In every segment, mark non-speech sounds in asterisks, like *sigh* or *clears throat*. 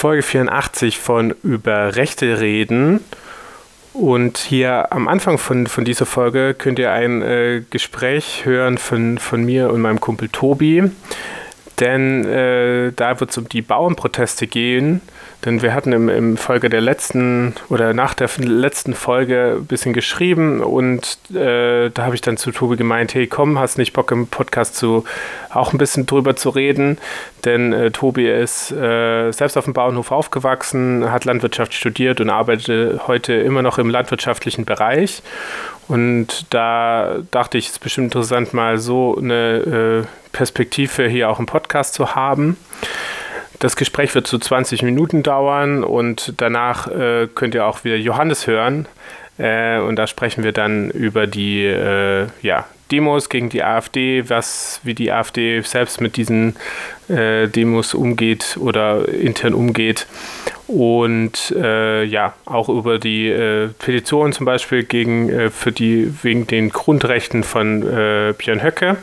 Folge 84 von Über Rechte reden. Und hier am Anfang von, von dieser Folge könnt ihr ein äh, Gespräch hören von, von mir und meinem Kumpel Tobi. Denn äh, da wird es um die Bauernproteste gehen denn wir hatten im, im Folge der letzten oder nach der letzten Folge ein bisschen geschrieben und äh, da habe ich dann zu Tobi gemeint, hey komm, hast nicht Bock im Podcast zu auch ein bisschen drüber zu reden? Denn äh, Tobi ist äh, selbst auf dem Bauernhof aufgewachsen, hat Landwirtschaft studiert und arbeitet heute immer noch im landwirtschaftlichen Bereich. Und da dachte ich, es ist bestimmt interessant, mal so eine äh, Perspektive hier auch im Podcast zu haben. Das Gespräch wird so 20 Minuten dauern und danach äh, könnt ihr auch wieder Johannes hören. Äh, und da sprechen wir dann über die äh, ja, Demos gegen die AfD, was, wie die AfD selbst mit diesen äh, Demos umgeht oder intern umgeht. Und äh, ja, auch über die äh, Petition zum Beispiel gegen, für die, wegen den Grundrechten von Björn Höcke.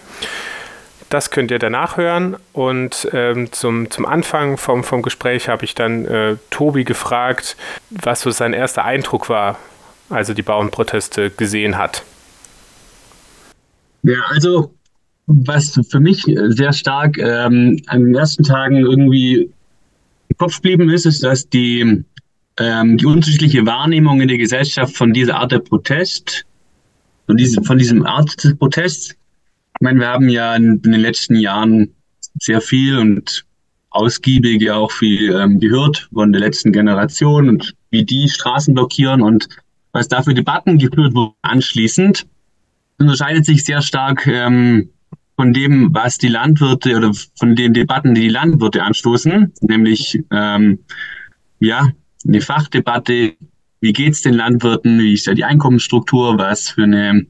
Das könnt ihr danach hören. Und ähm, zum, zum Anfang vom, vom Gespräch habe ich dann äh, Tobi gefragt, was so sein erster Eindruck war, als er die Bauernproteste gesehen hat. Ja, also was für mich sehr stark ähm, an den ersten Tagen irgendwie im Kopf geblieben ist, ist, dass die, ähm, die unterschiedliche Wahrnehmung in der Gesellschaft von dieser Art der Protest, von, diesem, von diesem Art des Protests ich meine, wir haben ja in, in den letzten Jahren sehr viel und ausgiebig ja auch viel ähm, gehört von der letzten Generation und wie die Straßen blockieren und was da für Debatten geführt wurden anschließend, unterscheidet sich sehr stark ähm, von dem, was die Landwirte oder von den Debatten, die die Landwirte anstoßen, nämlich ähm, ja eine Fachdebatte, wie geht's den Landwirten, wie ist da die Einkommensstruktur, was für eine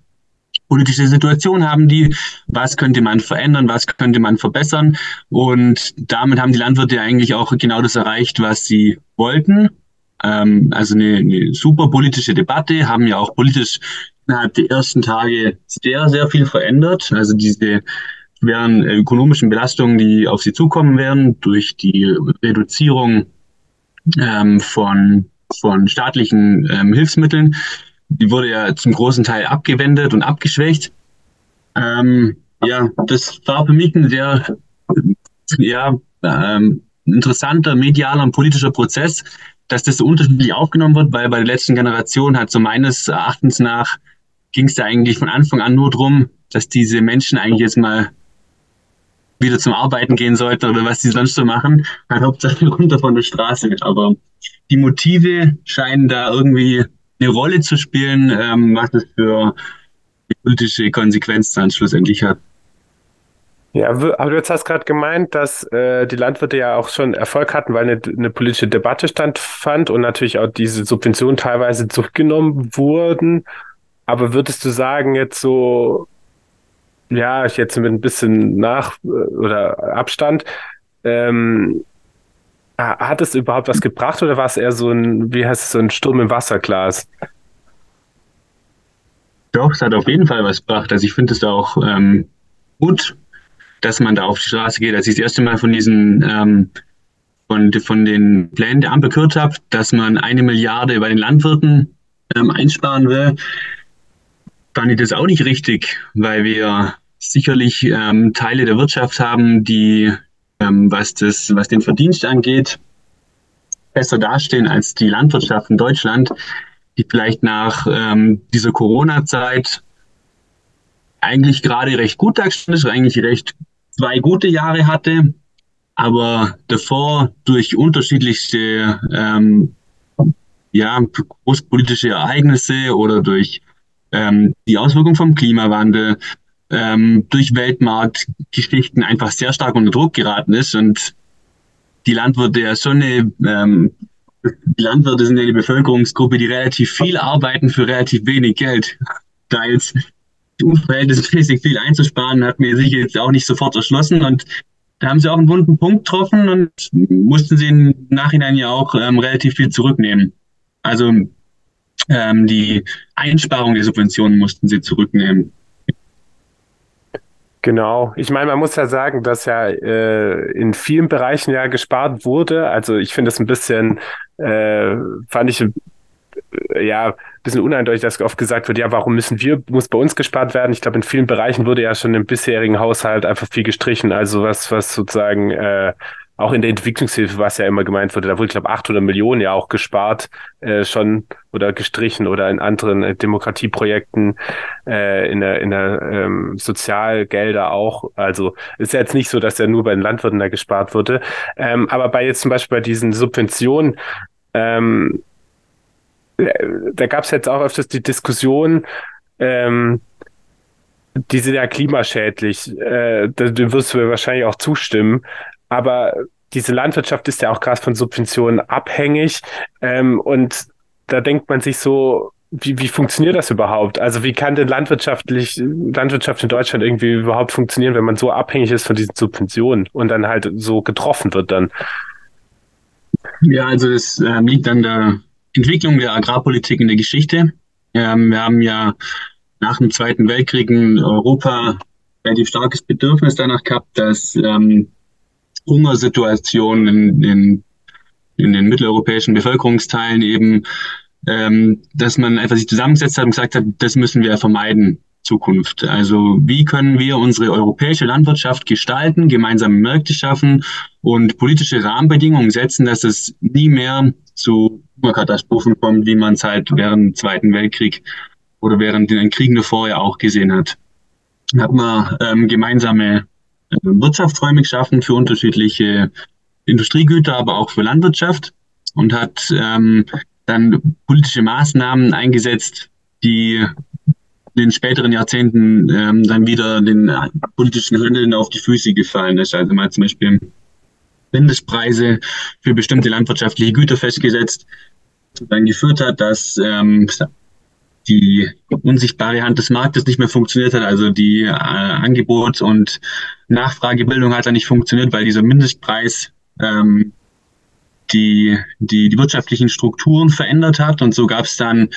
politische Situation haben die, was könnte man verändern, was könnte man verbessern. Und damit haben die Landwirte eigentlich auch genau das erreicht, was sie wollten. Ähm, also eine, eine super politische Debatte, haben ja auch politisch innerhalb der ersten Tage sehr, sehr viel verändert. Also diese schweren ökonomischen Belastungen, die auf sie zukommen werden, durch die Reduzierung ähm, von, von staatlichen ähm, Hilfsmitteln, die wurde ja zum großen Teil abgewendet und abgeschwächt. Ähm, ja, das war für mich ein sehr ja, ähm, interessanter medialer und politischer Prozess, dass das so unterschiedlich aufgenommen wird, weil bei der letzten Generation hat so meines Erachtens nach ging es da eigentlich von Anfang an nur drum, dass diese Menschen eigentlich jetzt mal wieder zum Arbeiten gehen sollten oder was die sonst so machen, *laughs* halt Hauptsache runter von der Straße. Aber die Motive scheinen da irgendwie eine Rolle zu spielen, ähm, was es für politische Konsequenzen dann schlussendlich hat. Ja, aber du hast gerade gemeint, dass äh, die Landwirte ja auch schon Erfolg hatten, weil eine, eine, politische Debatte stattfand und natürlich auch diese Subventionen teilweise zurückgenommen wurden. Aber würdest du sagen, jetzt so, ja, ich jetzt mit ein bisschen nach äh, oder Abstand, ähm, hat es überhaupt was gebracht oder war es eher so ein, wie heißt es, so ein Sturm im Wasserglas? Doch, es hat auf jeden Fall was gebracht. Also ich finde es auch ähm, gut, dass man da auf die Straße geht. Als ich das erste Mal von diesen ähm, von, von den Plänen der Ampel gehört habe, dass man eine Milliarde bei den Landwirten ähm, einsparen will, fand ich das auch nicht richtig, weil wir sicherlich ähm, Teile der Wirtschaft haben, die ähm, was, das, was den Verdienst angeht, besser dastehen als die Landwirtschaft in Deutschland, die vielleicht nach ähm, dieser Corona-Zeit eigentlich gerade recht gut dastehen ist, eigentlich recht zwei gute Jahre hatte, aber davor durch unterschiedlichste ähm, ja, großpolitische Ereignisse oder durch ähm, die Auswirkung vom Klimawandel ähm, durch Weltmarktgeschichten einfach sehr stark unter Druck geraten ist und die Landwirte ja schon eine, ähm, die Landwirte sind ja eine Bevölkerungsgruppe, die relativ viel arbeiten für relativ wenig Geld. Da jetzt unverhältnismäßig viel einzusparen, hat mir sich jetzt auch nicht sofort erschlossen und da haben sie auch einen wunden Punkt getroffen und mussten sie im Nachhinein ja auch ähm, relativ viel zurücknehmen. Also ähm, die Einsparung der Subventionen mussten sie zurücknehmen. Genau. Ich meine, man muss ja sagen, dass ja äh, in vielen Bereichen ja gespart wurde. Also ich finde es ein bisschen, äh, fand ich äh, ja, ein bisschen uneindeutig, dass oft gesagt wird, ja, warum müssen wir, muss bei uns gespart werden? Ich glaube, in vielen Bereichen wurde ja schon im bisherigen Haushalt einfach viel gestrichen. Also was, was sozusagen äh, auch in der Entwicklungshilfe, was ja immer gemeint wurde, da wurde, ich glaube, 800 Millionen ja auch gespart, äh, schon oder gestrichen oder in anderen äh, Demokratieprojekten, äh, in der, in der ähm, Sozialgelder auch. Also ist ja jetzt nicht so, dass ja nur bei den Landwirten da gespart wurde. Ähm, aber bei jetzt zum Beispiel bei diesen Subventionen, ähm, da gab es jetzt auch öfters die Diskussion, ähm, die sind ja klimaschädlich. Äh, da wirst du mir wahrscheinlich auch zustimmen. Aber diese Landwirtschaft ist ja auch krass von Subventionen abhängig. Ähm, und da denkt man sich so, wie, wie funktioniert das überhaupt? Also wie kann denn landwirtschaftlich, Landwirtschaft in Deutschland irgendwie überhaupt funktionieren, wenn man so abhängig ist von diesen Subventionen und dann halt so getroffen wird dann? Ja, also das ähm, liegt an der Entwicklung der Agrarpolitik in der Geschichte. Ähm, wir haben ja nach dem Zweiten Weltkrieg in Europa relativ starkes Bedürfnis danach gehabt, dass ähm, Hungersituationen in, in, in den mitteleuropäischen Bevölkerungsteilen eben, ähm, dass man einfach sich zusammengesetzt hat und gesagt hat, das müssen wir vermeiden. Zukunft. Also wie können wir unsere europäische Landwirtschaft gestalten, gemeinsame Märkte schaffen und politische Rahmenbedingungen setzen, dass es nie mehr zu Hungerkatastrophen kommt, wie man es halt während dem Zweiten Weltkrieg oder während den Kriegen davor ja auch gesehen hat. Hat man ähm, gemeinsame Wirtschaftsräume geschaffen für unterschiedliche Industriegüter, aber auch für Landwirtschaft und hat ähm, dann politische Maßnahmen eingesetzt, die in den späteren Jahrzehnten ähm, dann wieder den politischen Handeln auf die Füße gefallen ist. Also mal zum Beispiel Mindestpreise für bestimmte landwirtschaftliche Güter festgesetzt, dann geführt hat, dass ähm, die unsichtbare Hand des Marktes nicht mehr funktioniert hat. Also die äh, Angebot- und Nachfragebildung hat dann nicht funktioniert, weil dieser Mindestpreis ähm, die, die, die wirtschaftlichen Strukturen verändert hat. Und so gab es dann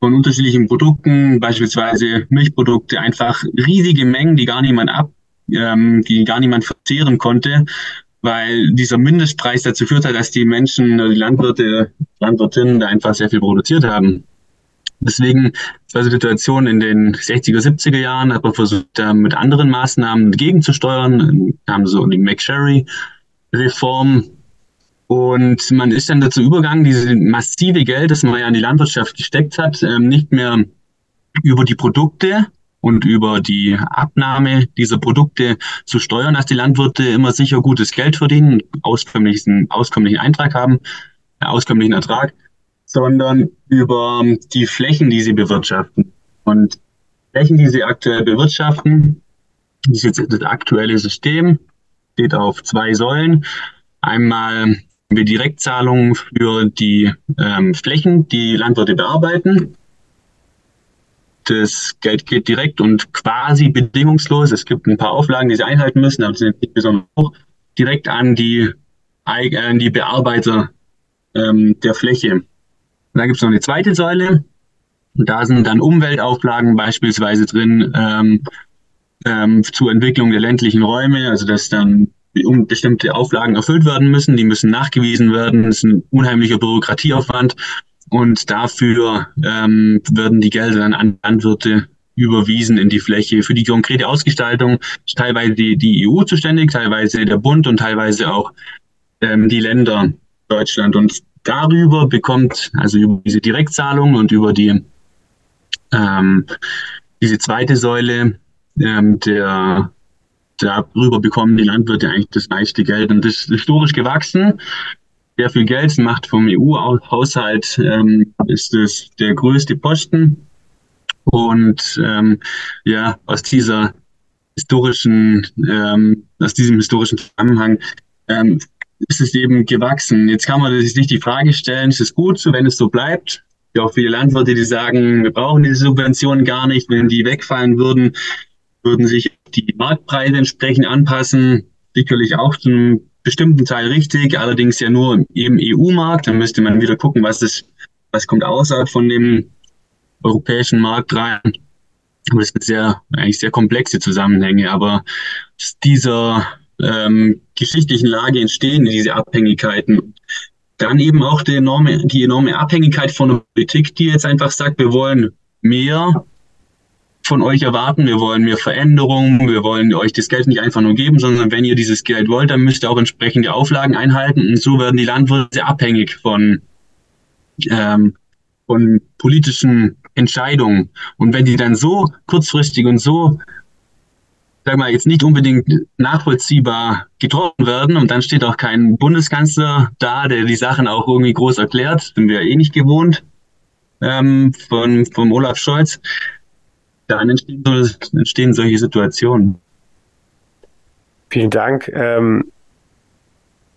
von unterschiedlichen Produkten, beispielsweise Milchprodukte, einfach riesige Mengen, die gar niemand ab, ähm, die gar niemand verzehren konnte, weil dieser Mindestpreis dazu führt hat, dass die Menschen, die Landwirte, Landwirtinnen da einfach sehr viel produziert haben. Deswegen, war die Situation in den 60er, 70er Jahren, hat man versucht, da mit anderen Maßnahmen gegenzusteuern. Haben so die McSherry-Reform. Und man ist dann dazu übergegangen, diese massive Geld, das man ja in die Landwirtschaft gesteckt hat, ähm, nicht mehr über die Produkte und über die Abnahme dieser Produkte zu steuern, dass die Landwirte immer sicher gutes Geld verdienen, auskömmlichen, auskömmlichen Eintrag haben, auskömmlichen Ertrag, sondern über die Flächen, die sie bewirtschaften. Und Flächen, die sie aktuell bewirtschaften, das das aktuelle System, steht auf zwei Säulen. Einmal wir Direktzahlungen für die ähm, Flächen, die Landwirte bearbeiten. Das Geld geht direkt und quasi bedingungslos. Es gibt ein paar Auflagen, die sie einhalten müssen, aber sie sind nicht besonders hoch. Direkt an die, an die Bearbeiter ähm, der Fläche. Und dann gibt es noch eine zweite Säule. Und da sind dann Umweltauflagen beispielsweise drin ähm, ähm, zur Entwicklung der ländlichen Räume, also dass dann bestimmte Auflagen erfüllt werden müssen, die müssen nachgewiesen werden. Das ist ein unheimlicher Bürokratieaufwand. Und dafür ähm, werden die Gelder dann an Landwirte überwiesen in die Fläche. Für die konkrete Ausgestaltung ist teilweise die, die EU zuständig, teilweise der Bund und teilweise auch ähm, die Länder Deutschland. Und darüber bekommt, also über diese Direktzahlung und über die ähm, diese zweite Säule, ähm, der darüber bekommen die Landwirte eigentlich das meiste Geld. Und das ist historisch gewachsen. Sehr viel Geld macht vom EU-Haushalt, ähm, ist es der größte Posten. Und ähm, ja, aus dieser historischen, ähm, aus diesem historischen Zusammenhang ähm, ist es eben gewachsen. Jetzt kann man sich die Frage stellen, ist es gut wenn es so bleibt? Ja, auch viele Landwirte, die sagen, wir brauchen diese Subventionen gar nicht. Wenn die wegfallen würden, würden sich die Marktpreise entsprechend anpassen. Sicherlich auch zu einem bestimmten Teil richtig, allerdings ja nur im EU-Markt. Dann müsste man wieder gucken, was ist, was kommt außerhalb von dem europäischen Markt rein. das sind sehr, eigentlich sehr komplexe Zusammenhänge, aber dieser ähm, geschichtlichen Lage entstehen diese Abhängigkeiten. Dann eben auch die enorme, die enorme Abhängigkeit von der Politik, die jetzt einfach sagt, wir wollen mehr von euch erwarten, wir wollen mehr Veränderungen, wir wollen euch das Geld nicht einfach nur geben, sondern wenn ihr dieses Geld wollt, dann müsst ihr auch entsprechende Auflagen einhalten. Und so werden die Landwirte abhängig von, ähm, von politischen Entscheidungen. Und wenn die dann so kurzfristig und so, sag mal, jetzt nicht unbedingt nachvollziehbar getroffen werden und dann steht auch kein Bundeskanzler da, der die Sachen auch irgendwie groß erklärt, sind wir eh nicht gewohnt ähm, von, von Olaf Scholz, dann entstehen, so, entstehen solche Situationen. Vielen Dank. Ähm,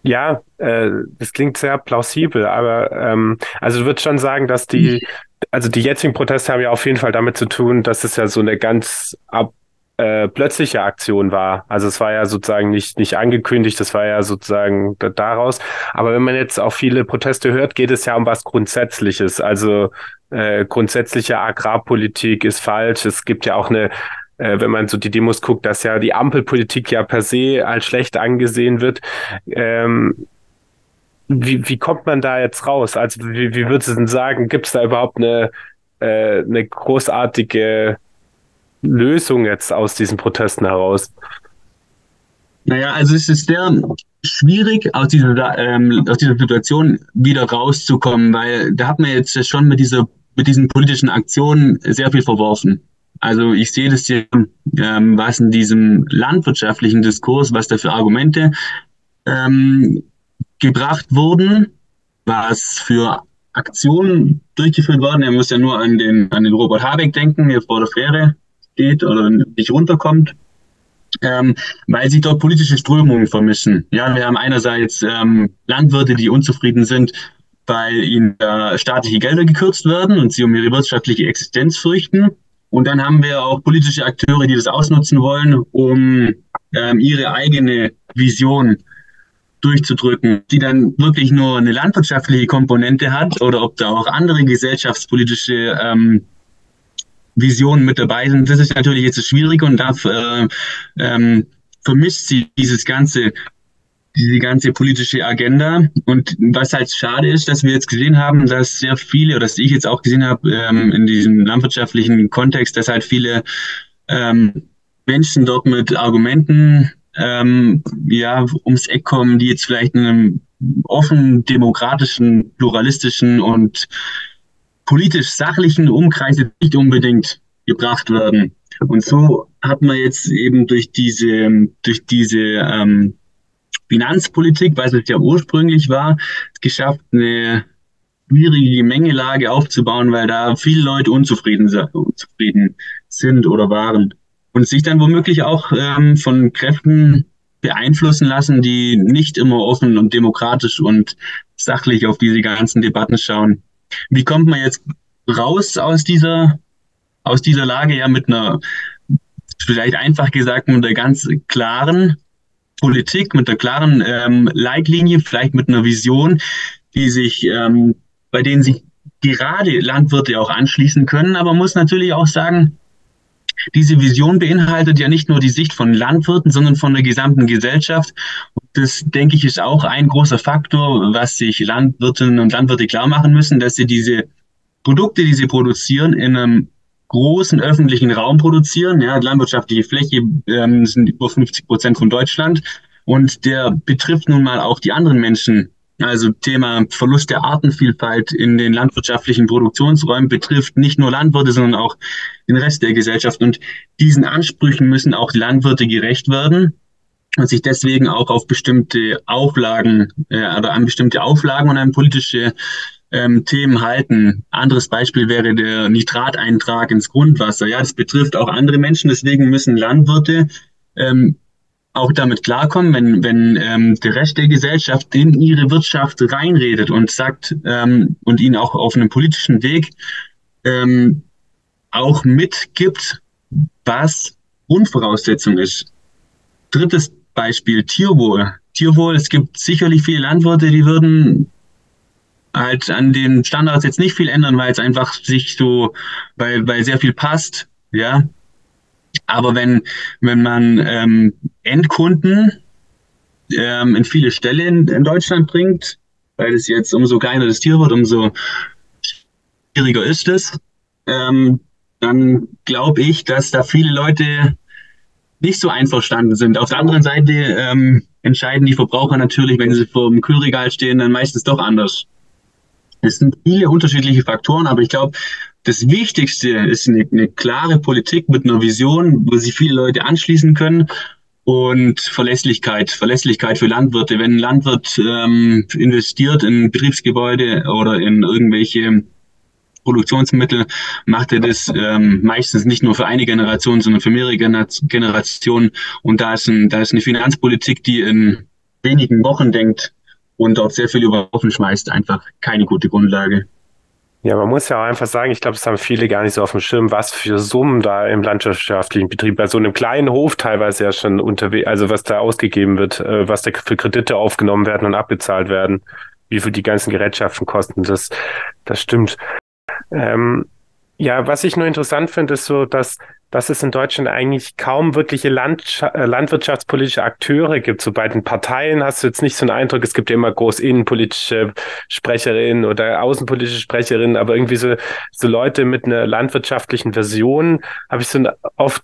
ja, äh, das klingt sehr plausibel, aber ähm, also du würdest schon sagen, dass die, also die jetzigen Proteste haben ja auf jeden Fall damit zu tun, dass es ja so eine ganz ab, äh, plötzliche Aktion war. Also es war ja sozusagen nicht, nicht angekündigt, das war ja sozusagen daraus. Aber wenn man jetzt auch viele Proteste hört, geht es ja um was Grundsätzliches. Also äh, grundsätzliche Agrarpolitik ist falsch. Es gibt ja auch eine äh, wenn man so die Demos guckt, dass ja die Ampelpolitik ja per se als schlecht angesehen wird. Ähm, wie, wie kommt man da jetzt raus? Also wie, wie würdest du denn sagen, gibt es da überhaupt eine, äh, eine großartige Lösung jetzt aus diesen Protesten heraus? Naja, also es ist sehr schwierig, aus dieser, ähm, aus dieser Situation wieder rauszukommen, weil da hat man jetzt schon mit dieser mit diesen politischen Aktionen sehr viel verworfen. Also ich sehe das hier, ähm, was in diesem landwirtschaftlichen Diskurs, was da für Argumente ähm, gebracht wurden, was für Aktionen durchgeführt worden. Er muss ja nur an den, an den Robert Habeck denken, der vor der Fähre steht oder nicht runterkommt, ähm, weil sich dort politische Strömungen vermischen. Ja, wir haben einerseits ähm, Landwirte, die unzufrieden sind, weil ihnen äh, staatliche Gelder gekürzt werden und sie um ihre wirtschaftliche Existenz fürchten. Und dann haben wir auch politische Akteure, die das ausnutzen wollen, um ähm, ihre eigene Vision durchzudrücken, die dann wirklich nur eine landwirtschaftliche Komponente hat oder ob da auch andere gesellschaftspolitische ähm, Visionen mit dabei sind. Das ist natürlich jetzt schwierig und da äh, ähm, vermischt sie dieses ganze diese ganze politische Agenda. Und was halt schade ist, dass wir jetzt gesehen haben, dass sehr viele, oder dass ich jetzt auch gesehen habe, ähm, in diesem landwirtschaftlichen Kontext, dass halt viele ähm, Menschen dort mit Argumenten ähm, ja, ums Eck kommen, die jetzt vielleicht in einem offen, demokratischen, pluralistischen und politisch sachlichen Umkreis nicht unbedingt gebracht werden. Und so hat man jetzt eben durch diese, durch diese ähm, Finanzpolitik, weil es ja ursprünglich war, geschafft, eine schwierige Gemengelage aufzubauen, weil da viele Leute unzufrieden, unzufrieden sind oder waren und sich dann womöglich auch ähm, von Kräften beeinflussen lassen, die nicht immer offen und demokratisch und sachlich auf diese ganzen Debatten schauen. Wie kommt man jetzt raus aus dieser, aus dieser Lage? Ja, mit einer, vielleicht einfach gesagt, mit einer ganz klaren Politik, mit einer klaren ähm, Leitlinie, vielleicht mit einer Vision, die sich, ähm, bei denen sich gerade Landwirte auch anschließen können. Aber man muss natürlich auch sagen, diese Vision beinhaltet ja nicht nur die Sicht von Landwirten, sondern von der gesamten Gesellschaft. Und das, denke ich, ist auch ein großer Faktor, was sich Landwirtinnen und Landwirte klar machen müssen, dass sie diese Produkte, die sie produzieren, in einem großen öffentlichen Raum produzieren. Ja, landwirtschaftliche Fläche ähm, sind über 50 Prozent von Deutschland. Und der betrifft nun mal auch die anderen Menschen also Thema Verlust der Artenvielfalt in den landwirtschaftlichen Produktionsräumen betrifft nicht nur Landwirte, sondern auch den Rest der Gesellschaft. Und diesen Ansprüchen müssen auch Landwirte gerecht werden und sich deswegen auch auf bestimmte Auflagen äh, oder an bestimmte Auflagen und an politische ähm, Themen halten. Anderes Beispiel wäre der Nitrateintrag ins Grundwasser. Ja, das betrifft auch andere Menschen. Deswegen müssen Landwirte ähm, auch damit klarkommen, wenn, wenn ähm, der Rest der Gesellschaft in ihre Wirtschaft reinredet und sagt ähm, und ihnen auch auf einem politischen Weg ähm, auch mitgibt, was Grundvoraussetzung ist. Drittes Beispiel, Tierwohl. Tierwohl, es gibt sicherlich viele Landwirte, die würden halt an den Standards jetzt nicht viel ändern, weil es einfach sich so, weil, weil sehr viel passt, ja, Aber wenn, wenn man ähm, Endkunden ähm, in viele Stellen in Deutschland bringt, weil es jetzt umso kleiner das Tier wird, umso schwieriger ist es, ähm, dann glaube ich, dass da viele Leute nicht so einverstanden sind. Auf der anderen Seite ähm, entscheiden die Verbraucher natürlich, wenn sie vor dem Kühlregal stehen, dann meistens doch anders. Es sind viele unterschiedliche Faktoren, aber ich glaube, das Wichtigste ist eine, eine klare Politik mit einer Vision, wo sich viele Leute anschließen können und Verlässlichkeit, Verlässlichkeit für Landwirte. Wenn ein Landwirt ähm, investiert in Betriebsgebäude oder in irgendwelche Produktionsmittel, macht er das ähm, meistens nicht nur für eine Generation, sondern für mehrere Generationen. Und da ist, ein, da ist eine Finanzpolitik, die in wenigen Wochen denkt und dort sehr viel über Haufen schmeißt, einfach keine gute Grundlage. Ja, man muss ja auch einfach sagen, ich glaube, das haben viele gar nicht so auf dem Schirm, was für Summen da im landwirtschaftlichen Betrieb bei so einem kleinen Hof teilweise ja schon unterwegs, also was da ausgegeben wird, äh, was da für Kredite aufgenommen werden und abbezahlt werden, wie viel die ganzen Gerätschaften kosten, das, das stimmt. Ähm, ja, was ich nur interessant finde, ist so, dass dass es in Deutschland eigentlich kaum wirkliche Land, äh, landwirtschaftspolitische Akteure gibt. So bei den Parteien hast du jetzt nicht so einen Eindruck, es gibt ja immer groß innenpolitische Sprecherinnen oder außenpolitische Sprecherinnen, aber irgendwie so, so Leute mit einer landwirtschaftlichen Version habe ich so oft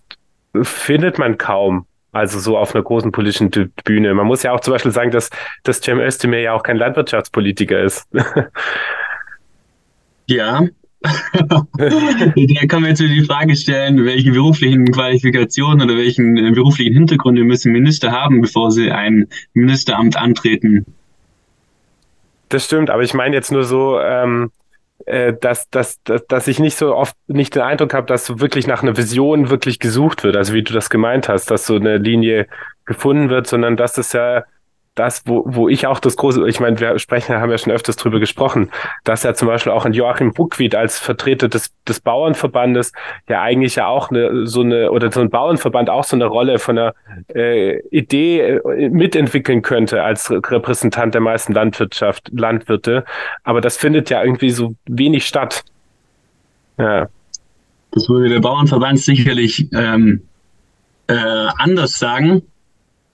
findet man kaum. Also so auf einer großen politischen Bühne. Man muss ja auch zum Beispiel sagen, dass, dass Cem Özdemir ja auch kein Landwirtschaftspolitiker ist. *laughs* ja, *laughs* da kann man jetzt die Frage stellen, welche beruflichen Qualifikationen oder welchen äh, beruflichen Hintergründe müssen Minister haben, bevor sie ein Ministeramt antreten. Das stimmt, aber ich meine jetzt nur so, ähm, äh, dass, dass, dass, dass ich nicht so oft nicht den Eindruck habe, dass wirklich nach einer Vision wirklich gesucht wird, also wie du das gemeint hast, dass so eine Linie gefunden wird, sondern dass es ja das, wo, wo ich auch das große, ich meine, wir sprechen, haben ja schon öfters drüber gesprochen, dass ja zum Beispiel auch ein Joachim Buckwit als Vertreter des, des Bauernverbandes ja eigentlich ja auch eine, so eine, oder so ein Bauernverband auch so eine Rolle von einer äh, Idee äh, mitentwickeln könnte als Repräsentant der meisten Landwirtschaft, Landwirte. Aber das findet ja irgendwie so wenig statt. Ja. Das würde der Bauernverband sicherlich ähm, äh, anders sagen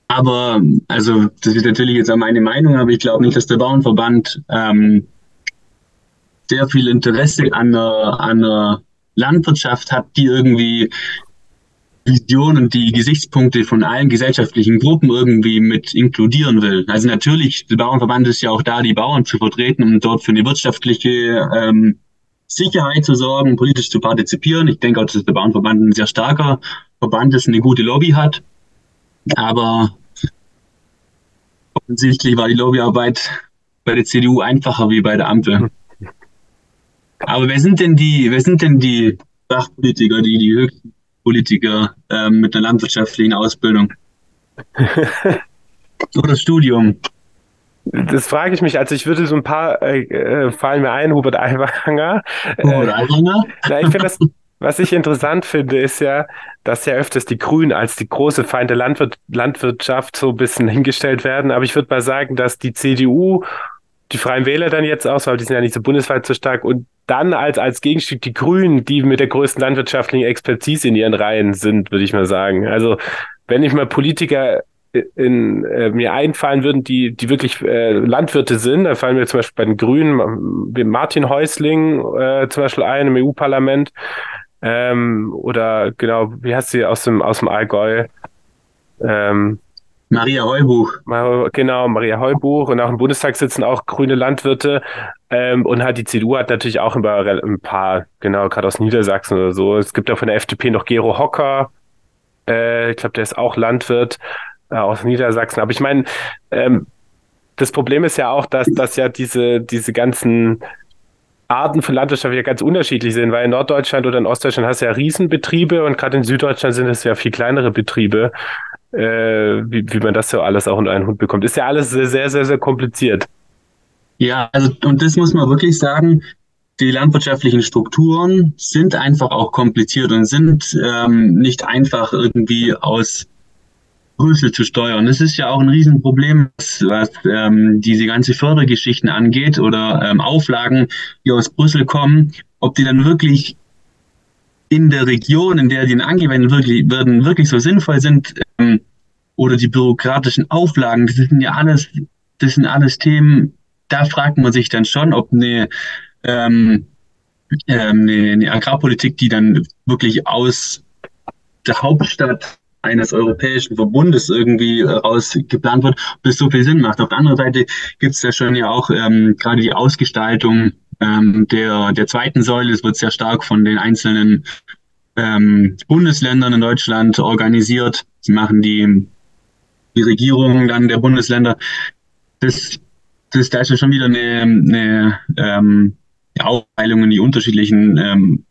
aber, also, das ist natürlich jetzt auch meine Meinung, aber ich glaube nicht, dass der Bauernverband ähm, sehr viel Interesse an einer, an einer Landwirtschaft hat, die irgendwie Vision und die Gesichtspunkte von allen gesellschaftlichen Gruppen irgendwie mit inkludieren will. Also natürlich, der Bauernverband ist ja auch da, die Bauern zu vertreten, um dort für eine wirtschaftliche ähm, Sicherheit zu sorgen, politisch zu partizipieren. Ich denke auch, dass der Bauernverband ein sehr starker Verband ist, eine gute Lobby hat. Aber offensichtlich war die Lobbyarbeit bei der CDU einfacher wie bei der Ampel. Aber wer sind denn die, wer sind denn die Fachpolitiker, die, die höchsten Politiker ähm, mit einer landwirtschaftlichen Ausbildung? *laughs* Oder Studium? Das frage ich mich. Also ich würde so ein paar äh, äh fallen mir ein, Hubert Aiwanger. Hubert Aiwanger? *laughs* Äh, ich finde das, was ich interessant finde, ist ja, dass ja öfters die Grünen als die große Feinde Landwirt Landwirtschaft so ein bisschen hingestellt werden. Aber ich würde mal sagen, dass die CDU, die Freien Wähler dann jetzt auch, weil die sind ja nicht so bundesweit so stark, und dann als, als Gegenstück die Grünen, die mit der größten landwirtschaftlichen Expertise in ihren Reihen sind, würde ich mal sagen. Also wenn ich mal Politiker in, äh, mir einfallen würden, die, die wirklich äh, Landwirte sind. Da fallen mir zum Beispiel bei den Grünen Martin Häusling äh, zum Beispiel ein im EU-Parlament. Ähm, oder genau, wie heißt sie aus dem, aus dem Allgäu? Ähm, Maria Heubuch. Genau, Maria Heubuch. Und auch im Bundestag sitzen auch grüne Landwirte. Ähm, und halt die CDU hat natürlich auch ein paar, ein paar genau, gerade aus Niedersachsen oder so. Es gibt auch von der FDP noch Gero Hocker. Äh, ich glaube, der ist auch Landwirt äh, aus Niedersachsen. Aber ich meine, ähm, das Problem ist ja auch, dass, dass ja diese, diese ganzen Arten von Landwirtschaft ja ganz unterschiedlich sind, weil in Norddeutschland oder in Ostdeutschland hast du ja Riesenbetriebe und gerade in Süddeutschland sind es ja viel kleinere Betriebe. Äh, wie, wie man das so alles auch unter einen Hund bekommt. Ist ja alles sehr, sehr, sehr, sehr kompliziert. Ja, also und das muss man wirklich sagen, die landwirtschaftlichen Strukturen sind einfach auch kompliziert und sind ähm, nicht einfach irgendwie aus Brüssel zu steuern. Das ist ja auch ein Riesenproblem, was, was ähm, diese ganze Fördergeschichten angeht oder ähm, Auflagen, die aus Brüssel kommen, ob die dann wirklich in der Region, in der die angewendet wirklich, werden, wirklich so sinnvoll sind, ähm, oder die bürokratischen Auflagen, das sind ja alles, das sind alles Themen, da fragt man sich dann schon, ob eine, ähm, ähm, eine, eine Agrarpolitik, die dann wirklich aus der Hauptstadt eines europäischen Verbundes irgendwie äh, raus geplant wird, ob das so viel Sinn macht. Auf der anderen Seite gibt es ja schon ja auch ähm, gerade die Ausgestaltung ähm, der, der zweiten Säule. Es wird sehr stark von den einzelnen ähm, Bundesländern in Deutschland organisiert. Sie machen die, die Regierungen dann der Bundesländer. Das, das, da ist ja schon wieder eine, eine ähm, Aufteilung in die unterschiedlichen ähm,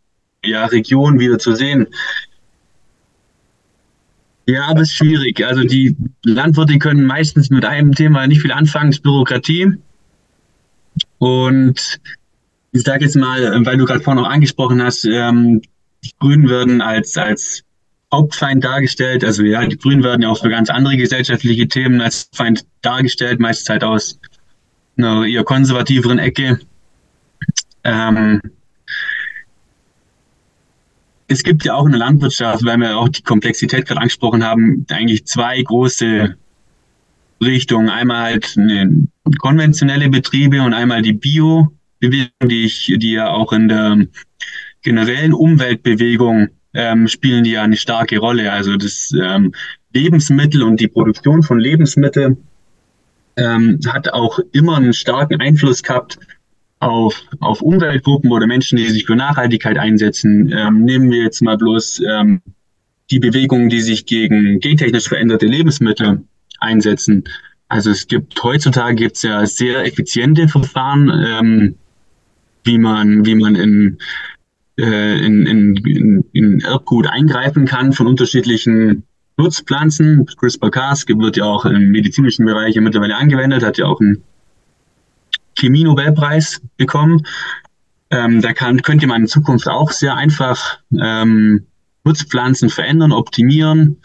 ja, Regionen wieder zu sehen. Ja, aber es ist schwierig. Also die Landwirte können meistens mit einem Thema nicht viel anfangen, ist Bürokratie. Und ich sage jetzt mal, weil du gerade vorhin noch angesprochen hast, ähm, die Grünen werden als, als Hauptfeind dargestellt. Also ja, die Grünen werden ja auch für ganz andere gesellschaftliche Themen als Feind dargestellt, meistens halt aus einer eher konservativeren Ecke. Ähm, es gibt ja auch in der Landwirtschaft, weil wir auch die Komplexität gerade angesprochen haben, eigentlich zwei große Richtungen. Einmal halt konventionelle Betriebe und einmal die Bio-Bewegung, die ich, die ja auch in der generellen Umweltbewegung ähm, spielen die ja eine starke Rolle. Also das ähm, Lebensmittel und die Produktion von Lebensmitteln ähm, hat auch immer einen starken Einfluss gehabt auf, auf Umweltgruppen oder Menschen, die sich für Nachhaltigkeit einsetzen. Ähm, nehmen wir jetzt mal bloß ähm, die Bewegungen, die sich gegen gentechnisch veränderte Lebensmittel einsetzen. Also es gibt heutzutage gibt's ja sehr effiziente Verfahren, ähm, wie man wie man in, äh, in, in, in, Erbgut eingreifen kann von unterschiedlichen Nutzpflanzen. CRISPR-Cas wird ja auch im medizinischen Bereich mittlerweile angewendet, hat ja auch ein Chemie-Nobelpreis bekommen. Ähm, da kann, könnte man in Zukunft auch sehr einfach ähm, Nutzpflanzen verändern, optimieren.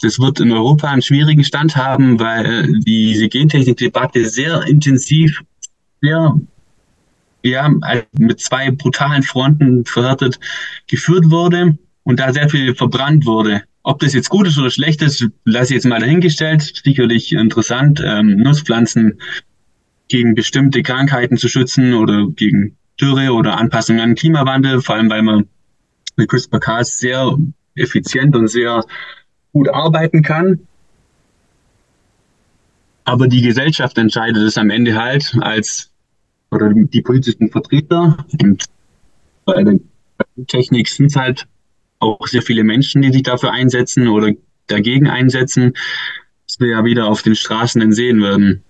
Das wird in Europa einen schwierigen Stand haben, weil diese Gentechnik-Debatte sehr intensiv, sehr ja, mit zwei brutalen Fronten verhärtet geführt wurde und da sehr viel verbrannt wurde. Ob das jetzt gut ist oder schlecht ist, lasse ich jetzt mal dahingestellt. Sicherlich interessant. Ähm, Nutzpflanzen gegen bestimmte Krankheiten zu schützen oder gegen Dürre oder Anpassung an Klimawandel, vor allem weil man mit CRISPR-Cas sehr effizient und sehr gut arbeiten kann. Aber die Gesellschaft entscheidet es am Ende halt als oder die politischen Vertreter. Und bei der Technik sind es halt auch sehr viele Menschen, die sich dafür einsetzen oder dagegen einsetzen, dass wir ja wieder auf den Straßen sehen werden.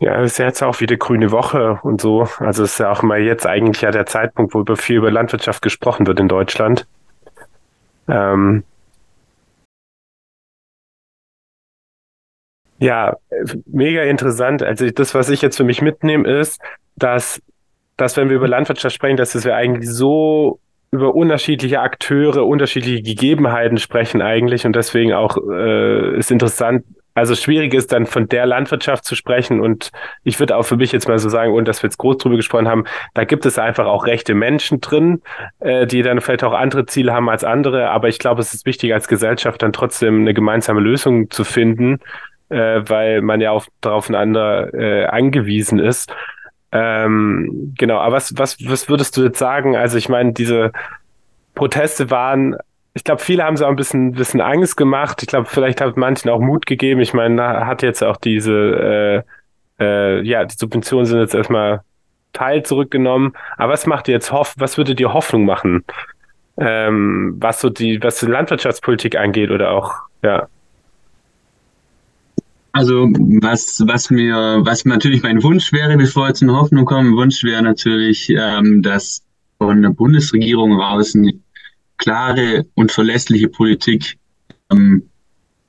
Ja, es ist ja jetzt auch wieder grüne Woche und so. Also es ist ja auch mal jetzt eigentlich ja der Zeitpunkt, wo über viel über Landwirtschaft gesprochen wird in Deutschland. Ähm ja, mega interessant. Also das, was ich jetzt für mich mitnehme, ist, dass, dass wenn wir über Landwirtschaft sprechen, dass wir eigentlich so über unterschiedliche Akteure, unterschiedliche Gegebenheiten sprechen eigentlich und deswegen auch äh, ist interessant, also schwierig ist dann von der Landwirtschaft zu sprechen und ich würde auch für mich jetzt mal so sagen, und dass wir jetzt groß drüber gesprochen haben, da gibt es einfach auch rechte Menschen drin, äh, die dann vielleicht auch andere Ziele haben als andere, aber ich glaube, es ist wichtig als Gesellschaft dann trotzdem eine gemeinsame Lösung zu finden, äh, weil man ja auch darauf einander äh, angewiesen ist. Ähm, genau, aber was, was, was würdest du jetzt sagen? Also ich meine, diese Proteste waren ich glaube, viele haben so ein bisschen, bisschen Angst gemacht. Ich glaube, vielleicht hat manchen auch Mut gegeben. Ich meine, hat jetzt auch diese, äh, äh, ja, die Subventionen sind jetzt erstmal Teil zurückgenommen. Aber was macht ihr jetzt Hoff, was würde dir Hoffnung machen? Ähm, was so die, was die Landwirtschaftspolitik angeht oder auch, ja. Also was, was mir, was natürlich mein Wunsch wäre, bevor wir zur Hoffnung kommen, Wunsch wäre natürlich, ähm, dass von der Bundesregierung raus eine klare und verlässliche Politik ähm,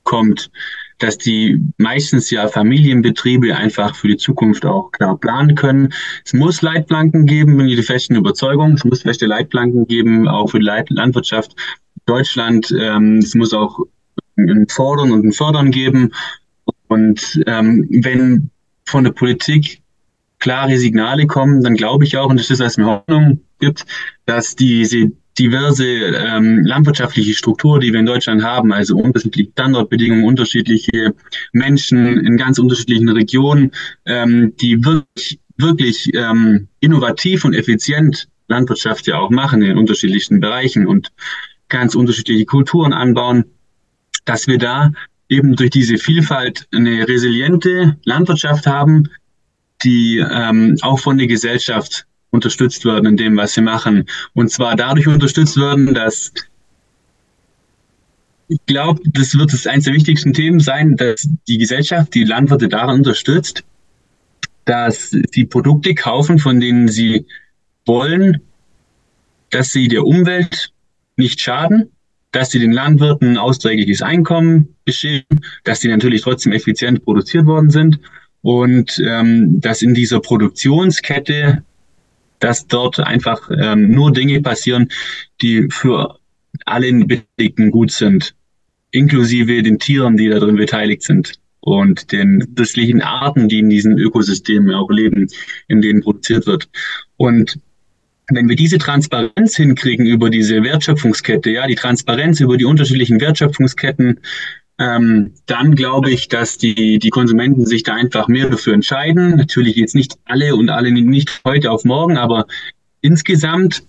kommt, dass die meistens ja Familienbetriebe einfach für die Zukunft auch klar planen können. Es muss Leitplanken geben, bin ich der festen Überzeugung. Es muss feste Leitplanken geben, auch für die Landwirtschaft Deutschland. Ähm, es muss auch ein Fordern und ein Fördern geben. Und ähm, wenn von der Politik klare Signale kommen, dann glaube ich auch, und das ist, was mir Hoffnung gibt, dass diese diverse ähm, landwirtschaftliche Struktur, die wir in Deutschland haben, also unterschiedliche Standortbedingungen, unterschiedliche Menschen in ganz unterschiedlichen Regionen, ähm, die wirklich, wirklich ähm, innovativ und effizient Landwirtschaft ja auch machen in unterschiedlichen Bereichen und ganz unterschiedliche Kulturen anbauen, dass wir da eben durch diese Vielfalt eine resiliente Landwirtschaft haben, die ähm, auch von der Gesellschaft unterstützt werden in dem, was sie machen. Und zwar dadurch unterstützt werden, dass ich glaube, das wird das eines der wichtigsten Themen sein, dass die Gesellschaft die Landwirte daran unterstützt, dass sie Produkte kaufen, von denen sie wollen, dass sie der Umwelt nicht schaden, dass sie den Landwirten ein austrägliches Einkommen bescheren, dass sie natürlich trotzdem effizient produziert worden sind und ähm, dass in dieser Produktionskette, dass dort einfach ähm, nur Dinge passieren, die für alle Beteiligten gut sind, inklusive den Tieren, die da drin beteiligt sind und den unterschiedlichen Arten, die in diesen Ökosystemen auch leben, in denen produziert wird. Und wenn wir diese Transparenz hinkriegen über diese Wertschöpfungskette, ja, die Transparenz über die unterschiedlichen Wertschöpfungsketten, ähm, dann glaube ich, dass die, die Konsumenten sich da einfach mehr dafür entscheiden. Natürlich jetzt nicht alle und alle nicht heute auf morgen, aber insgesamt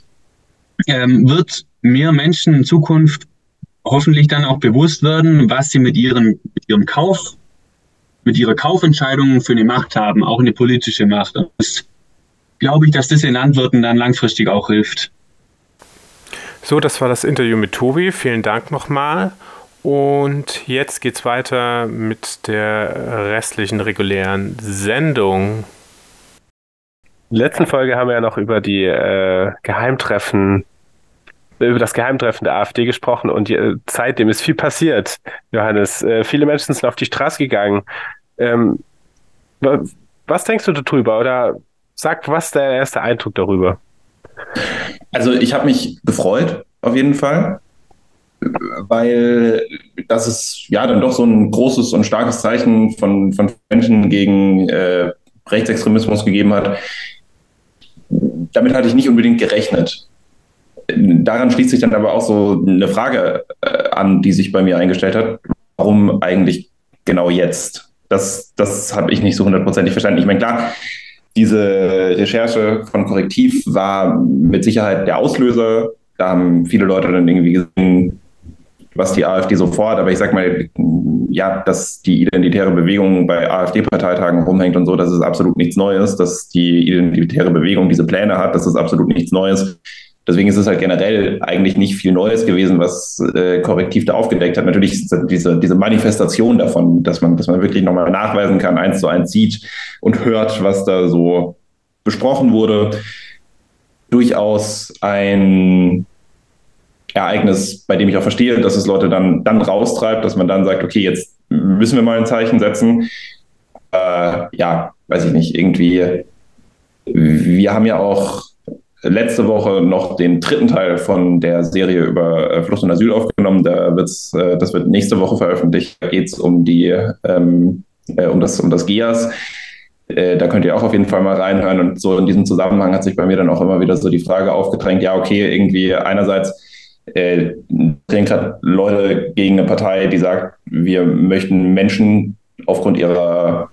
ähm, wird mehr Menschen in Zukunft hoffentlich dann auch bewusst werden, was sie mit ihrem, mit ihrem Kauf, mit ihrer Kaufentscheidung für eine Macht haben, auch eine politische Macht. Das glaube ich, dass das den Landwirten dann langfristig auch hilft. So, das war das Interview mit Tobi. Vielen Dank nochmal. Und jetzt geht's weiter mit der restlichen regulären Sendung. In der letzten Folge haben wir ja noch über die äh, Geheimtreffen, über das Geheimtreffen der AfD gesprochen und die, äh, seitdem ist viel passiert, Johannes. Äh, viele Menschen sind auf die Straße gegangen. Ähm, was denkst du darüber? Oder Sag, was der erste Eindruck darüber? Also ich habe mich gefreut, auf jeden Fall, weil das ist ja dann doch so ein großes und starkes Zeichen von, von Menschen gegen äh, Rechtsextremismus gegeben hat. Damit hatte ich nicht unbedingt gerechnet. Daran schließt sich dann aber auch so eine Frage äh, an, die sich bei mir eingestellt hat. Warum eigentlich genau jetzt? Das, das habe ich nicht so hundertprozentig verstanden. Ich meine, klar, diese Recherche von Korrektiv war mit Sicherheit der Auslöser. Da haben viele Leute dann irgendwie gesehen, was die AfD so fordert. Aber ich sag mal, ja, dass die identitäre Bewegung bei AfD-Parteitagen rumhängt und so, das ist absolut nichts Neues. Dass die identitäre Bewegung diese Pläne hat, das ist absolut nichts Neues. Deswegen ist es halt generell eigentlich nicht viel Neues gewesen, was äh, Korrektiv da aufgedeckt hat. Natürlich ist diese, diese Manifestation davon, dass man, dass man wirklich nochmal nachweisen kann, eins zu eins sieht und hört, was da so besprochen wurde, durchaus ein Ereignis, bei dem ich auch verstehe, dass es Leute dann, dann raustreibt, dass man dann sagt, okay, jetzt müssen wir mal ein Zeichen setzen. Äh, ja, weiß ich nicht, irgendwie, wir haben ja auch letzte Woche noch den dritten Teil von der Serie über äh, Flucht und Asyl aufgenommen. Da wird's, äh, das wird nächste Woche veröffentlicht. Da geht es um ähm, äh, um das um das GIAS. Äh, da könnt ihr auch auf jeden Fall mal reinhören. Und so in diesem Zusammenhang hat sich bei mir dann auch immer wieder so die Frage aufgedrängt: Ja, okay, irgendwie einerseits äh, drehen gerade Leute gegen eine Partei, die sagt, wir möchten Menschen aufgrund ihrer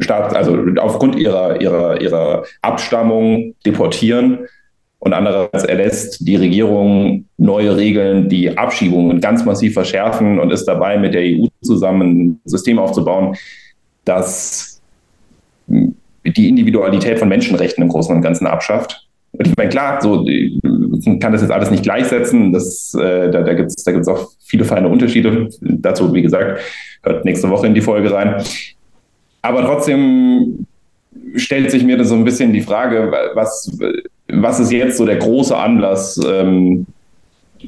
Staat, also aufgrund ihrer, ihrer, ihrer Abstammung deportieren. Und andererseits erlässt die Regierung neue Regeln, die Abschiebungen ganz massiv verschärfen und ist dabei, mit der EU zusammen ein System aufzubauen, das die Individualität von Menschenrechten im Großen und Ganzen abschafft. Und ich meine, klar, so kann das jetzt alles nicht gleichsetzen. Das, äh, da da gibt es da gibt's auch viele feine Unterschiede. Dazu, wie gesagt, hört nächste Woche in die Folge rein. Aber trotzdem stellt sich mir so ein bisschen die Frage, was, was ist jetzt so der große Anlass, ähm,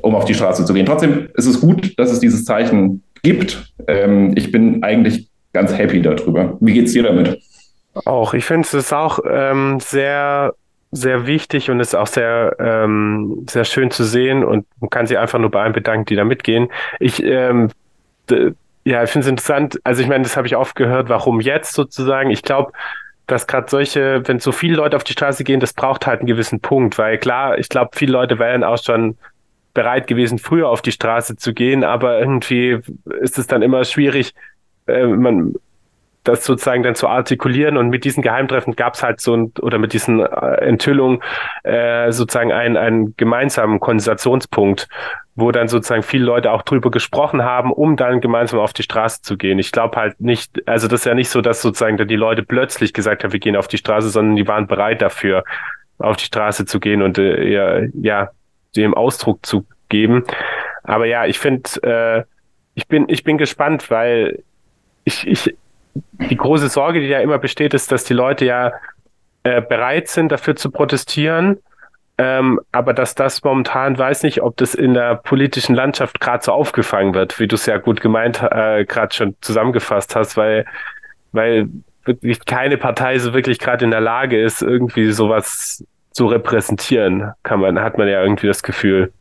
um auf die Straße zu gehen. Trotzdem ist es gut, dass es dieses Zeichen gibt. Ähm, ich bin eigentlich ganz happy darüber. Wie geht es dir damit? Auch, ich finde es auch ähm, sehr, sehr wichtig und ist auch sehr, ähm, sehr schön zu sehen und man kann sich einfach nur bei allen bedanken, die da mitgehen. Ich ähm, ja, ich finde es interessant. Also ich meine, das habe ich oft gehört, warum jetzt sozusagen. Ich glaube, dass gerade solche, wenn so viele Leute auf die Straße gehen, das braucht halt einen gewissen Punkt, weil klar, ich glaube, viele Leute wären auch schon bereit gewesen, früher auf die Straße zu gehen, aber irgendwie ist es dann immer schwierig, äh, man das sozusagen dann zu artikulieren und mit diesen Geheimtreffen gab es halt so ein, oder mit diesen äh, Enthüllungen äh, sozusagen einen, einen gemeinsamen Konversationspunkt, wo dann sozusagen viele Leute auch drüber gesprochen haben, um dann gemeinsam auf die Straße zu gehen. Ich glaube halt nicht, also das ist ja nicht so, dass sozusagen dann die Leute plötzlich gesagt haben, wir gehen auf die Straße, sondern die waren bereit dafür, auf die Straße zu gehen und äh, ja, ja, dem Ausdruck zu geben. Aber ja, ich finde, äh, ich bin, ich bin gespannt, weil ich, ich, die große Sorge, die ja immer besteht, ist, dass die Leute ja äh, bereit sind, dafür zu protestieren. Ähm, aber dass das momentan, weiß nicht, ob das in der politischen Landschaft gerade so aufgefangen wird, wie du es ja gut gemeint, äh, gerade schon zusammengefasst hast, weil, weil wirklich keine Partei so wirklich gerade in der Lage ist, irgendwie sowas zu repräsentieren, kann man, hat man ja irgendwie das Gefühl.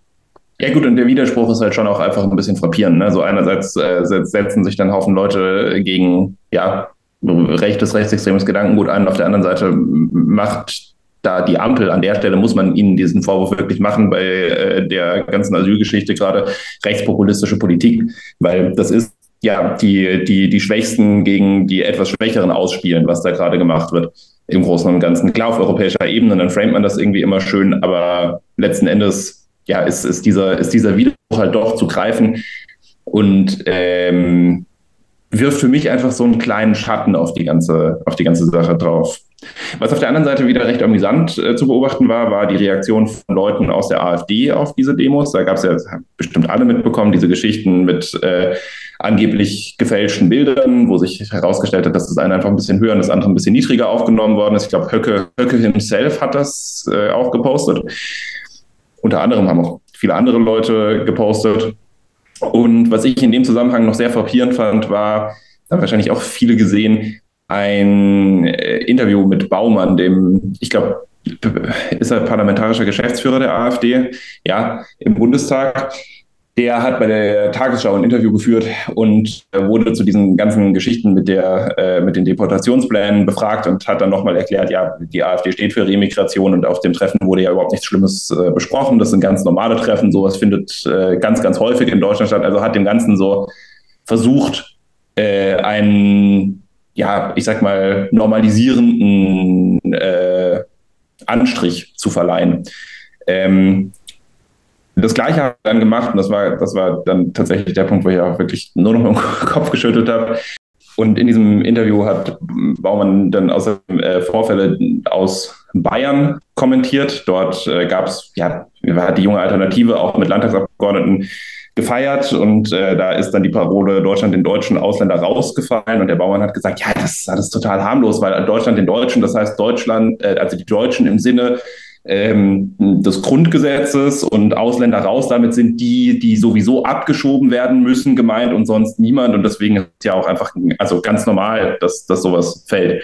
Ja gut, und der Widerspruch ist halt schon auch einfach ein bisschen frappierend. Ne? So einerseits äh, setzen sich dann Haufen Leute gegen ja, rechtes, rechtsextremes Gedankengut ein, auf der anderen Seite macht da die Ampel, an der Stelle muss man ihnen diesen Vorwurf wirklich machen bei äh, der ganzen Asylgeschichte gerade rechtspopulistische Politik, weil das ist ja die, die, die Schwächsten gegen die etwas Schwächeren ausspielen, was da gerade gemacht wird im Großen und Ganzen. Klar, auf europäischer Ebene, dann framet man das irgendwie immer schön, aber letzten Endes ja, ist, ist, dieser, ist dieser Widerspruch halt doch zu greifen und ähm, wirft für mich einfach so einen kleinen Schatten auf die ganze, auf die ganze Sache drauf. Was auf der anderen Seite wieder recht amüsant äh, zu beobachten war, war die Reaktion von Leuten aus der AfD auf diese Demos. Da gab es ja bestimmt alle mitbekommen, diese Geschichten mit äh, angeblich gefälschten Bildern, wo sich herausgestellt hat, dass das eine einfach ein bisschen höher und das andere ein bisschen niedriger aufgenommen worden ist. Ich glaube, Höcke, Höcke himself hat das äh, auch gepostet. Unter anderem haben auch viele andere Leute gepostet. Und was ich in dem Zusammenhang noch sehr frappierend fand, war, haben wahrscheinlich auch viele gesehen, ein äh, Interview mit Baumann, dem, ich glaube, ist er parlamentarischer Geschäftsführer der AfD, ja, im Bundestag. Der hat bei der Tagesschau ein Interview geführt und wurde zu diesen ganzen Geschichten mit, der, äh, mit den Deportationsplänen befragt und hat dann nochmal erklärt, ja, die AfD steht für Remigration und auf dem Treffen wurde ja überhaupt nichts Schlimmes äh, besprochen. Das sind ganz normale Treffen. Sowas findet äh, ganz, ganz häufig in Deutschland statt. Also hat dem Ganzen so versucht, äh, einen, ja, ich sag mal, normalisierenden äh, Anstrich zu verleihen. Ähm, das Gleiche habe ich dann gemacht und das war, das war dann tatsächlich der Punkt, wo ich auch wirklich nur noch im *laughs* Kopf geschüttelt habe. Und in diesem Interview hat Baumann dann außerdem äh, Vorfälle aus Bayern kommentiert. Dort äh, gab es, ja, hat die junge Alternative auch mit Landtagsabgeordneten gefeiert und äh, da ist dann die Parole Deutschland den deutschen Ausländer rausgefallen und der Baumann hat gesagt, ja, das ist alles total harmlos, weil Deutschland den Deutschen, das heißt Deutschland, äh, also die Deutschen im Sinne ähm, des Grundgesetzes und Ausländer raus. Damit sind die, die sowieso abgeschoben werden müssen, gemeint und sonst niemand. Und deswegen ist es ja auch einfach also ganz normal, dass, dass sowas fällt.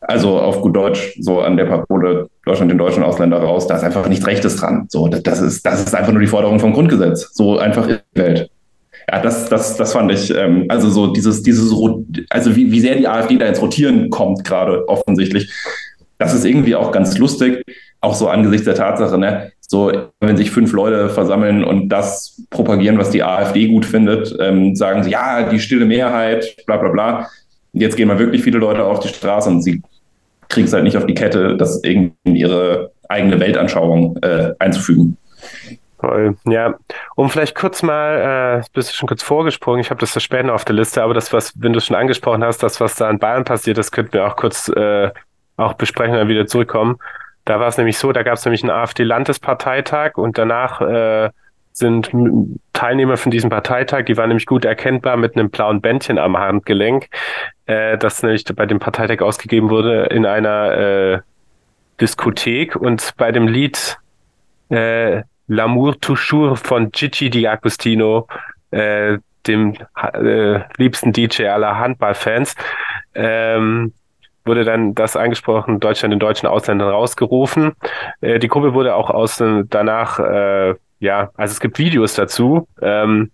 Also auf gut Deutsch, so an der Parole Deutschland den deutschen Ausländer raus, da ist einfach nichts Rechtes dran. So, das ist, das ist einfach nur die Forderung vom Grundgesetz. So einfach ist die Welt. Ja, das, das, das fand ich, ähm, also so dieses, dieses, also wie, wie sehr die AfD da ins Rotieren kommt, gerade offensichtlich. Das ist irgendwie auch ganz lustig auch so angesichts der Tatsache, ne, so, wenn sich fünf Leute versammeln und das propagieren, was die AfD gut findet, ähm, sagen sie, ja, die stille Mehrheit, bla bla bla. Jetzt gehen mal wirklich viele Leute auf die Straße und sie kriegen es halt nicht auf die Kette, das irgendwie in ihre eigene Weltanschauung äh, einzufügen. Toll. Ja, um vielleicht kurz mal, äh, bist du schon kurz vorgesprungen, ich habe das so später auf der Liste, aber das, was, wenn du schon angesprochen hast, das, was da in Bayern passiert, das könnten wir auch kurz äh, auch besprechen und dann wieder zurückkommen. Da war es nämlich so, da gab es nämlich einen AfD-Landesparteitag und danach äh, sind Teilnehmer von diesem Parteitag, die waren nämlich gut erkennbar mit einem blauen Bändchen am Handgelenk, äh, das nämlich bei dem Parteitag ausgegeben wurde in einer äh, Diskothek und bei dem Lied äh, L'amour toujours von Gigi Di Agostino, äh, dem äh, liebsten DJ aller Handballfans, ähm, wurde dann das angesprochen, Deutschland den deutschen Ausländern rausgerufen. Äh, die Gruppe wurde auch aus danach, äh, ja, also es gibt Videos dazu, ähm,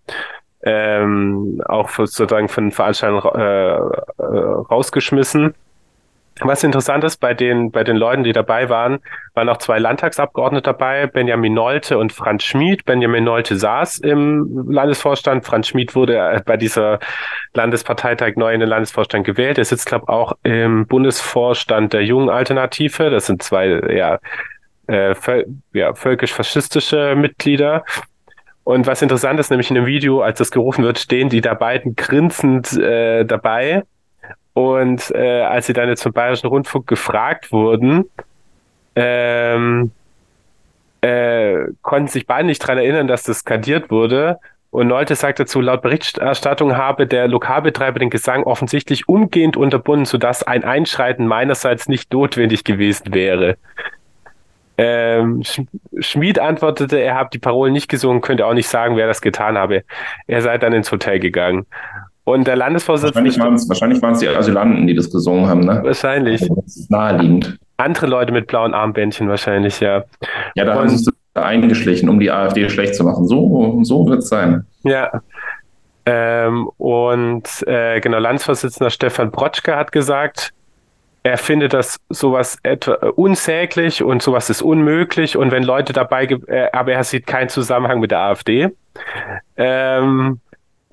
ähm, auch sozusagen von Veranstaltern äh, äh, rausgeschmissen. Was interessant ist, bei den, bei den Leuten, die dabei waren, waren auch zwei Landtagsabgeordnete dabei, Benjamin Nolte und Franz Schmid. Benjamin Nolte saß im Landesvorstand. Franz Schmid wurde äh, bei dieser Landesparteitag neu in den Landesvorstand gewählt. Er sitzt, glaube ich, auch im Bundesvorstand der Jungen Alternative. Das sind zwei, ja, äh, ja völkisch-faschistische Mitglieder. Und was interessant ist, nämlich in dem Video, als das gerufen wird, stehen die da beiden grinsend äh, dabei und äh, als sie dann jetzt vom Bayerischen Rundfunk gefragt wurden, ähm, äh, konnten sich beide nicht daran erinnern, dass das skandiert wurde. Und Nolte sagt dazu, laut Berichterstattung habe der Lokalbetreiber den Gesang offensichtlich umgehend unterbunden, sodass ein Einschreiten meinerseits nicht notwendig gewesen wäre. Ähm, Schmid antwortete, er habe die Parolen nicht gesungen, könnte auch nicht sagen, wer das getan habe. Er sei dann ins Hotel gegangen. Und der Landesvorsitzende. Wahrscheinlich waren es die Asylanten, die das gesungen haben, ne? Wahrscheinlich. Also, das ist naheliegend. Andere Leute mit blauen Armbändchen wahrscheinlich, ja. Ja, da und, haben sie sich eingeschlichen, um die AfD schlecht zu machen. So, so wird es sein. Ja. Ähm, und äh, genau, Landesvorsitzender Stefan Brotschke hat gesagt, er findet das sowas etwa unsäglich und sowas ist unmöglich und wenn Leute dabei, äh, aber er sieht keinen Zusammenhang mit der AfD. Ähm,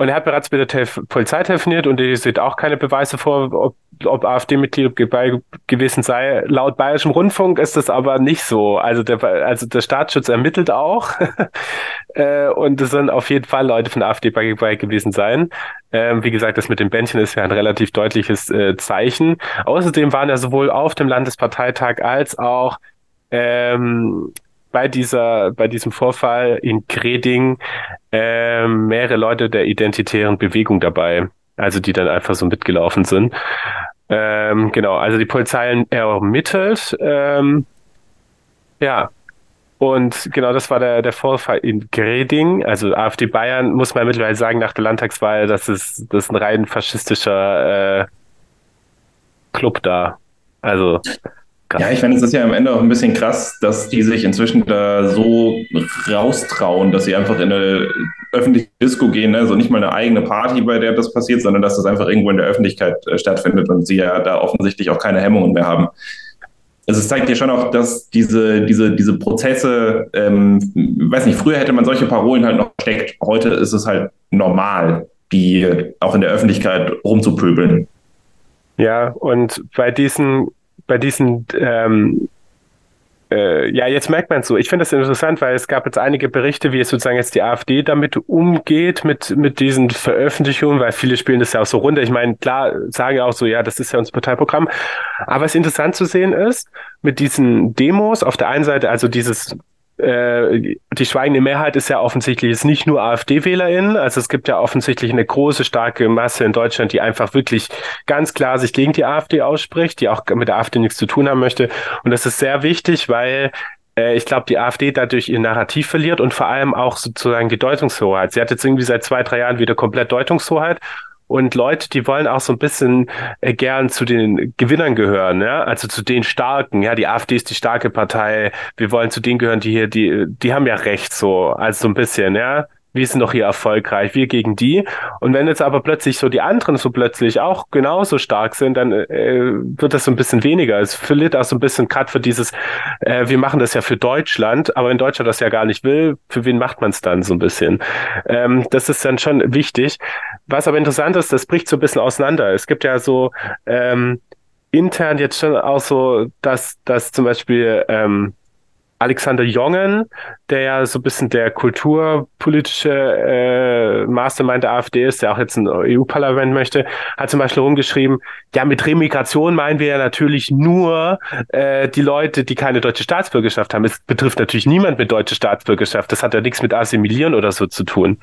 und er hat bereits mit der Telef Polizei telefoniert und ihr seht auch keine Beweise vor, ob, ob AfD-Mitglied gewesen sei. Laut Bayerischem Rundfunk ist das aber nicht so. Also der, also der Staatsschutz ermittelt auch. *laughs* äh, und es sollen auf jeden Fall Leute von AfD bei gewesen sein. Ähm, wie gesagt, das mit dem Bändchen ist ja ein relativ deutliches äh, Zeichen. Außerdem waren ja sowohl auf dem Landesparteitag als auch ähm, bei dieser, bei diesem Vorfall in Greding äh, mehrere Leute der identitären Bewegung dabei, also die dann einfach so mitgelaufen sind. Ähm, genau, also die Polizei ermittelt. Ähm, ja, und genau das war der, der Vorfall in Greding. Also AfD Bayern, muss man mittlerweile sagen, nach der Landtagswahl, das ist, das ist ein rein faschistischer äh, Club da. Also. Ja, ich finde, es ist ja am Ende auch ein bisschen krass, dass die sich inzwischen da so raustrauen, dass sie einfach in eine öffentliche Disco gehen, ne? also nicht mal eine eigene Party, bei der das passiert, sondern dass das einfach irgendwo in der Öffentlichkeit äh, stattfindet und sie ja da offensichtlich auch keine Hemmungen mehr haben. Also es zeigt ja schon auch, dass diese, diese, diese Prozesse, ähm, weiß nicht, früher hätte man solche Parolen halt noch steckt, heute ist es halt normal, die auch in der Öffentlichkeit rumzupöbeln. Ja, und bei diesen bei diesen ähm, äh, ja, jetzt merkt man es so. Ich finde das interessant, weil es gab jetzt einige Berichte, wie es sozusagen jetzt die AfD damit umgeht, mit, mit diesen Veröffentlichungen, weil viele spielen das ja auch so runter. Ich meine, klar, sagen ja auch so, ja, das ist ja unser Parteiprogramm. Aber was interessant zu sehen ist, mit diesen Demos, auf der einen Seite also dieses äh, die schweigende Mehrheit ist ja offensichtlich jetzt nicht nur AfD-WählerInnen. Also es gibt ja offensichtlich eine große, starke Masse in Deutschland, die einfach wirklich ganz klar sich gegen die AfD ausspricht, die auch mit der AfD nichts zu tun haben möchte. Und das ist sehr wichtig, weil äh, ich glaube, die AfD dadurch ihr Narrativ verliert und vor allem auch sozusagen die Deutungshoheit. Sie hat jetzt irgendwie seit zwei, drei Jahren wieder komplett Deutungshoheit und Leute, die wollen auch so ein bisschen äh, gern zu den Gewinnern gehören, ja, also zu den Starken. Ja, die AfD ist die starke Partei. Wir wollen zu denen gehören, die hier, die, die haben ja recht, so, also so ein bisschen, ja wir sind doch hier erfolgreich, wir gegen die. Und wenn jetzt aber plötzlich so die anderen so plötzlich auch genauso stark sind, dann äh, wird das so ein bisschen weniger. Es verliert auch so ein bisschen gerade für dieses, äh, wir machen das ja für Deutschland, aber wenn Deutschland das ja gar nicht will, für wen macht man es dann so ein bisschen? Ähm, das ist dann schon wichtig. Was aber interessant ist, das bricht so ein bisschen auseinander. Es gibt ja so ähm, intern jetzt schon auch so, dass, dass zum Beispiel ähm, Alexander Jongen, der ja so ein bisschen der kulturpolitische äh, Mastermind der AfD ist, der auch jetzt ein EU-Parlament möchte, hat zum Beispiel rumgeschrieben, ja, mit Remigration meinen wir ja natürlich nur äh, die Leute, die keine deutsche Staatsbürgerschaft haben. Es betrifft natürlich niemand mit deutscher Staatsbürgerschaft. Das hat ja nichts mit Assimilieren oder so zu tun.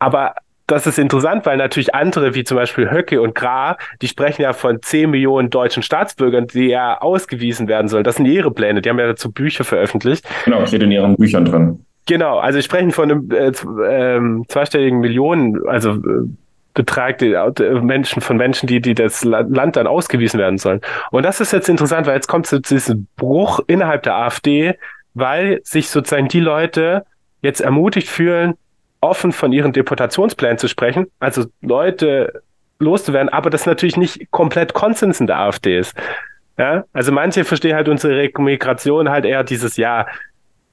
Aber das ist interessant, weil natürlich andere, wie zum Beispiel Höcke und Gra, die sprechen ja von 10 Millionen deutschen Staatsbürgern, die ja ausgewiesen werden sollen. Das sind ihre Pläne. Die haben ja dazu Bücher veröffentlicht. Genau, steht in ihren Büchern drin. Genau, also sie sprechen von einem äh, äh, zweistelligen Millionen, also äh, Betrag die, äh, Menschen von Menschen, die, die das Land dann ausgewiesen werden sollen. Und das ist jetzt interessant, weil jetzt kommt zu diesem Bruch innerhalb der AfD, weil sich sozusagen die Leute jetzt ermutigt fühlen, offen von ihren Deportationsplänen zu sprechen, also Leute loszuwerden, aber das natürlich nicht komplett Konsens in der AfD ist. Ja? Also manche verstehen halt unsere Migration halt eher dieses Jahr,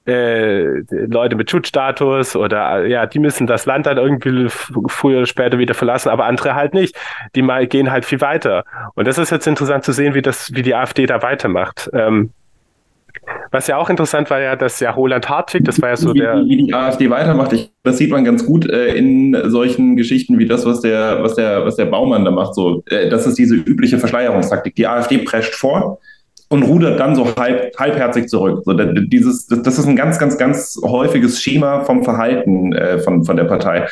äh, Leute mit Schutzstatus oder ja, die müssen das Land dann irgendwie früher oder später wieder verlassen, aber andere halt nicht. Die mal gehen halt viel weiter. Und das ist jetzt interessant zu sehen, wie das, wie die AfD da weitermacht. Ähm, was ja auch interessant war ja, dass ja Roland Hartwig, das war ja so wie, der. Wie die AfD weitermacht, ich, das sieht man ganz gut äh, in solchen Geschichten wie das, was der, was der, was der Baumann da macht. So, äh, das ist diese übliche Verschleierungstaktik. Die AfD prescht vor und rudert dann so halb, halbherzig zurück. So, dieses, das, das ist ein ganz, ganz, ganz häufiges Schema vom Verhalten äh, von, von der Partei.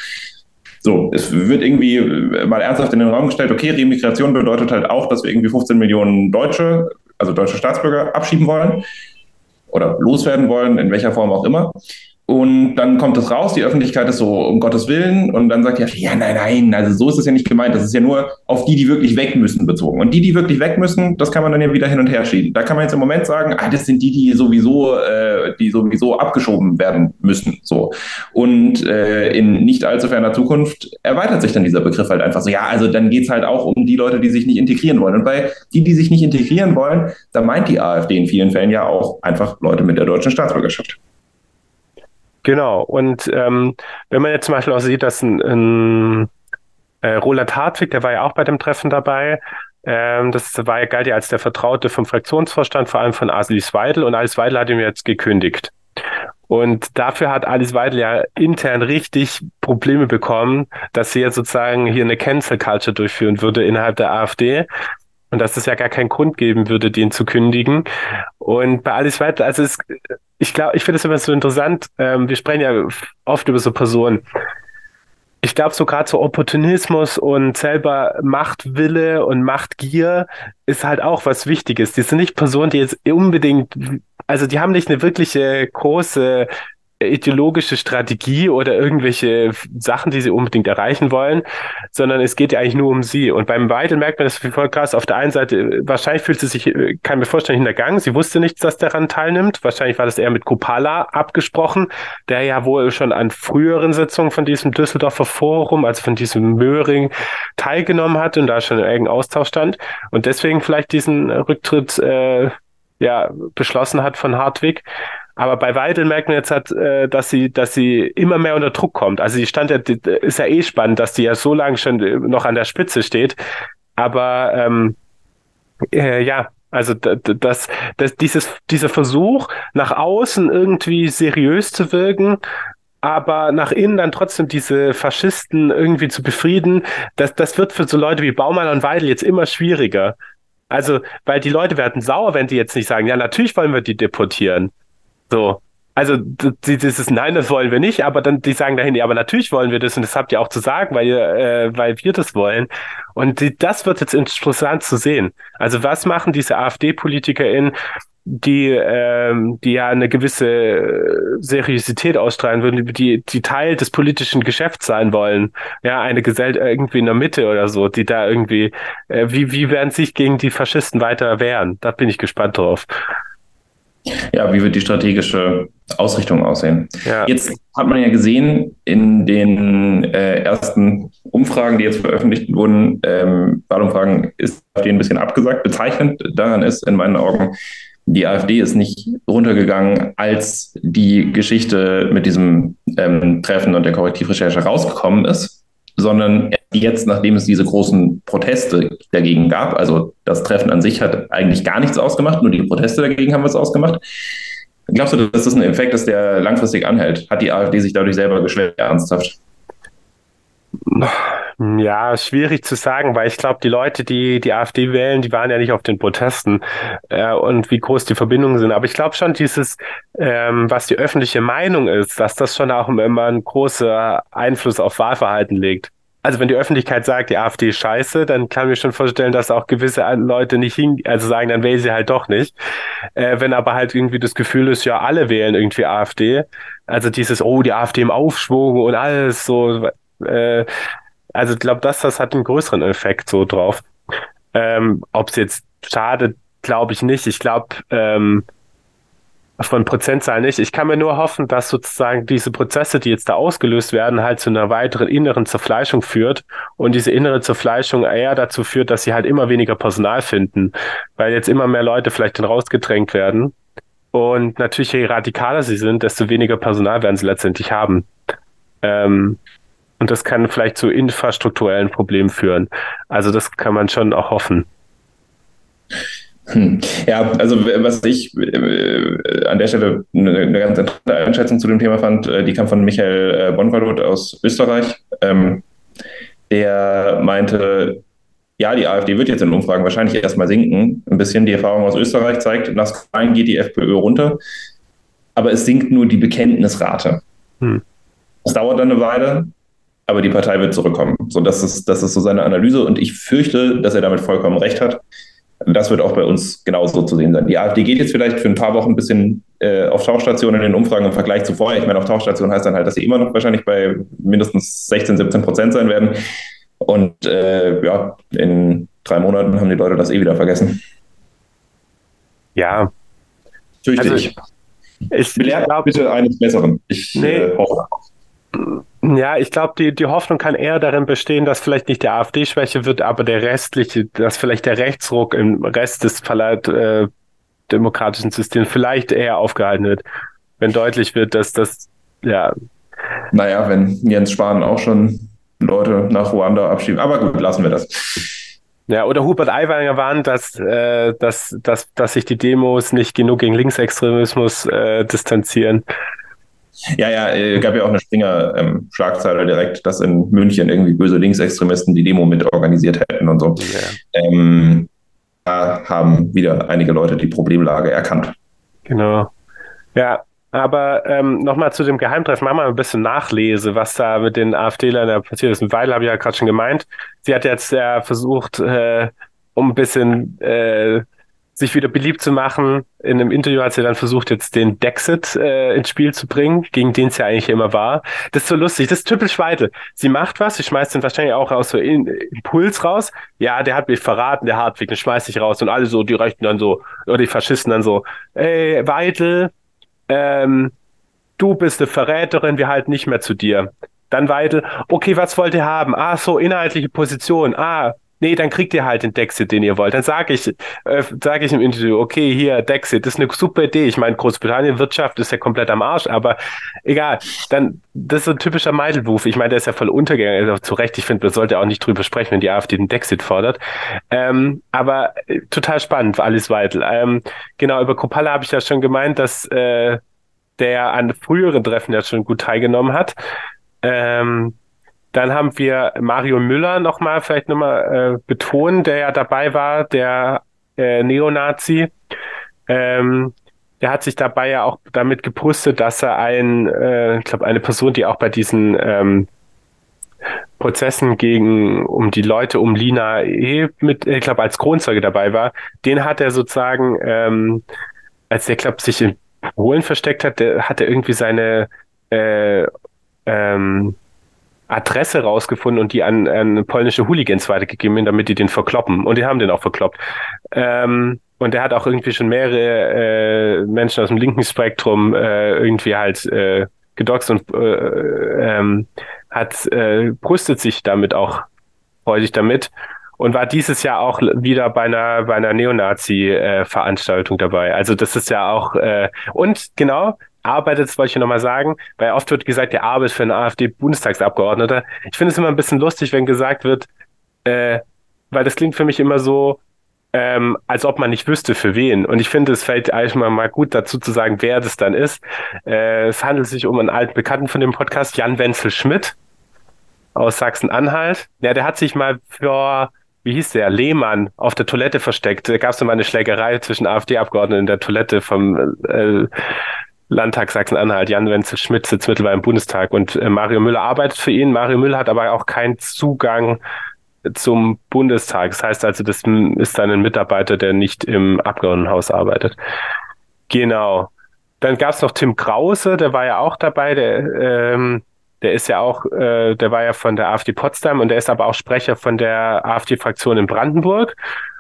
So, es wird irgendwie mal ernsthaft in den Raum gestellt, okay, Remigration bedeutet halt auch, dass wir irgendwie 15 Millionen Deutsche, also deutsche Staatsbürger, abschieben wollen oder loswerden wollen, in welcher Form auch immer. Und dann kommt es raus, die Öffentlichkeit ist so, um Gottes Willen. Und dann sagt ja, ja, nein, nein, also so ist es ja nicht gemeint. Das ist ja nur auf die, die wirklich weg müssen, bezogen. Und die, die wirklich weg müssen, das kann man dann ja wieder hin und her schieben. Da kann man jetzt im Moment sagen, ah, das sind die, die sowieso, äh, die sowieso abgeschoben werden müssen. So. Und äh, in nicht allzu ferner Zukunft erweitert sich dann dieser Begriff halt einfach so, ja, also dann geht's halt auch um die Leute, die sich nicht integrieren wollen. Und bei die, die sich nicht integrieren wollen, da meint die AfD in vielen Fällen ja auch einfach Leute mit der deutschen Staatsbürgerschaft. Genau. Und ähm, wenn man jetzt zum Beispiel auch sieht, dass ein, ein äh, Roland Hartwig, der war ja auch bei dem Treffen dabei, ähm, das war, galt ja als der Vertraute vom Fraktionsvorstand, vor allem von Alice Weidel. Und Alice Weidel hat ihm jetzt gekündigt. Und dafür hat Alice Weidel ja intern richtig Probleme bekommen, dass sie jetzt sozusagen hier eine Cancel Culture durchführen würde innerhalb der AfD und dass es ja gar keinen Grund geben würde, den zu kündigen. Und bei Alice Weidel, also es, ich glaube, ich finde es immer so interessant. Ähm, wir sprechen ja oft über so Personen. Ich glaube, so gerade so Opportunismus und selber Machtwille und Machtgier ist halt auch was Wichtiges. Die sind nicht Personen, die jetzt unbedingt, also die haben nicht eine wirkliche große ideologische Strategie oder irgendwelche Sachen, die sie unbedingt erreichen wollen, sondern es geht ja eigentlich nur um sie. Und beim Weidel merkt man das voll krass. Auf der einen Seite, wahrscheinlich fühlt sie sich, kann mir vorstellen, hintergangen. Sie wusste nichts, dass daran teilnimmt. Wahrscheinlich war das eher mit Kupala abgesprochen, der ja wohl schon an früheren Sitzungen von diesem Düsseldorfer Forum, also von diesem Möhring, teilgenommen hat und da schon einen engen Austausch stand und deswegen vielleicht diesen Rücktritt äh, ja beschlossen hat von Hartwig. Aber bei Weidel merkt man jetzt halt, äh, dass sie, dass sie immer mehr unter Druck kommt. Also die stand ja, ist ja eh spannend, dass die ja so lange schon äh, noch an der Spitze steht. Aber ähm, äh, ja, also das, das, dieses, dieser Versuch, nach außen irgendwie seriös zu wirken, aber nach innen dann trotzdem diese Faschisten irgendwie zu befrieden, das, das wird für so Leute wie Baumann und Weidel jetzt immer schwieriger. Also, weil die Leute werden sauer, wenn die jetzt nicht sagen, ja, natürlich wollen wir die deportieren. So. Also dieses Nein, das wollen wir nicht, aber dann die sagen dahin, ja, aber natürlich wollen wir das und das habt ihr auch zu sagen, weil, äh, weil wir das wollen. Und die, das wird jetzt interessant zu sehen. Also was machen diese AfD-PolitikerInnen, die, ähm, die ja eine gewisse Seriosität ausstrahlen würden, die, die Teil des politischen Geschäfts sein wollen, ja, eine Gesellschaft irgendwie in der Mitte oder so, die da irgendwie, äh, wie, wie werden sich gegen die Faschisten weiter wehren? Da bin ich gespannt drauf. Ja, wie wird die strategische Ausrichtung aussehen? Ja. Jetzt hat man ja gesehen in den äh, ersten Umfragen, die jetzt veröffentlicht wurden, ähm, Wahlumfragen ist AfD ein bisschen abgesagt. Bezeichnend daran ist in meinen Augen, die AfD ist nicht runtergegangen, als die Geschichte mit diesem ähm, Treffen und der Korrektivrecherche rausgekommen ist, sondern jetzt, nachdem es diese großen Proteste dagegen gab, also das Treffen an sich hat eigentlich gar nichts ausgemacht, nur die Proteste dagegen haben was ausgemacht. Glaubst du, dass das ein Effekt ist, der langfristig anhält? Hat die AfD sich dadurch selber geschwächt, ernsthaft? Ja, schwierig zu sagen, weil ich glaube, die Leute, die die AfD wählen, die waren ja nicht auf den Protesten äh, und wie groß die Verbindungen sind. Aber ich glaube schon, dieses, ähm, was die öffentliche Meinung ist, dass das schon auch immer einen großen Einfluss auf Wahlverhalten legt also wenn die Öffentlichkeit sagt, die AfD ist scheiße, dann kann ich mir schon vorstellen, dass auch gewisse Leute nicht hin, also sagen, dann wählen sie halt doch nicht. Äh, wenn aber halt irgendwie das Gefühl ist, ja, alle wählen irgendwie AfD, also dieses, oh, die AfD im Aufschwung und alles so, äh, also ich glaube, das, das hat einen größeren Effekt so drauf. Ähm, Ob es jetzt schadet, glaube ich nicht. Ich glaube, ähm, von Prozentzahlen nicht. Ich kann mir nur hoffen, dass sozusagen diese Prozesse, die jetzt da ausgelöst werden, halt zu einer weiteren inneren Zerfleischung führt und diese innere Zerfleischung eher dazu führt, dass sie halt immer weniger Personal finden, weil jetzt immer mehr Leute vielleicht dann rausgedrängt werden. Und natürlich, je radikaler sie sind, desto weniger Personal werden sie letztendlich haben. Ähm, und das kann vielleicht zu infrastrukturellen Problemen führen. Also das kann man schon auch hoffen. Hm. Ja, also was ich äh, an der Stelle eine, eine, ganz interessante Einschätzung zu dem Thema fand, äh, die kam von Michael äh, Bonvalot aus Österreich. Ähm, der meinte, ja, die AfD wird jetzt in Umfragen wahrscheinlich erstmal sinken. Ein bisschen die Erfahrung aus Österreich zeigt, nach Skalen geht die FPÖ runter, aber es sinkt nur die Bekenntnisrate. Hm. Es dauert dann eine Weile, aber die Partei wird zurückkommen. So, das ist, das ist so seine Analyse und ich fürchte, dass er damit vollkommen recht hat. Das wird auch bei uns genauso zu sehen sein. Die AfD geht jetzt vielleicht für ein paar Wochen ein bisschen äh, auf Tauchstationen in den Umfragen im Vergleich zu vorher. Ich meine, auf Tauchstationen heißt dann halt, dass sie immer noch wahrscheinlich bei mindestens 16, 17 Prozent sein werden. Und äh, ja, in drei Monaten haben die Leute das eh wieder vergessen. Ja. Fürchte also, ich. Ich belehrt bitte eines Besseren. Ich nee. äh, hoffe. Ja, ich glaube, die, die Hoffnung kann eher darin bestehen, dass vielleicht nicht der AfD schwäche wird, aber der restliche, dass vielleicht der Rechtsruck im Rest des äh, demokratischen Systems vielleicht eher aufgehalten wird, wenn deutlich wird, dass das, ja. Naja, wenn Jens Spahn auch schon Leute nach Ruanda abschieben. Aber gut, lassen wir das. Ja, oder Hubert Aiwanger warnt, dass, äh, dass, dass, dass sich die Demos nicht genug gegen Linksextremismus äh, distanzieren. Ja, ja, äh, gab ja auch eine Springer-Schlagzeile ähm, direkt, dass in München irgendwie böse Linksextremisten die Demo mit organisiert hätten und so. Ja. Ähm, da haben wieder einige Leute die Problemlage erkannt. Genau. Ja, aber ähm, nochmal zu dem Geheimtreffen, machen wir ein bisschen Nachlese, was da mit den AfD-Lern passiert ist. Weil habe ich ja gerade schon gemeint, sie hat jetzt ja versucht, äh, um ein bisschen äh, sich wieder beliebt zu machen. In einem Interview hat sie dann versucht, jetzt den Dexit äh, ins Spiel zu bringen, gegen den ja eigentlich immer war. Das ist so lustig, das ist typisch Weite. Sie macht was, sie schmeißt den wahrscheinlich auch aus so in, Impuls raus. Ja, der hat mich verraten, der Hartwig, dann schmeißt sich raus und alle so, die Rechten dann so, oder die Faschisten dann so, ey, Weitel, ähm, du bist eine Verräterin, wir halten nicht mehr zu dir. Dann Weitel, okay, was wollt ihr haben? Ah, so, inhaltliche Position. Ah, nee, dann kriegt ihr halt den Dexit, den ihr wollt. Dann sage ich, äh, sage ich im Interview, okay, hier, Dexit, das ist eine super Idee. Ich meine, Großbritannien Wirtschaft ist ja komplett am Arsch, aber egal. Dann, das ist ein typischer Meidelwurf. Ich meine, der ist ja voll untergegangen, also zu Recht. Ich finde, man sollte auch nicht drüber sprechen, wenn die AfD den Dexit fordert. Ähm, aber äh, total spannend, Alice Weidel. Ähm, genau, über Kopalla habe ich ja schon gemeint, dass äh, der an früheren Treffen ja schon gut teilgenommen hat. Ähm, dann haben wir Mario Müller nochmal vielleicht nochmal äh, betonen, der ja dabei war, der äh, Neonazi. Ähm, der hat sich dabei ja auch damit gebrüstet, dass er ein, äh, ich glaube, eine Person, die auch bei diesen ähm, Prozessen gegen um die Leute um Lina E mit, ich glaube, als Kronzeuge dabei war, den hat er sozusagen, ähm, als der, glaube sich in Polen versteckt hat, der, hat er irgendwie seine äh, ähm, Adresse rausgefunden und die an, an polnische Hooligans weitergegeben, damit die den verkloppen. Und die haben den auch verkloppt. Ähm, und der hat auch irgendwie schon mehrere äh, Menschen aus dem linken Spektrum äh, irgendwie halt äh, gedoxt und äh, ähm, hat äh, brüstet sich damit auch freudig damit und war dieses Jahr auch wieder bei einer bei einer Neonazi-Veranstaltung äh, dabei. Also das ist ja auch äh, und genau arbeitet, das wollte ich nochmal sagen, weil oft wird gesagt, der arbeitet für einen AfD-Bundestagsabgeordneter. Ich finde es immer ein bisschen lustig, wenn gesagt wird, äh, weil das klingt für mich immer so, ähm, als ob man nicht wüsste, für wen. Und ich finde, es fällt eigentlich mal, mal gut dazu zu sagen, wer das dann ist. Äh, es handelt sich um einen alten Bekannten von dem Podcast, Jan Wenzel Schmidt aus Sachsen-Anhalt. Ja, der hat sich mal für, wie hieß der, Lehmann auf der Toilette versteckt. Da gab es mal eine Schlägerei zwischen AfD-Abgeordneten in der Toilette vom äh, Landtag Sachsen-Anhalt. Jan Wenzel Schmidt sitzt mittlerweile im Bundestag und äh, Mario Müller arbeitet für ihn. Mario Müller hat aber auch keinen Zugang zum Bundestag. Das heißt also, das ist dann ein Mitarbeiter, der nicht im Abgeordnetenhaus arbeitet. Genau. Dann gab es noch Tim Krause, der war ja auch dabei, der, ähm, der ist ja auch, äh, der war ja von der AfD Potsdam und der ist aber auch Sprecher von der AfD-Fraktion in Brandenburg.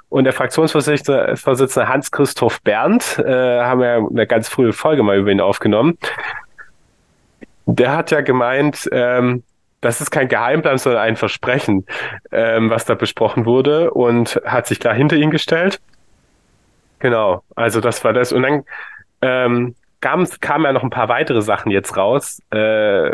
Und der Fraktionsvorsitzende Hans-Christoph Berndt, äh, haben wir eine ganz frühe Folge mal über ihn aufgenommen. Der hat ja gemeint, ähm, das ist kein Geheimplan, sondern ein Versprechen, ähm, was da besprochen wurde und hat sich klar hinter ihn gestellt. Genau, also das war das. Und dann ähm, kamen kam ja noch ein paar weitere Sachen jetzt raus. Äh,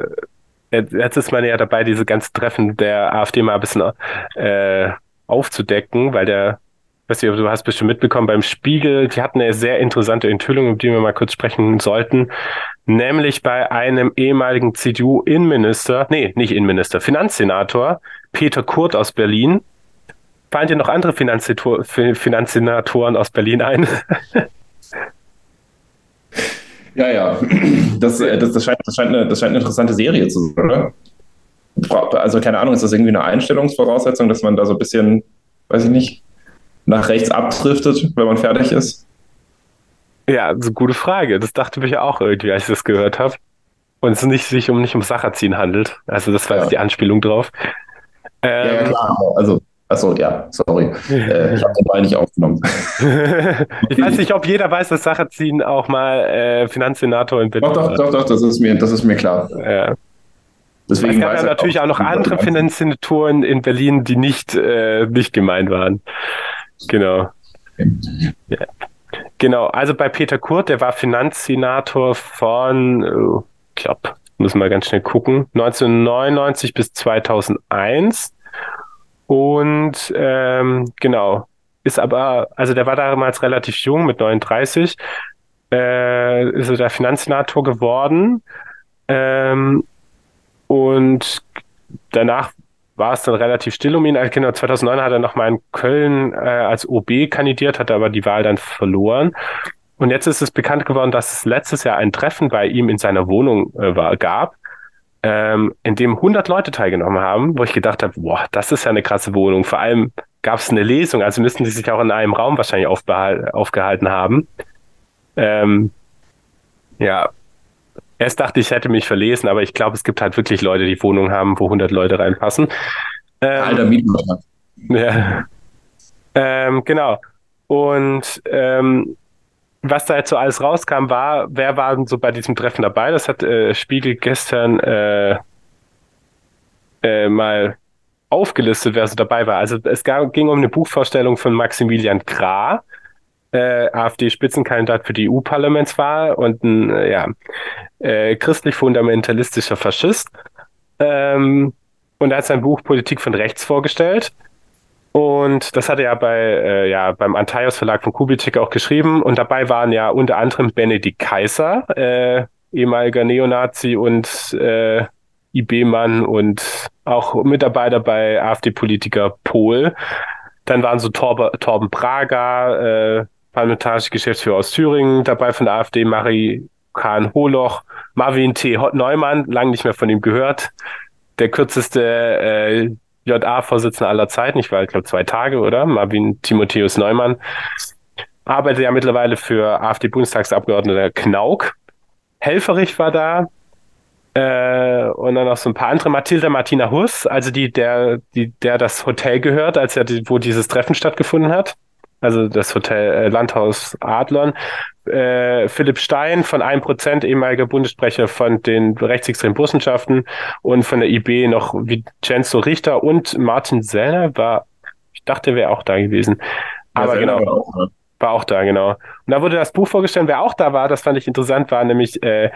jetzt ist man ja dabei, diese ganzen Treffen der AfD mal ein bisschen äh, aufzudecken, weil der, weiß nicht, du hast bestimmt mitbekommen, beim Spiegel, die hatten eine sehr interessante Enthüllung, über die wir mal kurz sprechen sollten, nämlich bei einem ehemaligen CDU-Innenminister, nee, nicht Innenminister, Finanzsenator, Peter Kurt aus Berlin. Fallen dir noch andere Finanzsenatoren aus Berlin ein? *laughs* Ja, ja. Das, äh, das, das, scheint, das, scheint eine, das scheint eine interessante Serie zu sein, oder? Also, keine Ahnung, ist das irgendwie eine Einstellungsvoraussetzung, dass man da so ein bisschen, weiß ich nicht, nach rechts abdriftet, wenn man fertig ist? Ja, so gute Frage. Das dachte ich ja auch irgendwie, als ich das gehört habe. Und es nicht, sich um nicht um Sacherziehen handelt. Also, das war ja. jetzt die Anspielung drauf. Ähm, ja, klar. Also, Achso, ja, sorry. *laughs* Äh, ich habe den Ball nicht aufgenommen. *laughs* ich weiß nicht, ob jeder weiß, dass Sacherziehen auch mal äh, Finanzsenator in Berlin Doch, doch, doch, doch, das ist mir, das ist mir klar. Ja. Deswegen es gab ja natürlich auch, auch noch andere Finanzsenatoren in Berlin, die nicht, äh, nicht gemeint waren. Genau. Ja. Genau, also bei Peter Kurt, der war Finanzsenator von, oh, ich glaube, muss mal ganz schnell gucken, 1999 bis 2001. Und ähm, genau, ist aber, also der war damals relativ jung, mit 39, äh, ist er der Finanzsenator geworden. Ähm, und danach war es dann relativ still um ihn. Genau, 2009 hat er nochmal in Köln äh, als OB kandidiert, hat aber die Wahl dann verloren. Und jetzt ist es bekannt geworden, dass es letztes Jahr ein Treffen bei ihm in seiner Wohnung äh, war, gab ähm, in dem 100 Leute teilgenommen haben, wo ich gedacht habe, boah, das ist ja eine krasse Wohnung. Vor allem gab es eine Lesung, also müssten sie sich auch in einem Raum wahrscheinlich aufgehalten haben. Ähm, ja, erst dachte ich, hätte mich verlesen, aber ich glaube, es gibt halt wirklich Leute, die Wohnungen haben, wo 100 Leute reinpassen. Ähm, Alter Mieter. Ja. Ähm, genau. Und ähm, was da jetzt so alles rauskam, war, wer war denn so bei diesem Treffen dabei? Das hat äh, Spiegel gestern äh, äh, mal aufgelistet, wer so dabei war. Also es ging um eine Buchvorstellung von Maximilian Krah, äh, AfD-Spitzenkandidat für die EU-Parlamentswahl und ein äh, ja, äh, christlich-fundamentalistischer Faschist. Ähm, und er hat sein Buch Politik von Rechts vorgestellt. Und das hat er ja bei, äh, ja, beim Antaios Verlag von Kubitschek auch geschrieben. Und dabei waren ja unter anderem Benedikt Kaiser, äh, ehemaliger Neonazi und äh, IB-Mann und auch Mitarbeiter bei AfD-Politiker Pohl. Dann waren so Torbe, Torben Prager, äh, parlamentarische Geschäftsführer aus Thüringen, dabei von der AfD Marie Kahn Holoch, Marvin T. Neumann, lang nicht mehr von ihm gehört. Der kürzeste äh, JA-Vorsitzender aller Zeiten. Ich war, ich glaube, zwei Tage, oder? Marvin Timotheus Neumann. Arbeitet ja mittlerweile für AfD-Bundestagsabgeordneter Knauk. Helferich war da. Äh, und dann noch so ein paar andere. Mathilda Martina Huss, also die, der, die, der das Hotel gehört, als er, wo dieses Treffen stattgefunden hat also das Hotel äh, Landhaus Adlon. Äh, Philipp Stein von 1%, ehemaliger Bundessprecher von den rechtsextremen Burschenschaften und von der IB noch Vincenzo Richter und Martin Sellner war, ich dachte, wäre auch da gewesen. Aber ja, genau. War auch, ne? war auch da, genau. Und da wurde das Buch vorgestellt, wer auch da war, das fand ich interessant, war nämlich äh,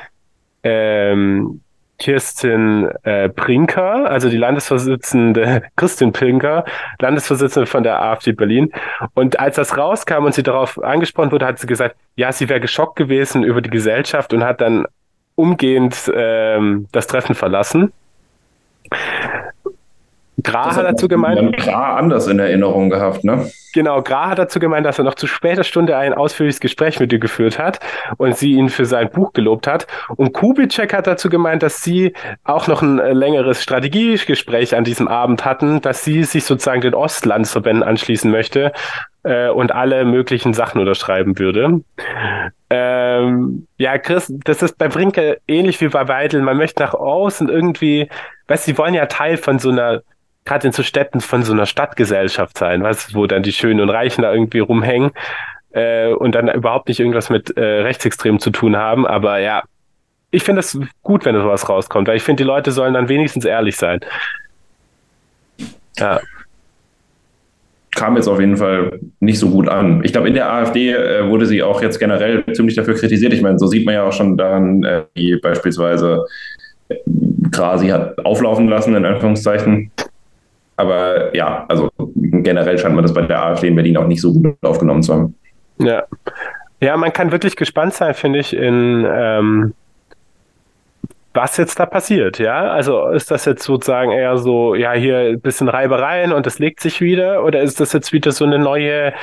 ähm, Kirstin äh, Brinker, also die Landesvorsitzende *laughs* Christin Pinker, Landesvorsitzende von der AfD Berlin. Und als das rauskam und sie darauf angesprochen wurde, hat sie gesagt, ja, sie wäre geschockt gewesen über die Gesellschaft und hat dann umgehend ähm, das Treffen verlassen. Gra hat dazu gemeint. Gra anders in Erinnerung gehabt, ne? Genau, Gra hat dazu gemeint, dass er noch zu später Stunde ein ausführliches Gespräch mit ihr geführt hat und sie ihn für sein Buch gelobt hat. Und Kubitschek hat dazu gemeint, dass sie auch noch ein äh, längeres Strategiegespräch an diesem Abend hatten, dass sie sich sozusagen den Ostlandsverbänden anschließen möchte äh, und alle möglichen Sachen unterschreiben würde. Ähm, ja, Chris, das ist bei Brinke ähnlich wie bei Weidel. Man möchte nach außen irgendwie, weißt du, sie wollen ja Teil von so einer gerade in so Städten von so einer Stadtgesellschaft sein, weißt wo dann die Schönen und Reichen da irgendwie rumhängen äh, und dann überhaupt nicht irgendwas mit äh, Rechtsextremen zu tun haben. Aber ja, ich finde es gut, wenn sowas rauskommt, weil ich finde, die Leute sollen dann wenigstens ehrlich sein. Ja. Kam jetzt auf jeden Fall nicht so gut an. Ich glaube, in der AfD äh, wurde sie auch jetzt generell ziemlich dafür kritisiert. Ich meine, so sieht man ja auch schon daran, äh, wie beispielsweise äh, Grasi hat auflaufen lassen, in Anführungszeichen. Aber ja, also generell scheint man das bei der AfD in Berlin auch nicht so gut aufgenommen zu haben. Ja. Ja, man kann wirklich gespannt sein, finde ich, in ähm, was jetzt da passiert, ja? Also ist das jetzt sozusagen eher so, ja, hier ein bisschen Reibereien und es legt sich wieder, oder ist das jetzt wieder so eine neue,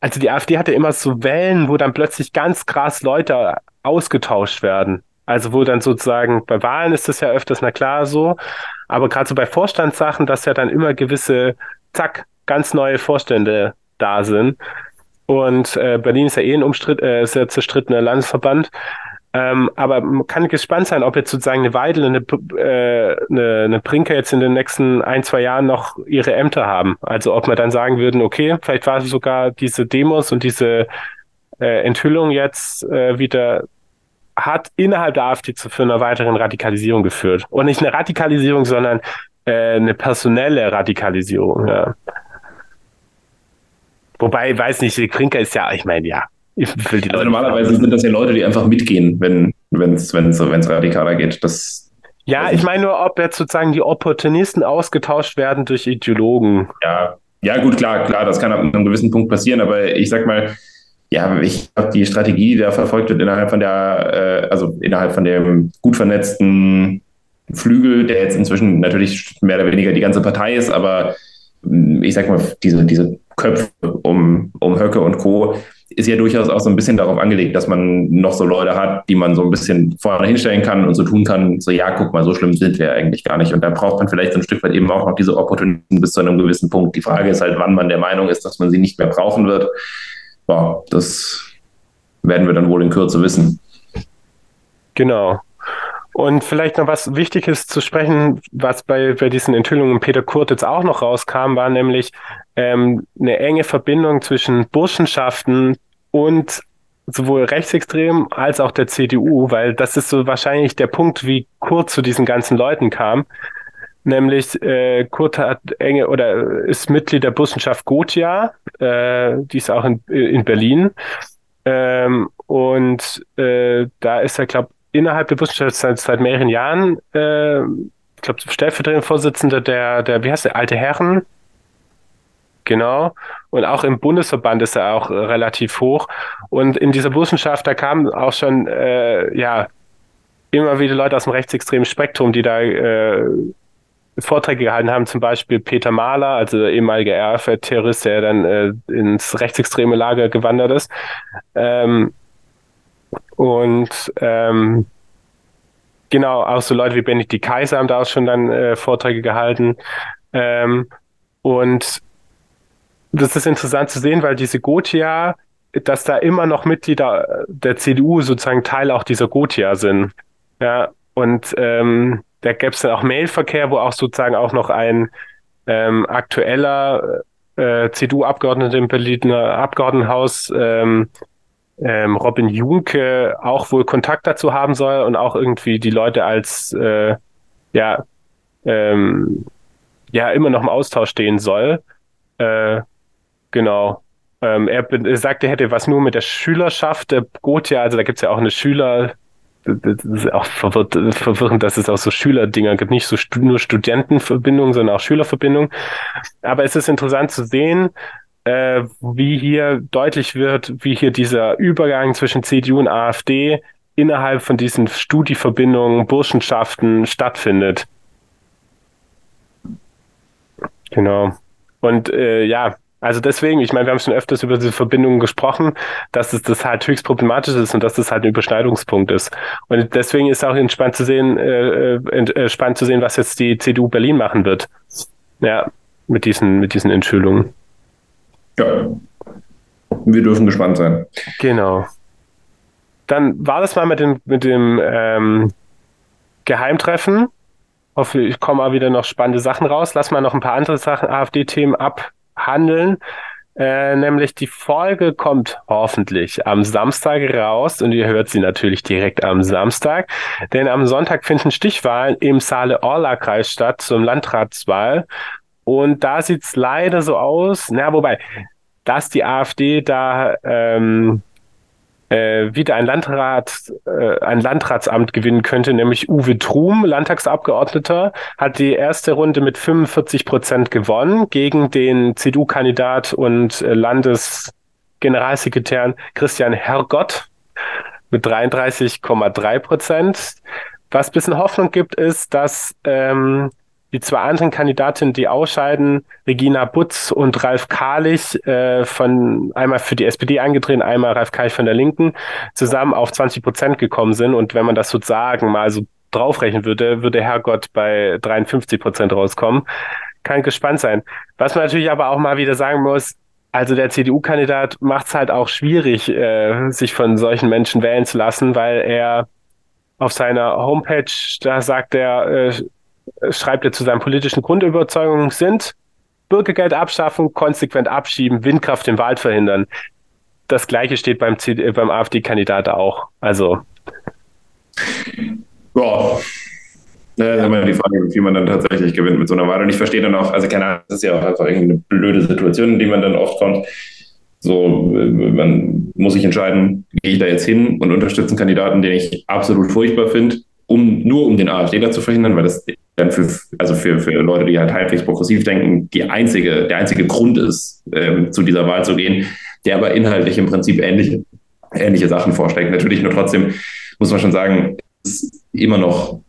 also die AfD hatte immer so Wellen, wo dann plötzlich ganz krass Leute ausgetauscht werden. Also wo dann sozusagen, bei Wahlen ist das ja öfters, na klar, so, aber gerade so bei Vorstandssachen, dass ja dann immer gewisse, zack, ganz neue Vorstände da sind. Und äh, Berlin ist ja eh ein umstritt, äh, sehr zerstrittener Landesverband. Ähm, aber man kann gespannt sein, ob jetzt sozusagen eine Weidel und eine, äh, eine, eine Brinker jetzt in den nächsten ein, zwei Jahren noch ihre Ämter haben. Also ob wir dann sagen würden, okay, vielleicht war sogar diese Demos und diese äh, Enthüllung jetzt äh, wieder hat innerhalb der AfD zu einer weiteren Radikalisierung geführt. Und nicht eine Radikalisierung, sondern äh, eine personelle Radikalisierung. Ja. Wobei, weiß nicht, Krinker ist ja, ich meine, ja, ich will die also Leute normalerweise sind das ja Leute, die einfach mitgehen, wenn es wenn's, wenn's radikaler geht. Das, ja, ich meine nur, ob jetzt sozusagen die Opportunisten ausgetauscht werden durch Ideologen. Ja, ja, gut, klar, klar, das kann ab einem gewissen Punkt passieren, aber ich sag mal, ja, ich glaube, die Strategie, die da verfolgt wird innerhalb von der, äh, also innerhalb von dem gut vernetzten Flügel, der jetzt inzwischen natürlich mehr oder weniger die ganze Partei ist, aber ich sag mal, diese, diese Köpfe um, um Höcke und Co., ist ja durchaus auch so ein bisschen darauf angelegt, dass man noch so Leute hat, die man so ein bisschen vorne hinstellen kann und so tun kann, so ja, guck mal, so schlimm sind wir eigentlich gar nicht. Und da braucht man vielleicht so ein Stück weit eben auch noch diese Opportunitäten bis zu einem gewissen Punkt. Die Frage ist halt, wann man der Meinung ist, dass man sie nicht mehr brauchen wird. Boah, das werden wir dann wohl in Kürze wissen. Genau. Und vielleicht noch was Wichtiges zu sprechen, was bei, bei diesen Enthüllungen Peter Kurt jetzt auch noch rauskam, war nämlich ähm, eine enge Verbindung zwischen Burschenschaften und sowohl rechtsextrem als auch der CDU, weil das ist so wahrscheinlich der Punkt, wie Kurt zu diesen ganzen Leuten kam. Nämlich äh, Kurt hat enge oder ist Mitglied der Burschenschaft Gotia, äh, die ist auch in, in Berlin. Ähm, und äh, da ist er, glaube innerhalb der Burschenschaft seit, seit mehreren Jahren, äh, ich glaube, stellvertretender Vorsitzender der, der, wie heißt der, Alte Herren, Genau. Und auch im Bundesverband ist er auch relativ hoch. Und in dieser Burschenschaft, da kamen auch schon, äh, ja, immer wieder Leute aus dem rechtsextremen Spektrum, die da äh, Vorträge gehalten haben, zum Beispiel Peter Mahler, also der ehemalige RAF-Terrorist, der dann äh, ins rechtsextreme Lager gewandert ist. Ähm, und ähm, genau, auch so Leute wie Benedikt Kaiser haben da auch schon dann äh, Vorträge gehalten. Ähm, und das ist interessant zu sehen, weil diese Gotia, dass da immer noch Mitglieder der CDU sozusagen Teil auch dieser Gotia sind. Ja, und ähm, da gäbe es dann auch Mailverkehr, wo auch sozusagen auch noch ein ähm, aktueller äh, CDU-Abgeordneter im Berliner Abgeordnetenhaus, ähm, ähm, Robin Junke, auch wohl Kontakt dazu haben soll und auch irgendwie die Leute als äh, ja, ähm, ja immer noch im Austausch stehen soll. Äh, Genau. Ähm, er, er sagte, er hätte was nur mit der Schülerschaft der Gotia, also da gibt es ja auch eine Schüler, das ist auch verwirrend, dass es auch so Schülerdinger gibt, nicht so nur Studentenverbindungen, sondern auch Schülerverbindungen. Aber es ist interessant zu sehen, äh, wie hier deutlich wird, wie hier dieser Übergang zwischen CDU und AfD innerhalb von diesen Studieverbindungen, Burschenschaften stattfindet. Genau. Und äh, ja, also deswegen, ich meine, wir haben schon öfters über diese Verbindungen gesprochen, dass es das halt höchst problematisch ist und dass das halt ein Überschneidungspunkt ist. Und deswegen ist auch spannend zu sehen, äh, äh, spannend zu sehen, was jetzt die CDU Berlin machen wird. Ja, mit diesen, mit diesen Entschuldigungen. Ja. Wir dürfen gespannt sein. Genau. Dann war das mal mit dem, mit dem ähm, Geheimtreffen hoffe, ich komme mal wieder noch spannende Sachen raus. Lass mal noch ein paar andere Sachen, AfD-Themen abhandeln. Äh, nämlich die Folge kommt hoffentlich am Samstag raus und ihr hört sie natürlich direkt am Samstag, denn am Sonntag finden Stichwahlen im Saale-Orla-Kreis statt zum Landratswahl. Und da sieht's leider so aus, na wobei, dass die AfD da ähm, äh, wieder ein Landrat, äh, ein Landratsamt gewinnen könnte, nämlich Uwe Trum, Landtagsabgeordneter, hat die erste Runde mit 45 Prozent gewonnen gegen den CDU-Kandidat und äh, Landesgeneralsekretär Christian Hergott mit 33,3 Prozent. Was bisschen Hoffnung gibt, ist, dass ähm, die zwei anderen Kandidatinnen, die ausscheiden, Regina Butz und Ralf Kahlich, äh, von einmal für die SPD angetreten, einmal Ralf Kahlich von der Linken, zusammen auf 20 Prozent gekommen sind. Und wenn man das sozusagen mal so draufrechnen würde, würde Herrgott bei 53 Prozent rauskommen. Kann gespannt sein. Was man natürlich aber auch mal wieder sagen muss, also der CDU-Kandidat macht es halt auch schwierig, äh, sich von solchen Menschen wählen zu lassen, weil er auf seiner Homepage, da sagt er, äh, schreibt er zu seinen politischen Grundüberzeugungen sind Bürgergeld abschaffen, konsequent abschieben, Windkraft im Wald verhindern. Das gleiche steht beim, äh, beim AfD-Kandidat auch. Also. Ja. Ja, ist immer die Frage, wie man dann tatsächlich gewinnt mit so einer Wahl. Und ich verstehe dann auch, also keine Ahnung, das ist ja auch einfach irgendeine blöde Situation, in die man dann oft kommt. So, man muss sich entscheiden, gehe ich da jetzt hin und unterstütze einen Kandidaten, den ich absolut furchtbar finde, um nur um den AfD da zu verhindern, weil das dann für, also für, für Leute, die halt halbwegs progressiv denken, die einzige, der einzige Grund ist, ähm, zu dieser Wahl zu gehen, der aber inhaltlich im Prinzip ähnliche, ähnliche Sachen vorschlägt. Natürlich nur trotzdem muss man schon sagen, ist immer noch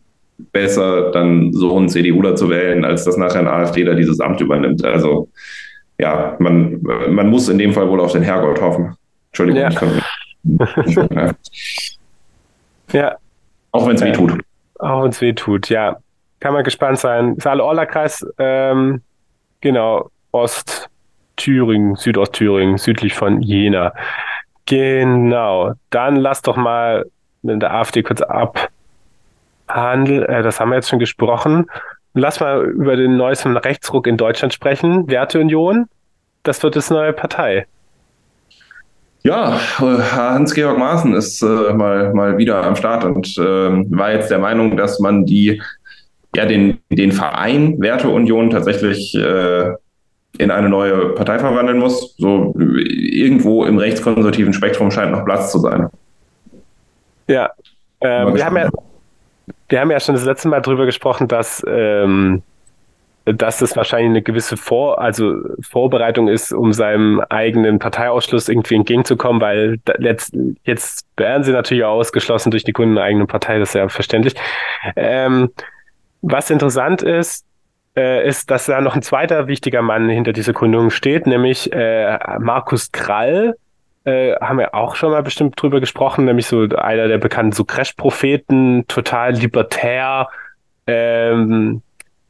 besser, dann so einen CDUler zu wählen, als dass nachher ein AfD da dieses Amt übernimmt. Also ja, man, man muss in dem Fall wohl auf den Herrgott hoffen. Entschuldigung, ja. ich kann, *laughs* ja. ja. Auch wenn es weh tut. Auch wenn es weh tut, ja kann man gespannt sein. Saale-Orla-Kreis, ähm, genau, Ostthüringen, Südostthüringen, südlich von Jena. Genau, dann lass doch mal mit der AfD kurz abhandeln. Äh, das haben wir jetzt schon gesprochen. Lass mal über den neuesten Rechtsruck in Deutschland sprechen. Werteunion, das wird jetzt neue Partei. Ja, Hans-Georg Maaßen ist äh, mal, mal wieder am Start und äh, war jetzt der Meinung, dass man die ja, den, den Verein Werteunion tatsächlich äh, in eine neue Partei verwandeln muss. So irgendwo im rechtskonservativen Spektrum scheint noch Platz zu sein. Ja, ähm, wir, haben ja wir haben ja schon das letzte Mal darüber gesprochen, dass, ähm, dass das wahrscheinlich eine gewisse Vor also Vorbereitung ist, um seinem eigenen Parteiausschluss irgendwie entgegenzukommen, weil jetzt, jetzt werden sie natürlich auch ausgeschlossen durch die Kunden eigenen Partei, das ist ja verständlich. Ähm, was interessant ist, äh, ist, dass da noch ein zweiter wichtiger Mann hinter dieser Gründung steht, nämlich äh, Markus Krall. Äh, haben wir auch schon mal bestimmt drüber gesprochen, nämlich so einer der bekannten so Crash-Propheten, total libertär, ähm,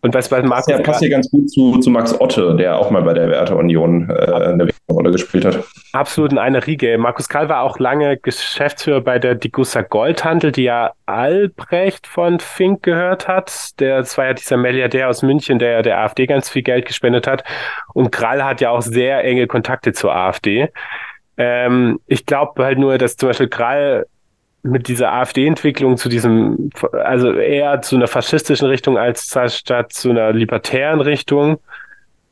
und was bei Markus. Ja, passt hier ganz gut zu, zu Max Otte, der auch mal bei der Werteunion äh, eine wichtige Rolle gespielt hat. Absolut in einer Riege. Markus Karl war auch lange Geschäftsführer bei der Digussa Goldhandel, die ja Albrecht von Fink gehört hat. Der, das war ja dieser Milliardär aus München, der der AfD ganz viel Geld gespendet hat. Und Krall hat ja auch sehr enge Kontakte zur AfD. Ähm, ich glaube halt nur, dass zum Beispiel Krall mit dieser AfD-Entwicklung zu diesem, also eher zu einer faschistischen Richtung als statt zu einer libertären Richtung,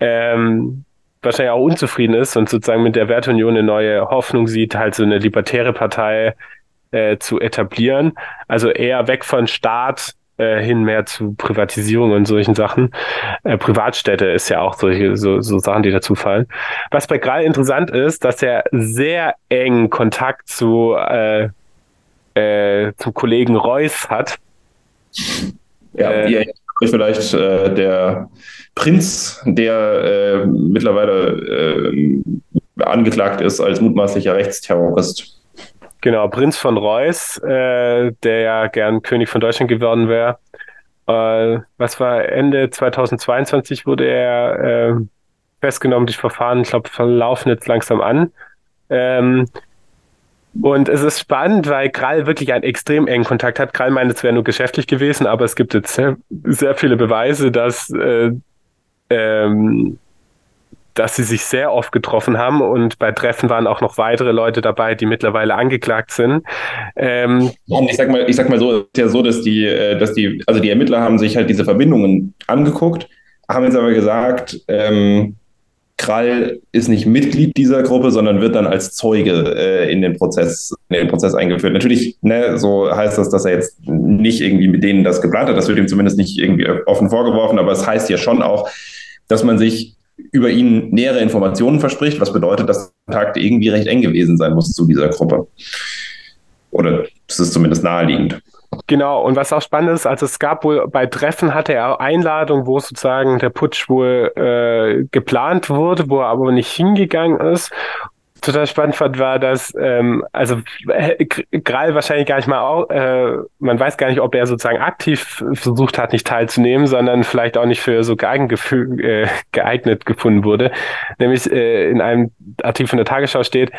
ähm, wahrscheinlich auch unzufrieden ist und sozusagen mit der Wertunion eine neue Hoffnung sieht, halt so eine libertäre Partei äh, zu etablieren. Also eher weg von Staat äh, hin mehr zu Privatisierung und solchen Sachen. Äh, Privatstädte ist ja auch solche so, so Sachen, die dazu fallen. Was bei Gral interessant ist, dass er sehr eng Kontakt zu äh, äh, zum Kollegen Reus hat. Ja, äh, ihr euch vielleicht äh, der Prinz, der äh, mittlerweile äh, angeklagt ist als mutmaßlicher Rechtsterrorist. Genau, Prinz von Reus, äh, der ja gern König von Deutschland geworden wäre. was war Ende 2022 wurde er festgenommen, die Verfahren, ich glaube, verlaufen jetzt langsam an. Ähm, Und es ist spannend, weil Krall wirklich einen extrem engen Kontakt hat. Krall meint, es wäre nur geschäftlich gewesen, aber es gibt jetzt sehr, sehr viele Beweise, dass, äh, ähm, dass sie sich sehr oft getroffen haben und bei Treffen waren auch noch weitere Leute dabei, die mittlerweile angeklagt sind. Ähm, ich sag mal, ich sag mal so, es ist ja so, dass die, äh, dass die, also die Ermittler haben sich halt diese Verbindungen angeguckt, haben jetzt aber gesagt, ähm, Krall ist nicht Mitglied dieser Gruppe, sondern wird dann als Zeuge äh, in, den Prozess, in den Prozess eingeführt. Natürlich, ne, so heißt das, dass er jetzt nicht irgendwie mit denen das geplant hat. Das wird ihm zumindest nicht irgendwie offen vorgeworfen, aber es heißt ja schon auch, dass man sich über ihn nähere Informationen verspricht, was bedeutet, dass der Kontakt irgendwie recht eng gewesen sein muss zu dieser Gruppe. Oder es ist zumindest naheliegend. Genau, und was auch spannend ist, also es gab wohl bei Treffen hatte er Einladungen, wo sozusagen der Putsch wohl äh, geplant wurde, wo er aber nicht hingegangen ist. Total spannend fand war, dass ähm, also äh, Gral wahrscheinlich gar nicht mal auch, äh, man weiß gar nicht, ob er sozusagen aktiv versucht hat, nicht teilzunehmen, sondern vielleicht auch nicht für so äh, geeignet gefunden wurde. Nämlich äh, in einem Artikel von der Tagesschau steht,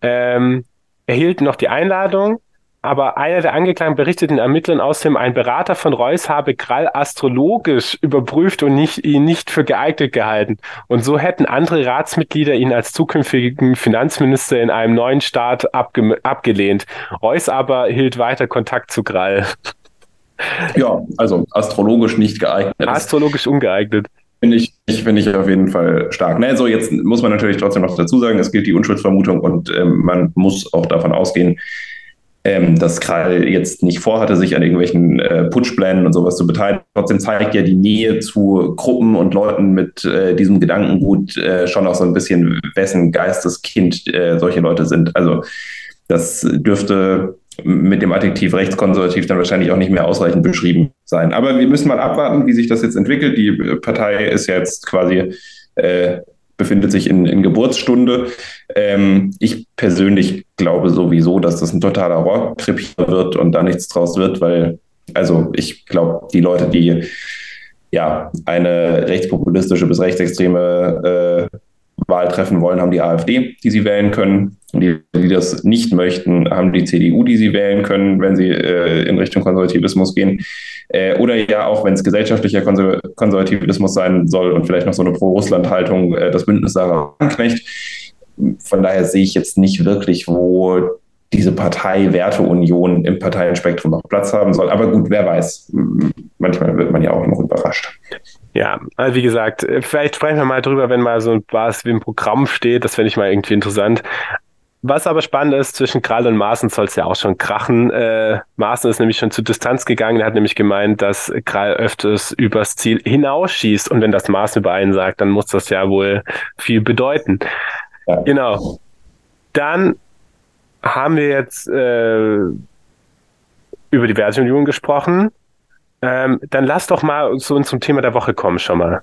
ähm, erhielt noch die Einladung, aber einer der Angeklagten berichtet den Ermittlern außerdem, ein Berater von Reuss habe Krall astrologisch überprüft und nicht, ihn nicht für geeignet gehalten. Und so hätten andere Ratsmitglieder ihn als zukünftigen Finanzminister in einem neuen Staat abge abgelehnt. Reuss aber hielt weiter Kontakt zu Krall. Ja, also astrologisch nicht geeignet. Astrologisch ungeeignet. Finde ich, finde ich auf jeden Fall stark. Ne, so jetzt muss man natürlich trotzdem noch dazu sagen, es gilt die Unschuldsvermutung und ähm, man muss auch davon ausgehen, ähm, dass Krall jetzt nicht vorhatte, sich an irgendwelchen äh, Putschplänen und sowas zu beteiligen. Trotzdem zeigt ja die Nähe zu Gruppen und Leuten mit äh, diesem Gedankengut äh, schon auch so ein bisschen, wessen Geisteskind äh, solche Leute sind. Also das dürfte mit dem Adjektiv rechtskonservativ dann wahrscheinlich auch nicht mehr ausreichend beschrieben sein. Aber wir müssen mal abwarten, wie sich das jetzt entwickelt. Die Partei ist jetzt quasi äh, befindet sich in, in Geburtsstunde. Ähm, ich persönlich glaube sowieso, dass das ein totaler Rohrkrip wird und da nichts draus wird, weil, also ich glaube, die Leute, die ja eine rechtspopulistische bis rechtsextreme äh, Wahl treffen wollen, haben die AfD, die sie wählen können. Die, die das nicht möchten, haben die CDU, die sie wählen können, wenn sie äh, in Richtung Konservativismus gehen. Äh, oder ja auch, wenn es gesellschaftlicher Konser Konservativismus sein soll und vielleicht noch so eine Pro-Russland-Haltung, äh, das Bündnis Sarah Wagenknecht. Von daher sehe ich jetzt nicht wirklich, wo diese Partei-Werteunion im Parteienspektrum noch Platz haben soll. Aber gut, wer weiß. Manchmal wird man ja auch noch überrascht. Ja, also wie gesagt, vielleicht sprechen wir mal drüber, wenn mal so was wie ein Programm steht. Das fände ich mal irgendwie interessant. Was aber spannend ist, zwischen Krall und Maaßen soll es ja auch schon krachen. Äh, Maaßen ist nämlich schon zu Distanz gegangen. Er hat nämlich gemeint, dass Krall öfters übers Ziel hinausschießt. Und wenn das Maaßen über einen sagt, dann muss das ja wohl viel bedeuten. Ja. Genau. Dann haben wir jetzt äh, über die Werteunion gesprochen. Ähm, dann lass doch mal zu uns zum Thema der Woche kommen schon mal.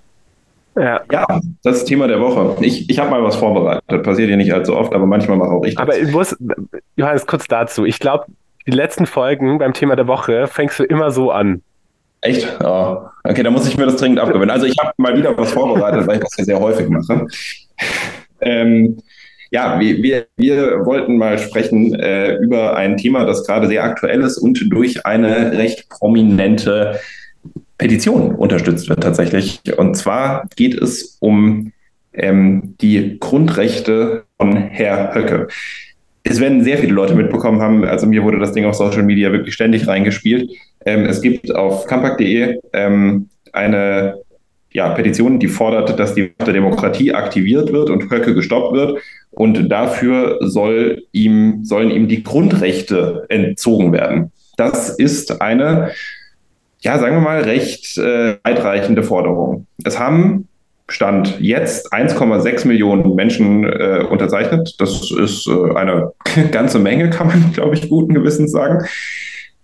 Ja. ja, das Thema der Woche. Ich, ich habe mal was vorbereitet. Das passiert ja nicht allzu oft, aber manchmal mache auch ich das. Aber ich muss, Johannes, kurz dazu. Ich glaube, die letzten Folgen beim Thema der Woche fängst du immer so an. Echt? Oh. Okay, da muss ich mir das dringend abgewöhnen. Also ich habe mal wieder was vorbereitet, weil ich das ja sehr häufig mache. Ähm, ja, wir, wir, wir wollten mal sprechen äh, über ein Thema, das gerade sehr aktuell ist und durch eine recht prominente Petition unterstützt wird tatsächlich. Und zwar geht es um ähm, die Grundrechte von Herr Höcke. Es werden sehr viele Leute mitbekommen haben, also mir wurde das Ding auf Social Media wirklich ständig reingespielt. Ähm, es gibt auf kampack.de ähm, eine ja, Petition, die fordert, dass die Macht der Demokratie aktiviert wird und Höcke gestoppt wird. Und dafür soll ihm, sollen ihm die Grundrechte entzogen werden. Das ist eine ja, sagen wir mal, recht äh, weitreichende Forderungen. Es haben Stand jetzt 1,6 Millionen Menschen äh, unterzeichnet. Das ist äh, eine *laughs* ganze Menge, kann man, glaube ich, guten Gewissens sagen.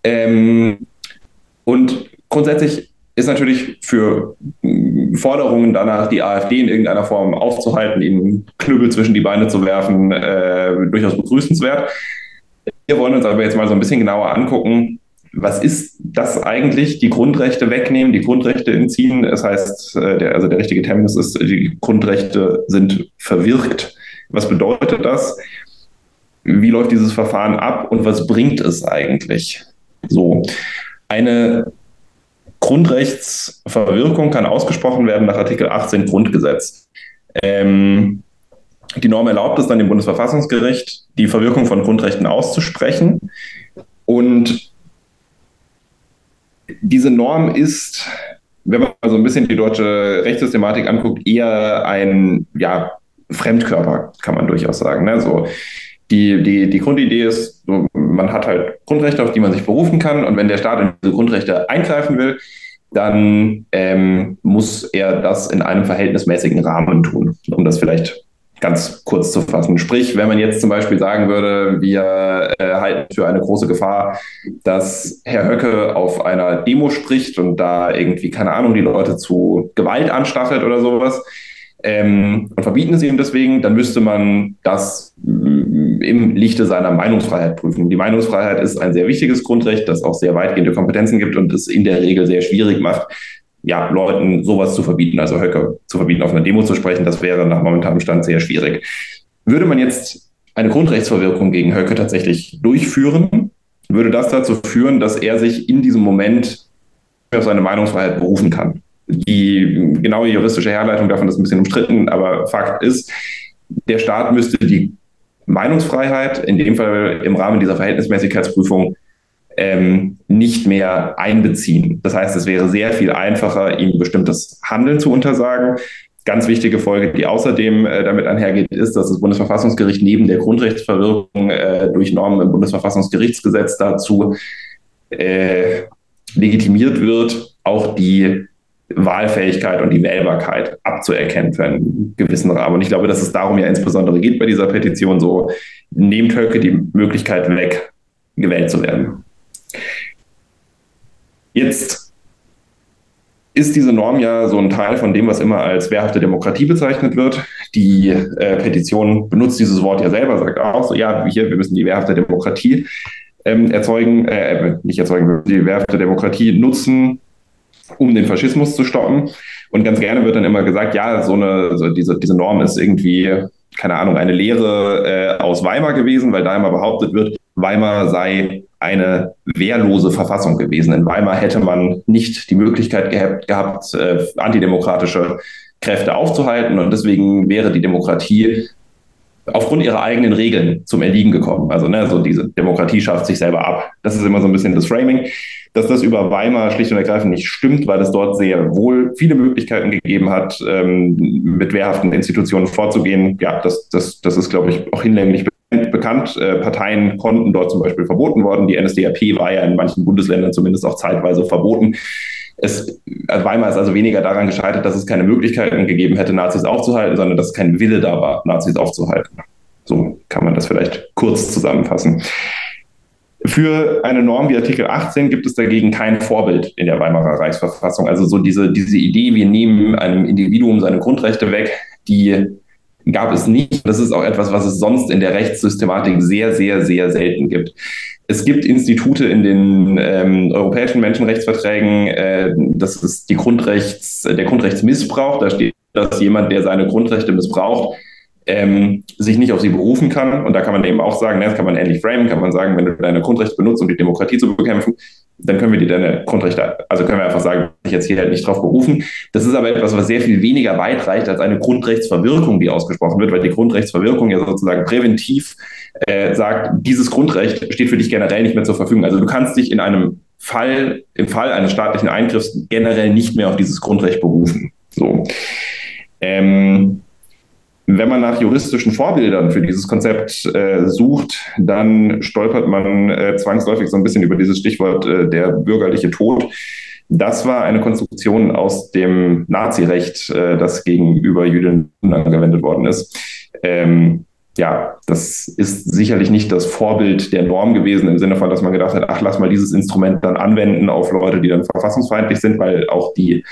Ähm, und grundsätzlich ist natürlich für äh, Forderungen danach, die AfD in irgendeiner Form aufzuhalten, ihnen Knüppel zwischen die Beine zu werfen, äh, durchaus begrüßenswert. Wir wollen uns aber jetzt mal so ein bisschen genauer angucken, was ist das eigentlich? Die Grundrechte wegnehmen, die Grundrechte entziehen. Das heißt, äh, der, also der richtige Terminus ist, die Grundrechte sind verwirkt. Was bedeutet das? wie läuft dieses Verfahren ab und was bringt es eigentlich? So, eine Grundrechtsverwirkung kann ausgesprochen werden nach Artikel 18 Grundgesetz. Ähm, die Norm erlaubt es dann dem Bundesverfassungsgericht, die Verwirkung von Grundrechten auszusprechen. Und diese Norm ist, wenn man so ein bisschen die deutsche Rechtssystematik anguckt, eher ein ja, Fremdkörper, kann man durchaus sagen. Ne? So, die, die, die Grundidee ist, so, man hat halt Grundrechte, auf die man sich berufen kann. Und wenn der Staat in diese Grundrechte eingreifen will, dann ähm, muss er das in einem verhältnismäßigen Rahmen tun, um das vielleicht ganz kurz zu fassen. Sprich, wenn man jetzt zum Beispiel sagen würde, wir äh, halten für eine große Gefahr, dass Herr Höcke auf einer Demo spricht und da irgendwie, keine Ahnung, die Leute zu Gewalt anstachelt oder sowas, ähm, und verbieten es ihm deswegen, dann müsste man das mm, im Lichte seiner Meinungsfreiheit prüfen. Die Meinungsfreiheit ist ein sehr wichtiges Grundrecht, das auch sehr weitgehende Kompetenzen gibt und es in der Regel sehr schwierig macht, ja, Leuten sowas zu verbieten, also Höcke zu verbieten, auf einer Demo zu sprechen. Das wäre nach momentanem Stand sehr schwierig. Würde man jetzt eine Grundrechtsverwirkung gegen Höcke tatsächlich durchführen, würde das dazu führen, dass er sich in diesem Moment auf seine Meinungsfreiheit berufen kann. Die genaue juristische Herleitung davon ist ein bisschen umstritten, aber Fakt ist, der Staat müsste die Meinungsfreiheit, in dem Fall im Rahmen dieser Verhältnismäßigkeitsprüfung, ähm, nicht mehr einbeziehen. Das heißt, es wäre sehr viel einfacher, ihm bestimmtes Handeln zu untersagen. Ganz wichtige Folge, die außerdem äh, damit einhergeht, ist, dass das Bundesverfassungsgericht neben der Grundrechtsverwirkung äh, durch Normen im Bundesverfassungsgerichtsgesetz dazu äh, legitimiert wird, auch die Wahlfähigkeit und die Wählbarkeit abzuerkennen für einen gewissen Rahmen. Und ich glaube, dass es darum ja insbesondere geht bei dieser Petition so, nehmt Höcke die Möglichkeit weg, gewählt zu werden. Jetzt ist diese Norm ja so ein Teil von dem, was immer als wehrhafte Demokratie bezeichnet wird. Die äh, Petition benutzt dieses Wort ja selber, sagt auch so, ja, hier, wir müssen die wehrhafte Demokratie ähm, erzeugen, äh, nicht erzeugen, die wehrhafte Demokratie nutzen, um den Faschismus zu stoppen. Und ganz gerne wird dann immer gesagt, ja, so eine, so diese, diese Norm ist irgendwie, keine Ahnung, eine Lehre äh, aus Weimar gewesen, weil da immer behauptet wird, Weimar sei eine wehrlose Verfassung gewesen. In Weimar hätte man nicht die Möglichkeit gehabt, gehabt äh, antidemokratische Kräfte aufzuhalten und deswegen wäre die Demokratie aufgrund ihrer eigenen Regeln zum Erliegen gekommen. Also ne, so diese Demokratie schafft sich selber ab. Das ist immer so ein bisschen das Framing. Dass das über Weimar schlicht und ergreifend nicht stimmt, weil es dort sehr wohl viele Möglichkeiten gegeben hat, ähm, mit wehrhaften Institutionen vorzugehen. Ja, das, das, das ist, glaube ich, auch hinlänglich bekannt. Äh, Parteien konnten dort zum Beispiel verboten worden. Die NSDAP war ja in manchen Bundesländern zumindest auch zeitweise verboten. Es, also Weimar ist also weniger daran gescheitert, dass es keine Möglichkeiten gegeben hätte, Nazis aufzuhalten, sondern dass kein Wille da war, Nazis aufzuhalten. So kann man das vielleicht kurz zusammenfassen. Für eine Norm wie Artikel 18 gibt es dagegen kein Vorbild in der Weimarer Reichsverfassung. Also so diese, diese Idee, wir nehmen einem Individuum seine Grundrechte weg, die gab es nicht. Das ist auch etwas, was es sonst in der Rechtssystematik sehr, sehr, sehr selten gibt. Es gibt Institute in den ähm, europäischen Menschenrechtsverträgen, äh, das ist die Grundrechts, der Grundrechtsmissbrauch. Da steht, dass jemand, der seine Grundrechte missbraucht, ähm, sich nicht auf sie berufen kann. Und da kann man eben auch sagen, ne, das kann man ähnlich framen, kann man sagen, wenn du deine Grundrechte benutzt, um die Demokratie zu bekämpfen, dann können wir dir deine Grundrechte, also können wir einfach sagen, ich jetzt hier halt nicht drauf berufen. Das ist aber etwas, was sehr viel weniger weit reicht als eine Grundrechtsverwirkung, die ausgesprochen wird, weil die Grundrechtsverwirkung ja sozusagen präventiv äh, sagt, dieses Grundrecht steht für dich generell nicht mehr zur Verfügung. Also du kannst dich in einem Fall, im Fall eines staatlichen Eingriffs generell nicht mehr auf dieses Grundrecht berufen. So. Ähm, wenn man nach juristischen Vorbildern für dieses Konzept äh, sucht, dann stolpert man äh, zwangsläufig so ein bisschen über dieses Stichwort äh, der bürgerliche Tod. Das war eine Konstruktion aus dem Nazirecht, äh, das gegenüber Jüdinnen angewendet worden ist. Ähm, ja, das ist sicherlich nicht das Vorbild der Norm gewesen, im Sinne von, dass man gedacht hat, ach, lass mal dieses Instrument dann anwenden auf Leute, die dann verfassungsfeindlich sind, weil auch die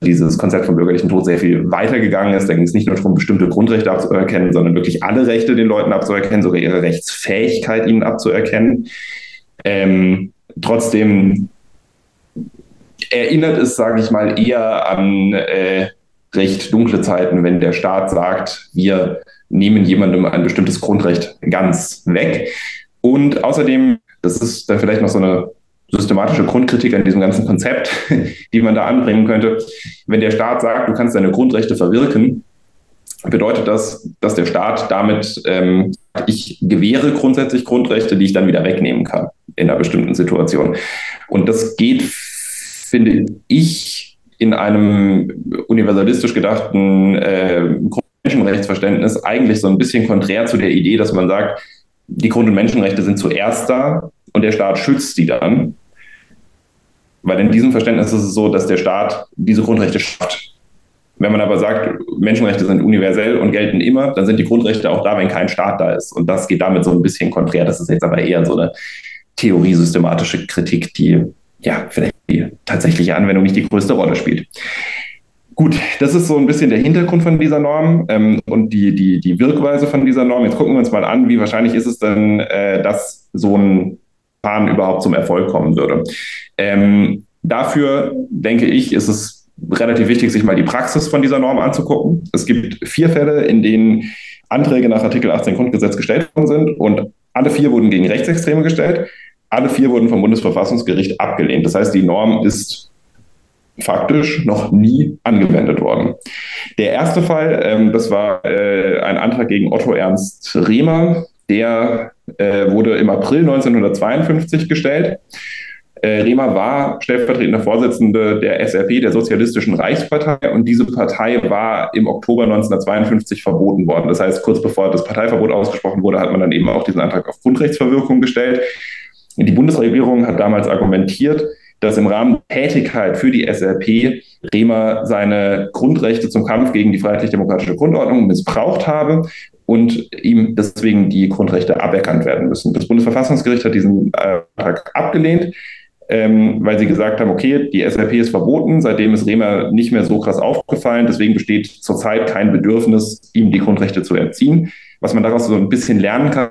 dieses Konzept von bürgerlichen Tod sehr viel weiter gegangen ist. Da ging es nicht nur darum, bestimmte Grundrechte abzuerkennen, sondern wirklich alle Rechte den Leuten abzuerkennen, sogar ihre Rechtsfähigkeit ihnen abzuerkennen. Ähm, trotzdem erinnert es, sage ich mal, eher an äh, recht dunkle Zeiten, wenn der Staat sagt, wir nehmen jemandem ein bestimmtes Grundrecht ganz weg. Und außerdem, das ist dann vielleicht noch so eine systematische Grundkritik an diesem ganzen Konzept, *laughs* die man da anbringen könnte. Wenn der Staat sagt, du kannst deine Grundrechte verwirken, bedeutet das, dass der Staat damit, ähm, ich gewähre grundsätzlich Grundrechte, die ich dann wieder wegnehmen kann in einer bestimmten Situation. Und das geht, finde ich, in einem universalistisch gedachten äh, Menschenrechtsverständnis eigentlich so ein bisschen konträr zu der Idee, dass man sagt, die Grund- und Menschenrechte sind zuerst da und der Staat schützt die dann. Weil in diesem Verständnis ist es so, dass der Staat diese Grundrechte schafft. Wenn man aber sagt, Menschenrechte sind universell und gelten immer, dann sind die Grundrechte auch da, wenn kein Staat da ist. Und das geht damit so ein bisschen konträr. Das ist jetzt aber eher so eine theoriesystematische Kritik, die ja vielleicht die tatsächliche Anwendung nicht die größte Rolle spielt. Gut, das ist so ein bisschen der Hintergrund von dieser Norm ähm, und die, die, die Wirkweise von dieser Norm. Jetzt gucken wir uns mal an, wie wahrscheinlich ist es denn, äh, dass so ein Fahren überhaupt zum Erfolg kommen würde. Ähm, dafür, denke ich, ist es relativ wichtig, sich mal die Praxis von dieser Norm anzugucken. Es gibt vier Fälle, in denen Anträge nach Artikel 18 Grundgesetz gestellt worden sind und alle vier wurden gegen Rechtsextreme gestellt. Alle vier wurden vom Bundesverfassungsgericht abgelehnt. Das heißt, die Norm ist faktisch noch nie angewendet worden. Der erste Fall, ähm, das war äh, ein Antrag gegen Otto Ernst Rehmer, der äh, wurde im April 1952 gestellt. Äh, Rehmer war stellvertretender Vorsitzende der SRP, der Sozialistischen Reichspartei, und diese Partei war im Oktober 1952 verboten worden. Das heißt, kurz bevor das Parteiverbot ausgesprochen wurde, hat man dann eben auch diesen Antrag auf Grundrechtsverwirkung gestellt. Die Bundesregierung hat damals argumentiert, dass im Rahmen der Tätigkeit für die SRP Rehmer seine Grundrechte zum Kampf gegen die freiheitlich-demokratische Grundordnung missbraucht habe und ihm deswegen die Grundrechte aberkannt werden müssen. Das Bundesverfassungsgericht hat diesen äh, Antrag abgelehnt, ähm, weil sie gesagt haben, okay, die SRP ist verboten, seitdem ist Rehmer nicht mehr so krass aufgefallen, deswegen besteht zurzeit kein Bedürfnis, ihm die Grundrechte zu entziehen. Was man daraus so ein bisschen lernen kann,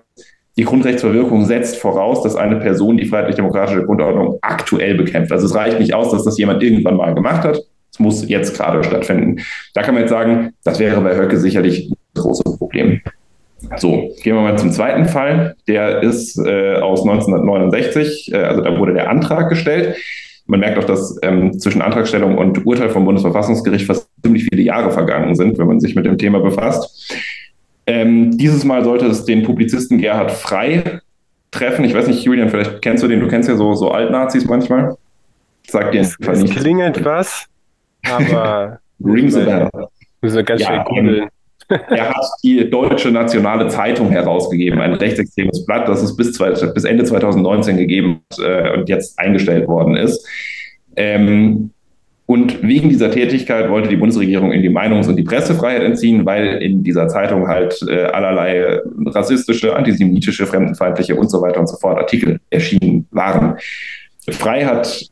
die Grundrechtsverwirkung setzt voraus, dass eine Person die freiheitlich-demokratische Grundordnung aktuell bekämpft. Also es reicht nicht aus, dass das jemand irgendwann mal gemacht hat. Es muss jetzt gerade stattfinden. Da kann man jetzt sagen, das wäre bei Höcke sicherlich ein großes Problem. So, gehen wir mal zum zweiten Fall. Der ist äh, aus 1969, äh, also da wurde der Antrag gestellt. Man merkt auch, dass ähm, zwischen Antragstellung und Urteil vom Bundesverfassungsgericht fast ziemlich viele Jahre vergangen sind, wenn man sich mit dem Thema befasst. Ähm, dieses Mal sollte es den Publizisten Gerhard Frei treffen. Ich weiß nicht, Julian, vielleicht kennst du den, du kennst ja so, so Altnazis manchmal. Sagt dir es, es klingelt was, aber *laughs* Rings a bell. Müssen wir ganz ja, schnell googeln. Er hat die Deutsche Nationale Zeitung herausgegeben, ein rechtsextremes Blatt, das es bis, zwei, bis Ende 2019 gegeben hat äh, und jetzt eingestellt worden ist. Ähm, und wegen dieser Tätigkeit wollte die Bundesregierung in die Meinungs- und die Pressefreiheit entziehen, weil in dieser Zeitung halt äh, allerlei rassistische, antisemitische, fremdenfeindliche und so weiter und so fort Artikel erschienen waren. Frei hat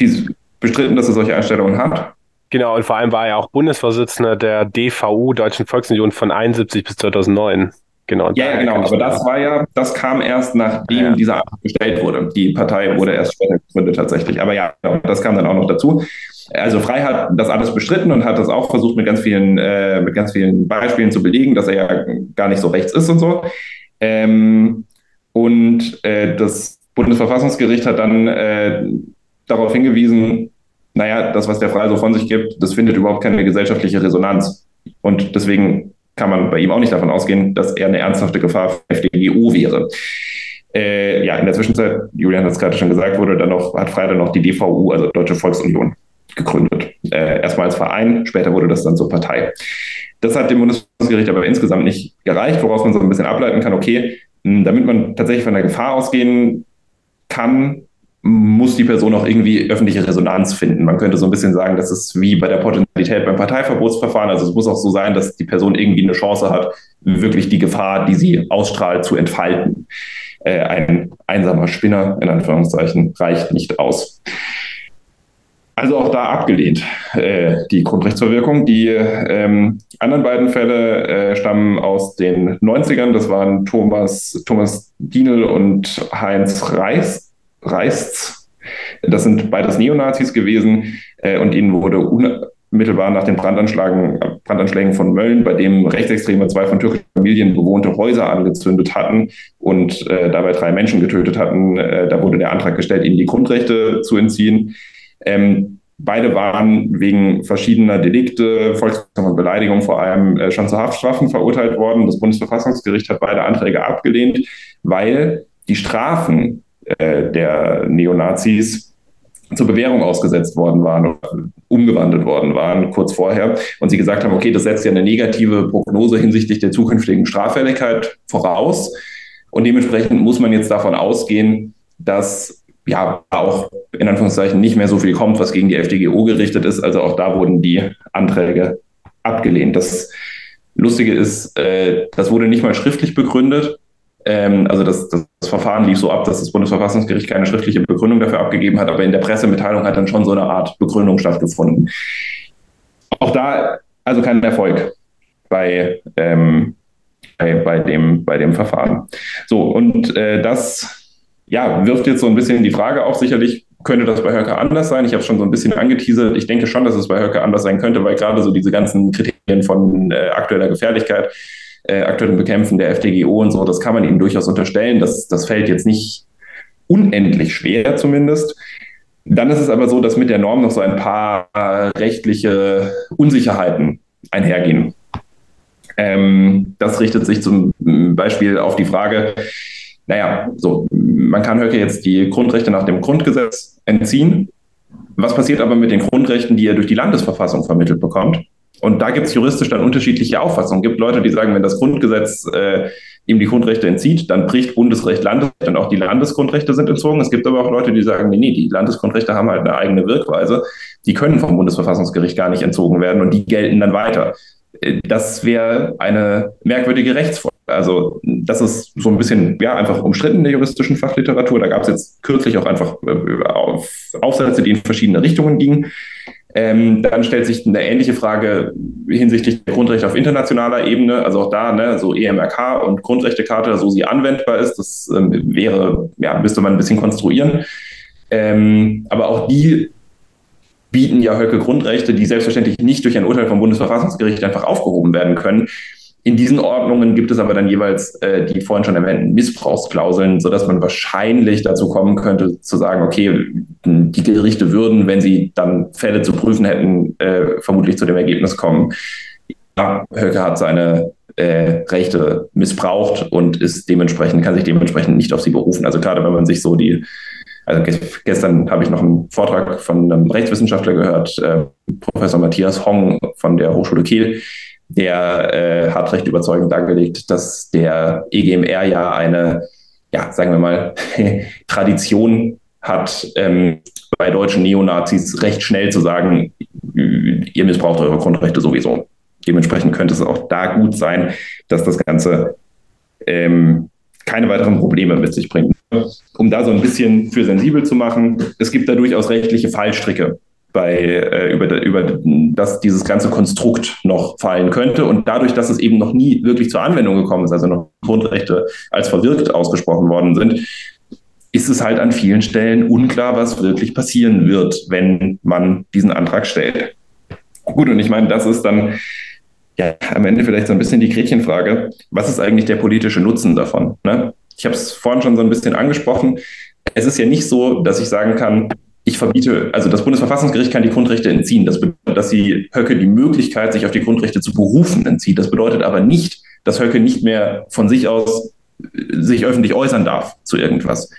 diese, bestritten, dass er solche Einstellungen hat. Genau, und vor allem war er auch Bundesvorsitzender der DVU, Deutschen Volksunion, von 71 bis 2009. Genau. Ja, ja, genau. Aber das war ja, das kam erst nachdem ja. dieser Antrag gestellt wurde. Die Partei wurde erst später gegründet tatsächlich. Aber ja, das kam dann auch noch dazu. Also Frei hat das alles bestritten und hat das auch versucht mit ganz vielen, äh, mit ganz vielen Beispielen zu belegen, dass er ja gar nicht so rechts ist und so. Ähm, und äh, das Bundesverfassungsgericht hat dann äh, darauf hingewiesen, naja, das, was der Frei so von sich gibt, das findet überhaupt keine gesellschaftliche Resonanz. Und deswegen kann man bei ihm auch nicht davon ausgehen, dass er eine ernsthafte Gefahr für die FDGO wäre. Äh, ja, in der Zwischenzeit, Julian hat es gerade schon gesagt, wurde dann noch, hat Frei dann noch die DVU, also Deutsche Volksunion, gegründet. Äh, erstmal als Verein, später wurde das dann zur Partei. Das hat dem Bundesgericht aber insgesamt nicht gereicht, woraus man so ein bisschen ableiten kann, okay, hm, damit man tatsächlich von der Gefahr ausgehen kann, muss die Person auch irgendwie öffentliche Resonanz finden. Man könnte so ein bisschen sagen, das ist wie bei der Potentialität beim Parteiverbotsverfahren. Also es muss auch so sein, dass die Person irgendwie eine Chance hat, wirklich die Gefahr, die sie ausstrahlt, zu entfalten. Äh, ein einsamer Spinner, in Anführungszeichen, reicht nicht aus. Also auch da abgelehnt, äh, die Grundrechtsverwirkung. Die ähm, anderen beiden Fälle äh, stammen aus den 90ern. Das waren Thomas, Thomas Dienel und Heinz Reis, Reists. Das sind beides Neonazis gewesen äh, und ihnen wurde mittelbar nach den Brandanschlägen, Brandanschlägen von Mölln, bei dem Rechtsextreme zwei von türkischen Familien bewohnte Häuser angezündet hatten und äh, dabei drei Menschen getötet hatten. Äh, da wurde der Antrag gestellt, ihnen die Grundrechte zu entziehen. Ähm, beide waren wegen verschiedener Delikte, Volksverhetzung und Beleidigung vor allem äh, schon zu Haftstrafen verurteilt worden. Das Bundesverfassungsgericht hat beide Anträge abgelehnt, weil die Strafen äh, der Neonazis zur Bewährung ausgesetzt worden waren oder umgewandelt worden waren kurz vorher und sie gesagt haben, okay, das setzt ja eine negative Prognose hinsichtlich der zukünftigen Straffälligkeit voraus und dementsprechend muss man jetzt davon ausgehen, dass ja auch in Anführungszeichen nicht mehr so viel kommt, was gegen die FDGO gerichtet ist. Also auch da wurden die Anträge abgelehnt. Das Lustige ist, äh, das wurde nicht mal schriftlich begründet. Ähm, also das, das, Verfahren lief so ab, dass das Bundesverfassungsgericht keine schriftliche Begründung dafür abgegeben hat, aber in der Pressemitteilung hat dann schon so eine Art Begründung stattgefunden. Auch da also kein Erfolg bei, ähm, bei, bei, dem, bei dem Verfahren. So, und äh, das ja, wirft jetzt so ein bisschen die Frage auf, sicherlich könnte das bei Höcke anders sein. Ich habe schon so ein bisschen angeteasert. Ich denke schon, dass es bei Höcke anders sein könnte, weil gerade so diese ganzen Kriterien von äh, aktueller Gefährlichkeit äh, aktuellen Bekämpfen der FDGO und so, das kann man ihnen durchaus unterstellen. Das, das fällt jetzt nicht unendlich schwer zumindest. Dann ist es aber so, dass mit der Norm noch so ein paar rechtliche Unsicherheiten einhergehen. Ähm, das richtet sich zum Beispiel auf die Frage, naja, so, man kann Höcke jetzt die Grundrechte nach dem Grundgesetz entziehen. Was passiert aber mit den Grundrechten, die er durch die Landesverfassung vermittelt bekommt? Und da gibt es juristisch dann unterschiedliche Auffassungen. Es gibt Leute, die sagen, wenn das Grundgesetz äh, ihm die Grundrechte entzieht, dann bricht Bundesrecht Landesrecht und auch die Landesgrundrechte sind entzogen. Es gibt aber auch Leute, die sagen, nee, nee, die Landesgrundrechte haben halt eine eigene Wirkweise. Die können vom Bundesverfassungsgericht gar nicht entzogen werden und die gelten dann weiter. Das wäre eine merkwürdige Rechtsform. Also das ist so ein bisschen ja einfach umstritten in der juristischen Fachliteratur. Da gab es jetzt kürzlich auch einfach äh, Aufsätze, die in verschiedene Richtungen gingen. Ähm, dann stellt sich eine ähnliche Frage hinsichtlich der Grundrechte auf internationaler Ebene. Also auch da, ne, so EMRK und Grundrechtecharta, so sie anwendbar ist, das ähm, wäre, ja, müsste man ein bisschen konstruieren. Ähm, aber auch die bieten ja Höcke Grundrechte, die selbstverständlich nicht durch ein Urteil vom Bundesverfassungsgericht einfach aufgehoben werden können. In diesen Ordnungen gibt es aber dann jeweils äh, die vorhin schon erwähnten Missbrauchsklauseln, sodass man wahrscheinlich dazu kommen könnte, zu sagen, okay, die Gerichte würden, wenn sie dann Fälle zu prüfen hätten, äh, vermutlich zu dem Ergebnis kommen, ja, Höcke hat seine äh, Rechte missbraucht und ist dementsprechend, kann sich dementsprechend nicht auf sie berufen. Also gerade wenn man sich so die, also gestern habe ich noch einen Vortrag von einem Rechtswissenschaftler gehört, äh, Professor Matthias Hong von der Hochschule Kiel, der äh, hat recht überzeugend dargelegt, dass der EGMR ja eine, ja, sagen wir mal, *laughs* Tradition hat, ähm, bei deutschen Neonazis recht schnell zu sagen, ihr missbraucht eure Grundrechte sowieso. Dementsprechend könnte es auch da gut sein, dass das Ganze ähm, keine weiteren Probleme mit sich bringt. Um da so ein bisschen für sensibel zu machen, es gibt da durchaus rechtliche Fallstricke bei, äh, über, über das dieses ganze Konstrukt noch fallen könnte. Und dadurch, dass es eben noch nie wirklich zur Anwendung gekommen ist, also noch Grundrechte als verwirkt ausgesprochen worden sind, ist es halt an vielen Stellen unklar, was wirklich passieren wird, wenn man diesen Antrag stellt. Gut, und ich meine, das ist dann ja am Ende vielleicht so ein bisschen die Gretchenfrage. Was ist eigentlich der politische Nutzen davon? Ne? Ich habe es vorhin schon so ein bisschen angesprochen. Es ist ja nicht so, dass ich sagen kann, ich verbiete, also das Bundesverfassungsgericht kann die Grundrechte entziehen. Das bedeutet, dass sie Höcke die Möglichkeit, sich auf die Grundrechte zu berufen, entzieht. Das bedeutet aber nicht, dass Höcke nicht mehr von sich aus sich öffentlich äußern darf zu irgendwas.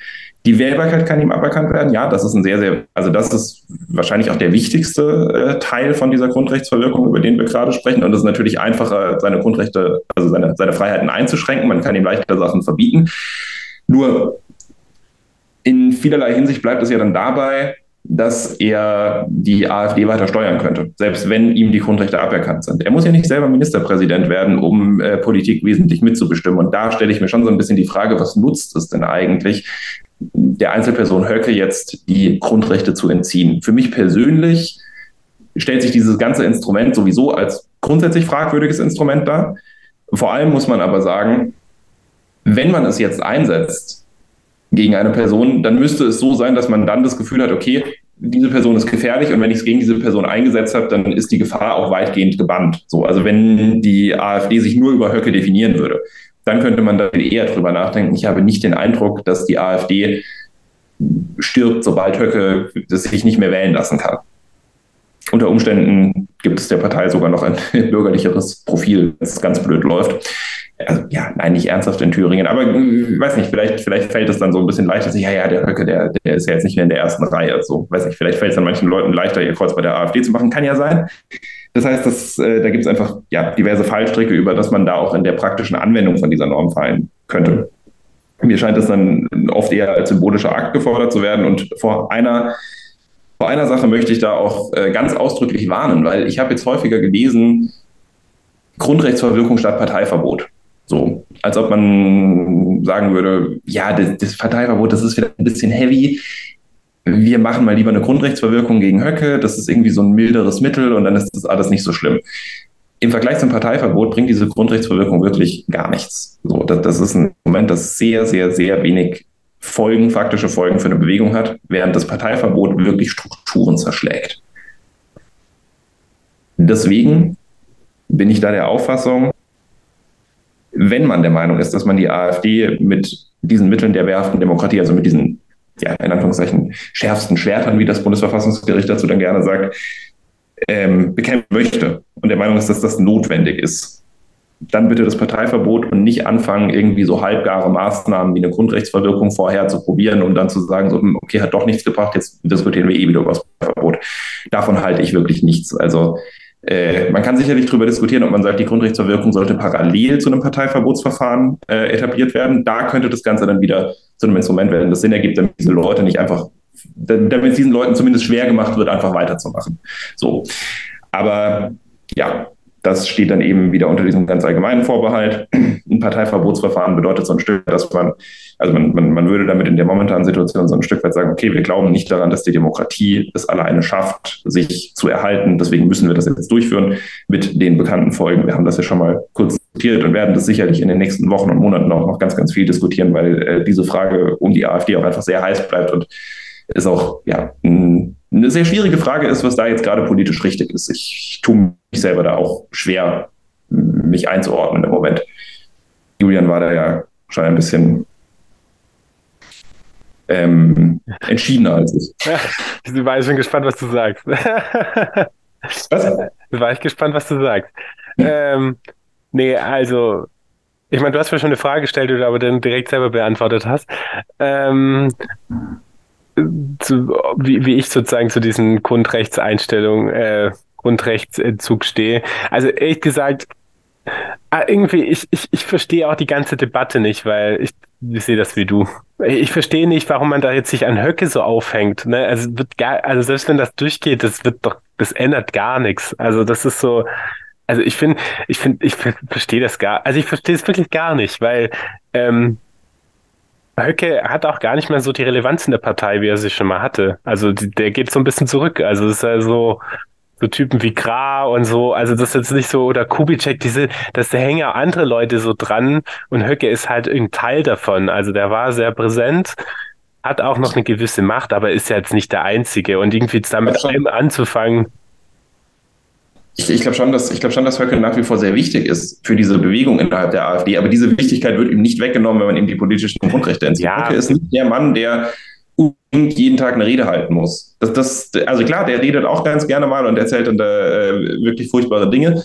Die Wählbarkeit kann ihm aberkannt werden. Ja, das ist ein sehr, sehr, also das ist wahrscheinlich auch der wichtigste äh, Teil von dieser Grundrechtsverwirkung, über den wir gerade sprechen. Und es ist natürlich einfacher, seine Grundrechte, also seine, seine Freiheiten einzuschränken. Man kann ihm leichter Sachen verbieten. Nur in vielerlei Hinsicht bleibt es ja dann dabei, dass er die AfD weiter steuern könnte, selbst wenn ihm die Grundrechte aberkannt sind. Er muss ja nicht selber Ministerpräsident werden, um äh, Politik wesentlich mitzubestimmen. Und da stelle ich mir schon so ein bisschen die Frage, was nutzt es denn eigentlich, der Einzelperson Höcke jetzt die Grundrechte zu entziehen? Für mich persönlich stellt sich dieses ganze Instrument sowieso als grundsätzlich fragwürdiges Instrument dar. Vor allem muss man aber sagen, wenn man es jetzt einsetzt, gegen eine Person, dann müsste es so sein, dass man dann das Gefühl hat, okay, diese Person ist gefährlich und wenn ich es gegen diese Person eingesetzt habe, dann ist die Gefahr auch weitgehend gebannt. So, also wenn die AfD sich nur über Höcke definieren würde, dann könnte man da eher drüber nachdenken. Ich habe nicht den Eindruck, dass die AfD stirbt, sobald Höcke sich nicht mehr wählen lassen kann. Unter Umständen gibt es der Partei sogar noch ein *laughs* bürgerlicheres Profil, es ganz blöd läuft. Also, ja, nein, nicht ernsthaft in Thüringen, aber ich äh, weiß nicht, vielleicht, vielleicht fällt es dann so ein bisschen leichter, ja, ja, der Höcke, der, der ist ja jetzt nicht mehr in der ersten Reihe. So, weiß nicht, vielleicht fällt es dann manchen Leuten leichter, ihr Kreuz bei der AfD zu machen, kann ja sein. Das heißt, dass, äh, da gibt es einfach ja, diverse Fallstricke, über das man da auch in der praktischen Anwendung von dieser Norm fallen könnte. Mir scheint es dann oft eher als symbolischer Akt gefordert zu werden. Und vor einer, vor einer Sache möchte ich da auch äh, ganz ausdrücklich warnen, weil ich habe jetzt häufiger gelesen, Grundrechtsverwirkung statt Parteiverbot. So, als ob man sagen würde, ja, das, das Parteiverbot, das ist wieder ein bisschen heavy. Wir machen mal lieber eine Grundrechtsverwirkung gegen Höcke. Das ist irgendwie so ein milderes Mittel und dann ist das alles nicht so schlimm. Im Vergleich zum Parteiverbot bringt diese Grundrechtsverwirkung wirklich gar nichts. So, das, das ist ein Moment, das sehr, sehr, sehr wenig Folgen, faktische Folgen für eine Bewegung hat, während das Parteiverbot wirklich Strukturen zerschlägt. Deswegen bin ich da der Auffassung, wenn man der Meinung ist, dass man die AfD mit diesen Mitteln der wehrhaften Demokratie, also mit diesen, ja, in Anführungszeichen, schärfsten Schwertern, wie das Bundesverfassungsgericht dazu dann gerne sagt, ähm, bekämpfen möchte und der Meinung ist, dass das notwendig ist, dann bitte das Parteiverbot und nicht anfangen, irgendwie so halbgare Maßnahmen wie eine Grundrechtsverwirkung vorher zu probieren, um dann zu sagen, so, hm, okay, hat doch nichts gebracht, jetzt diskutieren wir eh wieder über das Parteiverbot. Davon halte ich wirklich nichts. Also äh, man kann sicherlich darüber diskutieren, ob man sagt, die Grundrechtsverwirkung sollte parallel zu einem Parteiverbotsverfahren äh, etabliert werden. Da könnte das Ganze dann wieder zu einem Instrument werden, das Sinn ergibt, damit diese Leute nicht einfach, damit es diesen Leuten zumindest schwer gemacht wird, einfach weiterzumachen. So. Aber ja, das steht dann eben wieder unter diesem ganz allgemeinen Vorbehalt. *clears throat* Ein Parteiverbotsverfahren bedeutet so ein Stück, dass man, also man, man, man würde damit in der momentanen Situation so ein Stück weit sagen, okay, wir glauben nicht daran, dass die Demokratie es alleine schafft, sich zu erhalten. Deswegen müssen wir das jetzt durchführen mit den bekannten Folgen. Wir haben das ja schon mal kurz diskutiert und werden das sicherlich in den nächsten Wochen und Monaten auch noch ganz, ganz viel diskutieren, weil äh, diese Frage um die AfD auch einfach sehr heiß bleibt und ist auch ja, ein eine sehr schwierige Frage ist, was da jetzt gerade politisch richtig ist. Ich tue mich selber da auch schwer, mich einzuordnen im Moment. Julian war da ja schon ein bisschen ähm, entschiedener als ich. *laughs* Ja, ich war schon gespannt, was du sagst. *laughs* Was? Ich war echt gespannt, was du sagst. Ähm, nee, also, ich meine, du hast mir schon eine Frage gestellt, die du aber dann direkt selber beantwortet hast. Ähm, zu, wie, wie ich sozusagen zu diesen Grundrechtseinstellungen, äh, Grundrechtsentzug stehe. Also ehrlich gesagt, ah, irgendwie, ich, ich, ich verstehe auch die ganze Debatte nicht, weil ich, ich sehe das wie du. Ich verstehe nicht, warum man da jetzt sich an Höcke so aufhängt. Ne? Also wird gar, also selbst wenn das durchgeht, das wird doch, das ändert gar nichts. Also das ist so, also ich finde, ich finde, ich verstehe das gar, also ich verstehe es wirklich gar nicht, weil ähm, Höcke hat auch gar nicht mehr so die Relevanz in der Partei, wie er sie schon mal hatte. Also der geht so ein bisschen zurück. Also es ist ja so, so Typen wie Gra und so, also das ist jetzt nicht so, oder Kubitschek, diese, dass da hängen ja andere Leute so dran und Höcke ist halt ein Teil davon. Also der war sehr präsent, hat auch noch eine gewisse Macht, aber ist ja jetzt nicht der Einzige. Und irgendwie damit anzufangen, ich, ich glaube schon, dass ich glaube schon, dass Höcke nach wie vor sehr wichtig ist für diese Bewegung innerhalb der AfD. Aber diese Wichtigkeit wird ihm nicht weggenommen, wenn man ihm die politischen Grundrechte entzieht. Ja. Höcke ist nicht der Mann, der unbedingt jeden Tag eine Rede halten muss. Das, das, also klar, der redet auch ganz gerne mal und erzählt dann da, äh, wirklich furchtbare Dinge.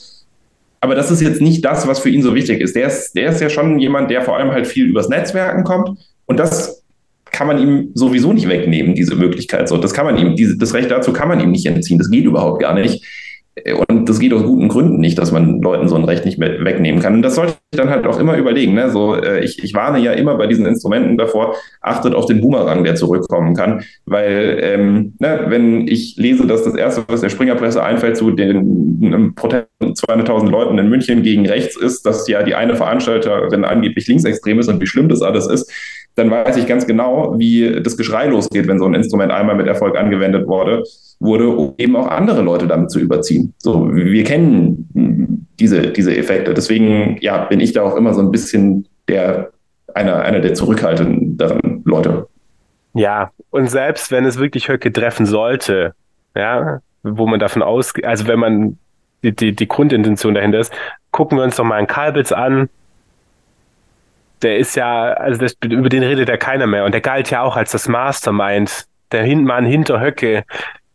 Aber das ist jetzt nicht das, was für ihn so wichtig ist. Der ist, der ist ja schon jemand, der vor allem halt viel übers Netzwerken kommt. Und das kann man ihm sowieso nicht wegnehmen, diese Möglichkeit. So, das kann man ihm, diese, das Recht dazu kann man ihm nicht entziehen. Das geht überhaupt gar nicht. Und das geht aus guten Gründen nicht, dass man Leuten so ein Recht nicht mehr wegnehmen kann. Und das sollte ich dann halt auch immer überlegen. Ne? So, äh, ich, ich warne ja immer bei diesen Instrumenten davor, achtet auf den Boomerang, der zurückkommen kann. Weil, ähm, ne, wenn ich lese, dass das Erste, was der Springerpresse einfällt, zu den Protest 200.000 Leuten in München gegen rechts ist, dass ja die eine Veranstalterin angeblich linksextrem ist und wie schlimm das alles ist, dann weiß ich ganz genau, wie das Geschrei losgeht, wenn so ein Instrument einmal mit Erfolg angewendet wurde, wurde um eben auch andere Leute damit zu überziehen. So, wir kennen diese, diese Effekte. Deswegen ja, bin ich da auch immer so ein bisschen der, einer, einer der zurückhaltenderen Leute. Ja, und selbst wenn es wirklich Höcke treffen sollte, ja, wo man davon ausgeht, also wenn man die, die, die Grundintention dahinter ist, gucken wir uns doch mal einen Kalbitz an. Der ist ja, also das, über den redet ja keiner mehr. Und der galt ja auch als das Mastermind, der Mann hinter Höcke.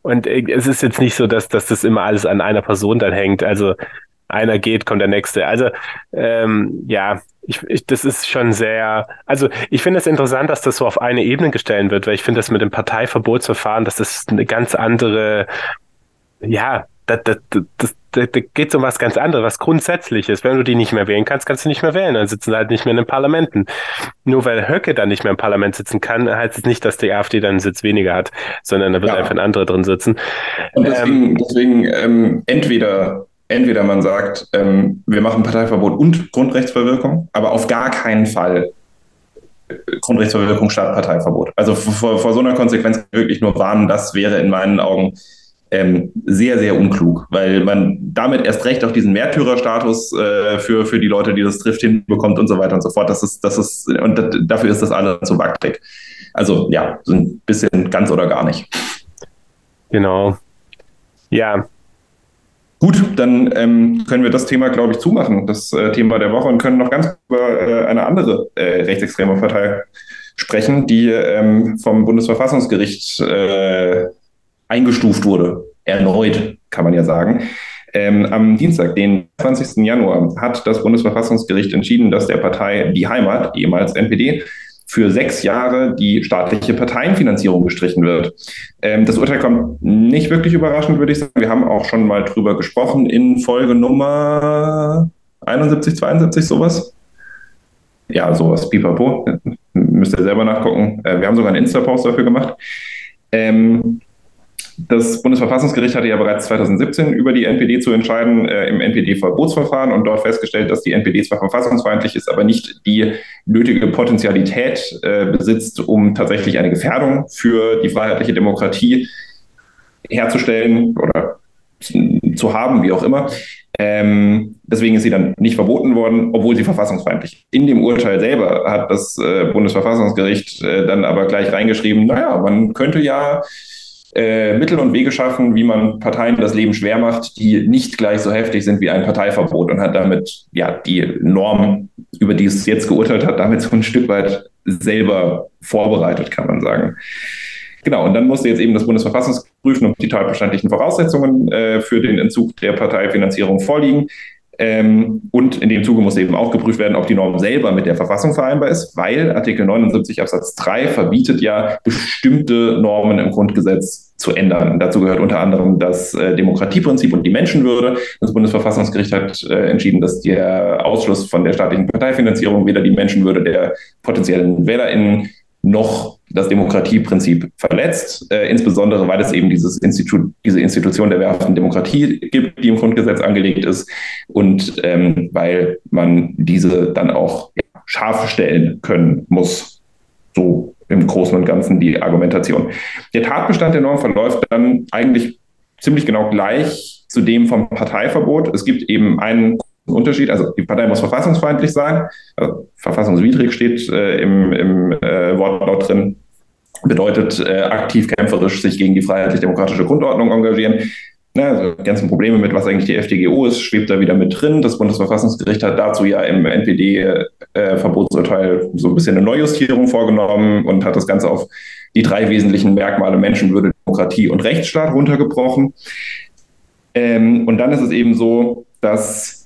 Und es ist jetzt nicht so, dass, dass das immer alles an einer Person dann hängt. Also einer geht, kommt der nächste. Also ähm, ja, ich, ich, das ist schon sehr, also ich finde es interessant, dass das so auf eine Ebene gestellt wird, weil ich finde das mit dem Parteiverbotsverfahren, dass das eine ganz andere, ja, das, das, das, das, das geht um was ganz anderes, was Grundsätzliches. Wenn du die nicht mehr wählen kannst, kannst du nicht mehr wählen. Dann sitzen sie halt nicht mehr in den Parlamenten. Nur weil Höcke dann nicht mehr im Parlament sitzen kann, heißt es nicht, dass die AfD dann einen Sitz weniger hat, sondern da wird ja. einfach ein anderer drin sitzen. Und deswegen, ähm, deswegen ähm, entweder entweder man sagt, ähm, wir machen Parteiverbot und Grundrechtsverwirkung, aber auf gar keinen Fall äh, Grundrechtsverwirkung statt Parteiverbot. Also vor, vor so einer Konsequenz wirklich nur warnen, das wäre in meinen Augen ähm, sehr, sehr unklug, weil man damit erst recht auch diesen Märtyrerstatus äh, für, für die Leute, die das trifft, hinbekommt und so weiter und so fort. Das ist, das ist, und das, dafür ist das alles zu wackelig. Also ja, so ein bisschen ganz oder gar nicht. Genau. Ja, Gut, dann ähm, können wir das Thema, glaube ich, zumachen, das äh, Thema der Woche, und können noch ganz über äh, eine andere äh, rechtsextreme Partei sprechen, die ähm, vom Bundesverfassungsgericht äh, eingestuft wurde. Erneut, kann man ja sagen. Ähm, am Dienstag, den 20. Januar, hat das Bundesverfassungsgericht entschieden, dass der Partei Die Heimat, ehemals NPD, für sechs Jahre die staatliche Parteienfinanzierung gestrichen wird. Ähm, das Urteil kommt nicht wirklich überraschend, würde ich sagen. Wir haben auch schon mal drüber gesprochen in Folge Nummer 71, 72, sowas. Ja, sowas, pipapo. Müsst ihr selber nachgucken. Äh, wir haben sogar einen Insta-Post dafür gemacht. Ähm, das Bundesverfassungsgericht hatte ja bereits 2017 über die NPD zu entscheiden äh, im NPD-Verbotsverfahren und dort festgestellt, dass die NPD zwar verfassungsfeindlich ist, aber nicht die nötige Potentialität äh, besitzt, um tatsächlich eine Gefährdung für die freiheitliche Demokratie herzustellen oder zu haben, wie auch immer. Ähm, deswegen ist sie dann nicht verboten worden, obwohl sie verfassungsfeindlich. In dem Urteil selber hat das äh, Bundesverfassungsgericht äh, dann aber gleich reingeschrieben, naja, man könnte ja äh, Mittel und Wege schaffen, wie man Parteien das Leben schwer macht, die nicht gleich so heftig sind wie ein Parteiverbot und hat damit ja die Norm, über die es jetzt geurteilt hat, damit so ein Stück weit selber vorbereitet, kann man sagen. Genau, und dann musste jetzt eben das Bundesverfassungsgericht prüfen, ob die tatbestandlichen Voraussetzungen äh, für den Entzug der Parteifinanzierung vorliegen. Ähm, und in dem Zuge muss eben auch geprüft werden, ob die Norm selber mit der Verfassung vereinbar ist, weil Artikel 79 Absatz 3 verbietet ja bestimmte Normen im Grundgesetz zu ändern. Dazu gehört unter anderem das äh, Demokratieprinzip und die Menschenwürde. Das Bundesverfassungsgericht hat äh, entschieden, dass der Ausschluss von der staatlichen Parteifinanzierung weder die Menschenwürde der potenziellen WählerInnen noch das Demokratieprinzip verletzt, äh, insbesondere weil es eben dieses Institut, diese Institution der wehrhaften Demokratie gibt, die im Grundgesetz angelegt ist und ähm, weil man diese dann auch ja, scharf stellen können muss. So im Großen und Ganzen die Argumentation. Der Tatbestand der Norm verläuft dann eigentlich ziemlich genau gleich zu dem vom Parteiverbot. Es gibt eben einen Unterschied. Also die Partei muss verfassungsfeindlich sein. Also verfassungswidrig steht äh, im, im äh, Wortlaut drin. Bedeutet äh, aktiv kämpferisch sich gegen die freiheitlich-demokratische Grundordnung engagieren. Ja, also ganzen Probleme mit, was eigentlich die FDGO ist, schwebt da wieder mit drin. Das Bundesverfassungsgericht hat dazu ja im NPD-Verbotsurteil äh, so ein bisschen eine Neujustierung vorgenommen und hat das Ganze auf die drei wesentlichen Merkmale Menschenwürde, Demokratie und Rechtsstaat runtergebrochen. Ähm, und dann ist es eben so, dass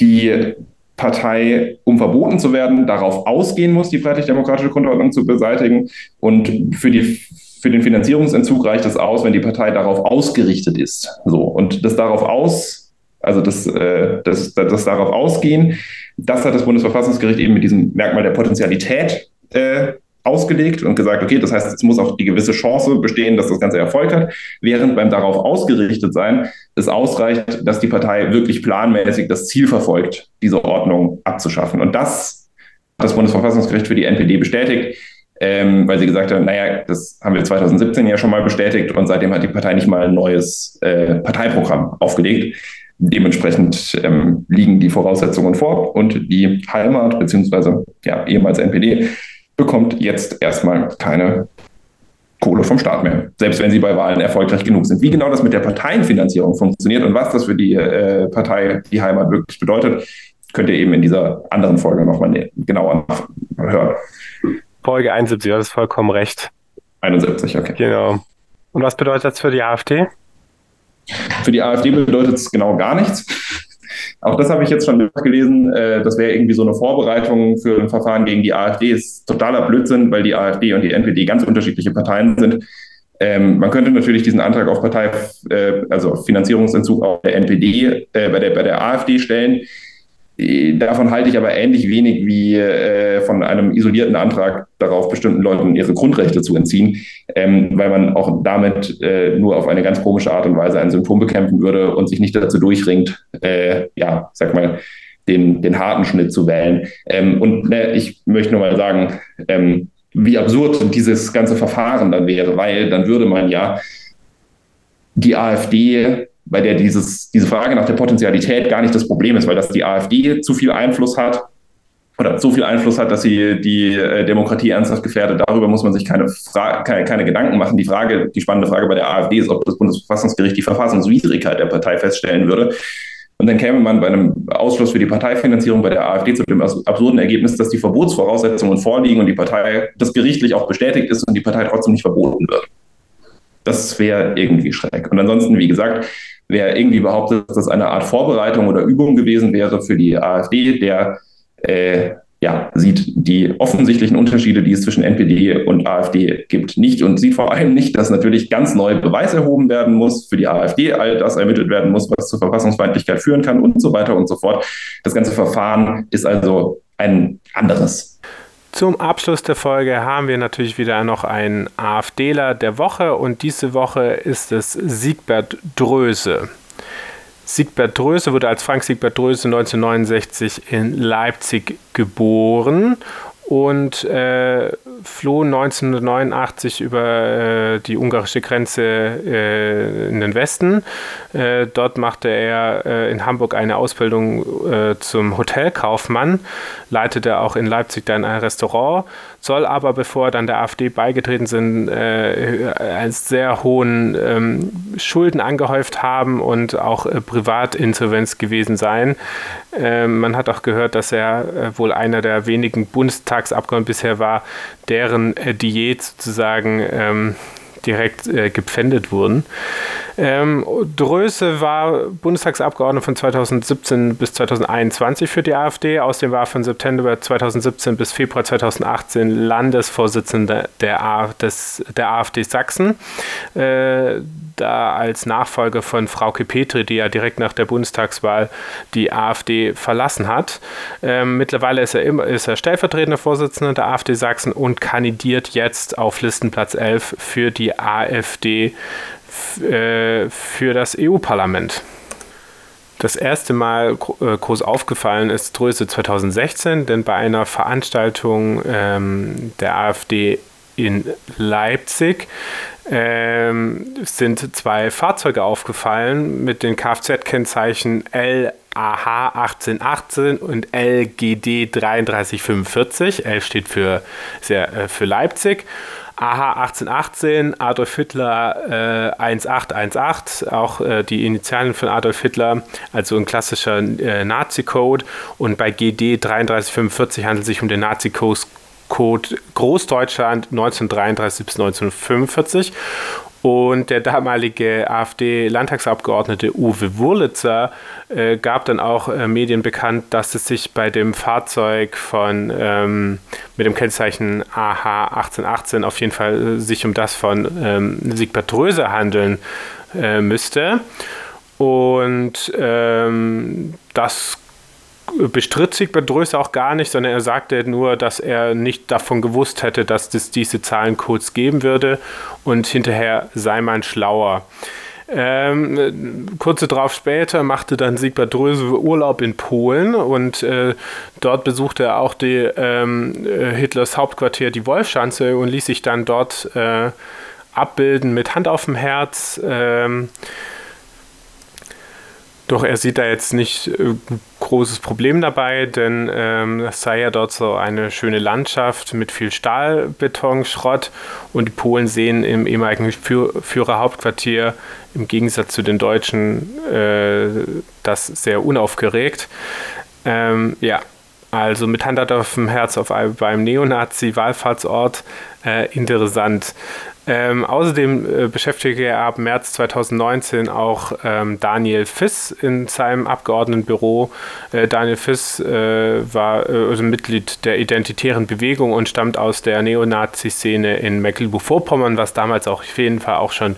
die Partei, um verboten zu werden, darauf ausgehen muss, die freiheitlich-demokratische Grundordnung zu beseitigen. Und für, die, für den Finanzierungsentzug reicht es aus, wenn die Partei darauf ausgerichtet ist. So. Und das darauf aus, also das, äh, das, das, das darauf ausgehen, das hat das Bundesverfassungsgericht eben mit diesem Merkmal der Potentialität äh, ausgelegt und gesagt, okay, das heißt, es muss auch die gewisse Chance bestehen, dass das Ganze Erfolg hat, während beim darauf ausgerichtet sein es ausreicht, dass die Partei wirklich planmäßig das Ziel verfolgt, diese Ordnung abzuschaffen. Und das hat das Bundesverfassungsgericht für die NPD bestätigt, ähm, weil sie gesagt haben, naja, das haben wir 2017 ja schon mal bestätigt und seitdem hat die Partei nicht mal ein neues äh, Parteiprogramm aufgelegt. Dementsprechend ähm, liegen die Voraussetzungen vor und die Heimat beziehungsweise ja, ehemals NPD bekommt jetzt erstmal keine Kohle vom Staat mehr, selbst wenn sie bei Wahlen erfolgreich genug sind. Wie genau das mit der Parteienfinanzierung funktioniert und was das für die äh, Partei Die Heimat wirklich bedeutet, könnt ihr eben in dieser anderen Folge nochmal genauer hören. Folge 71, du hast vollkommen recht. 71, okay. Genau. Und was bedeutet das für die AfD? Für die AfD bedeutet es genau gar nichts. Auch das habe ich jetzt schon gelesen. Äh, das wäre irgendwie so eine Vorbereitung für ein Verfahren gegen die AfD. Ist totaler Blödsinn, weil die AfD und die NPD ganz unterschiedliche Parteien sind. Ähm, man könnte natürlich diesen Antrag auf Partei, äh, also Finanzierungsentzug auf der NPD, äh, bei, der, bei der AfD stellen. Davon halte ich aber ähnlich wenig wie äh, von einem isolierten Antrag darauf, bestimmten Leuten ihre Grundrechte zu entziehen, ähm, weil man auch damit äh, nur auf eine ganz komische Art und Weise ein Symptom bekämpfen würde und sich nicht dazu durchringt, äh, ja, sag mal, den, den harten Schnitt zu wählen. Ähm, und ne, ich möchte nur mal sagen, ähm, wie absurd dieses ganze Verfahren dann wäre, weil dann würde man ja die AfD bei der dieses, diese Frage nach der Potentialität gar nicht das Problem ist, weil das die AfD zu viel Einfluss hat oder so viel Einfluss hat, dass sie die äh, Demokratie ernsthaft gefährdet. Darüber muss man sich keine, keine, keine, Gedanken machen. Die Frage, die spannende Frage bei der AfD ist, ob das Bundesverfassungsgericht die Verfassungswidrigkeit der Partei feststellen würde. Und dann käme man bei einem Ausschluss für die Parteifinanzierung bei der AfD zu dem absurden Ergebnis, dass die Verbotsvoraussetzungen vorliegen und die Partei das gerichtlich auch bestätigt ist und die Partei trotzdem nicht verboten wird. Das wäre irgendwie schreck. Und ansonsten, wie gesagt, Wer irgendwie behauptet, dass das eine Art Vorbereitung oder Übung gewesen wäre für die AfD, der äh, ja, sieht die offensichtlichen Unterschiede, die es zwischen NPD und AfD gibt, nicht und sieht vor allem nicht, dass natürlich ganz neu Beweis erhoben werden muss für die AfD, all das ermittelt werden muss, was zur Verfassungsfeindlichkeit führen kann und so weiter und so fort. Das ganze Verfahren ist also ein anderes. Zum Abschluss der Folge haben wir natürlich wieder noch einen AfDler der Woche und diese Woche ist es Siegbert Dröse. Siegbert Dröse wurde als Frank Siegbert Dröse 1969 in Leipzig geboren und äh, floh 1989 über äh, die ungarische Grenze äh, in den Westen. Äh, dort machte er äh, in Hamburg eine Ausbildung äh, zum Hotelkaufmann, leitete auch in Leipzig dann ein Restaurant, soll aber, bevor er dann der AfD beigetreten sind, äh, sehr hohen ähm, Schulden angehäuft haben und auch Privatinsolvenz gewesen sein. Man hat auch gehört, dass er wohl einer der wenigen Bundestagsabgeordneten bisher war, deren äh, Diät sozusagen ähm, direkt äh, gepfändet wurden. Ähm, Dröse war Bundestagsabgeordneter von 2017 bis 2021 für die AfD. Außerdem war er von September 2017 bis Februar 2018 Landesvorsitzender der, A des, der AfD Sachsen. Äh, da als Nachfolger von Frauke Petri, die ja direkt nach der Bundestagswahl die AfD verlassen hat. Ähm, mittlerweile ist er, immer, ist er stellvertretender Vorsitzender der AfD Sachsen und kandidiert jetzt auf Listenplatz 11 für die AfD äh, für das EU-Parlament. Das erste Mal äh, groß aufgefallen ist Dröse 2016, denn bei einer Veranstaltung ähm, der AfD in Leipzig ähm, sind zwei Fahrzeuge aufgefallen mit den Kfz-Kennzeichen LAH 1818 und LGD 3345. L steht für, sehr, äh, für Leipzig. AH 1818, Adolf Hitler äh, 1818, auch äh, die Initialen von Adolf Hitler, also ein klassischer äh, Nazi-Code. Und bei GD 3345 handelt es sich um den Nazi-Code Code Großdeutschland 1933 bis 1945. Und der damalige AfD-Landtagsabgeordnete Uwe Wurlitzer äh, gab dann auch äh, Medien bekannt, dass es sich bei dem Fahrzeug von ähm, mit dem Kennzeichen AH 1818 auf jeden Fall äh, sich um das von ähm, Siegbert Dröse handeln äh, müsste. Und ähm, das bestritt Siegbert Dröse auch gar nicht, sondern er sagte nur, dass er nicht davon gewusst hätte, dass es diese Zahlencodes geben würde und hinterher sei man schlauer. Ähm, kurze darauf später machte dann Siegbert Dröse Urlaub in Polen und äh, dort besuchte er auch die, ähm, äh, Hitlers Hauptquartier, die Wolfschanze, und ließ sich dann dort äh, abbilden mit Hand auf dem Herz. Ähm, doch er sieht da jetzt nicht äh, großes Problem dabei, denn ähm, es sei ja dort so eine schöne Landschaft mit viel Stahlbeton, Schrott und die Polen sehen im ehemaligen Führerhauptquartier im Gegensatz zu den Deutschen äh, das sehr unaufgeregt. Ähm, ja, also mit Hand auf dem Herz auf beim Neonazi-Wallfahrtsort äh, interessant. Ähm, außerdem äh, beschäftigte er ab März 2019 auch ähm, Daniel Fiss in seinem Abgeordnetenbüro. Äh, Daniel Fiss äh, war äh, also Mitglied der Identitären Bewegung und stammt aus der Neonazi-Szene in Mecklenburg-Vorpommern, was damals auch auf jeden Fall auch schon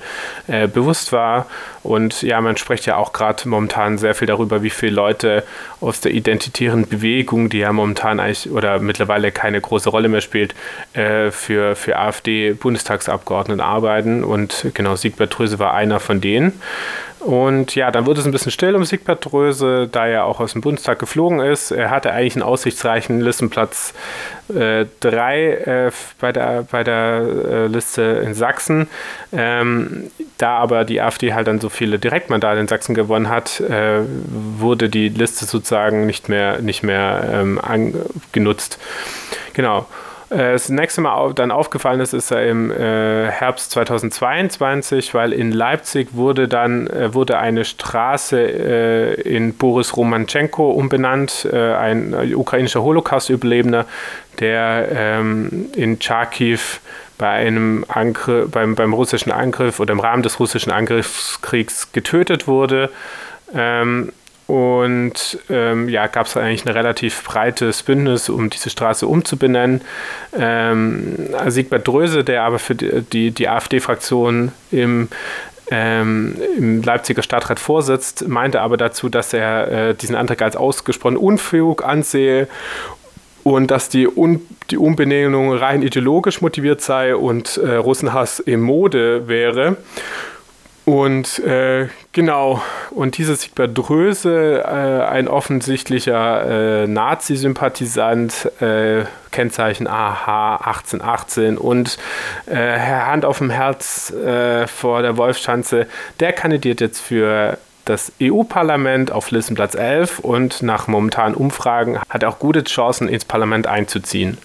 äh, bewusst war. Und ja, man spricht ja auch gerade momentan sehr viel darüber, wie viele Leute aus der identitären Bewegung, die ja momentan eigentlich oder mittlerweile keine große Rolle mehr spielt, äh, für, für AfD-Bundestagsabgeordnete Abgeordneten arbeiten und genau Siegbert Dröse war einer von denen. Und ja, dann wurde es ein bisschen still um Siegbert Dröse, da er auch aus dem Bundestag geflogen ist. Er hatte eigentlich einen aussichtsreichen Listenplatz 3 äh, äh, bei der, bei der äh, Liste in Sachsen. Ähm, da aber die AfD halt dann so viele Direktmandate in Sachsen gewonnen hat, äh, wurde die Liste sozusagen nicht mehr, nicht mehr ähm, genutzt. Genau. Äh, das nächste Mal dann aufgefallen ist, ist er im äh, Herbst 2022, weil in Leipzig wurde dann äh, wurde eine Straße in Boris Romanchenko umbenannt, ein ukrainischer Holocaust-Überlebender, der ähm, in Charkiw bei einem Angriff, beim, beim russischen Angriff oder im Rahmen des russischen Angriffskriegs getötet wurde. Ähm, und ähm, ja, gab es eigentlich ein relativ breites Bündnis, um diese Straße umzubenennen. Ähm, Siegbert Dröse, der aber für die, die, die AfD-Fraktion im, ähm, im Leipziger Stadtrat vorsitzt, meinte aber dazu, dass er äh, diesen Antrag als ausgesprochen unfähig ansehe und dass die, Un die Umbenennung rein ideologisch motiviert sei und äh, Russenhass im Mode wäre. Und äh, genau, und dieser Siegbert Dröse, äh, ein offensichtlicher äh, Nazi-Sympathisant, äh, Kennzeichen AH 1818 und äh, Hand auf dem Herz äh, vor der Wolfschanze, der kandidiert jetzt für das EU-Parlament auf Listenplatz 11 und nach momentanen Umfragen hat er auch gute Chancen ins Parlament einzuziehen.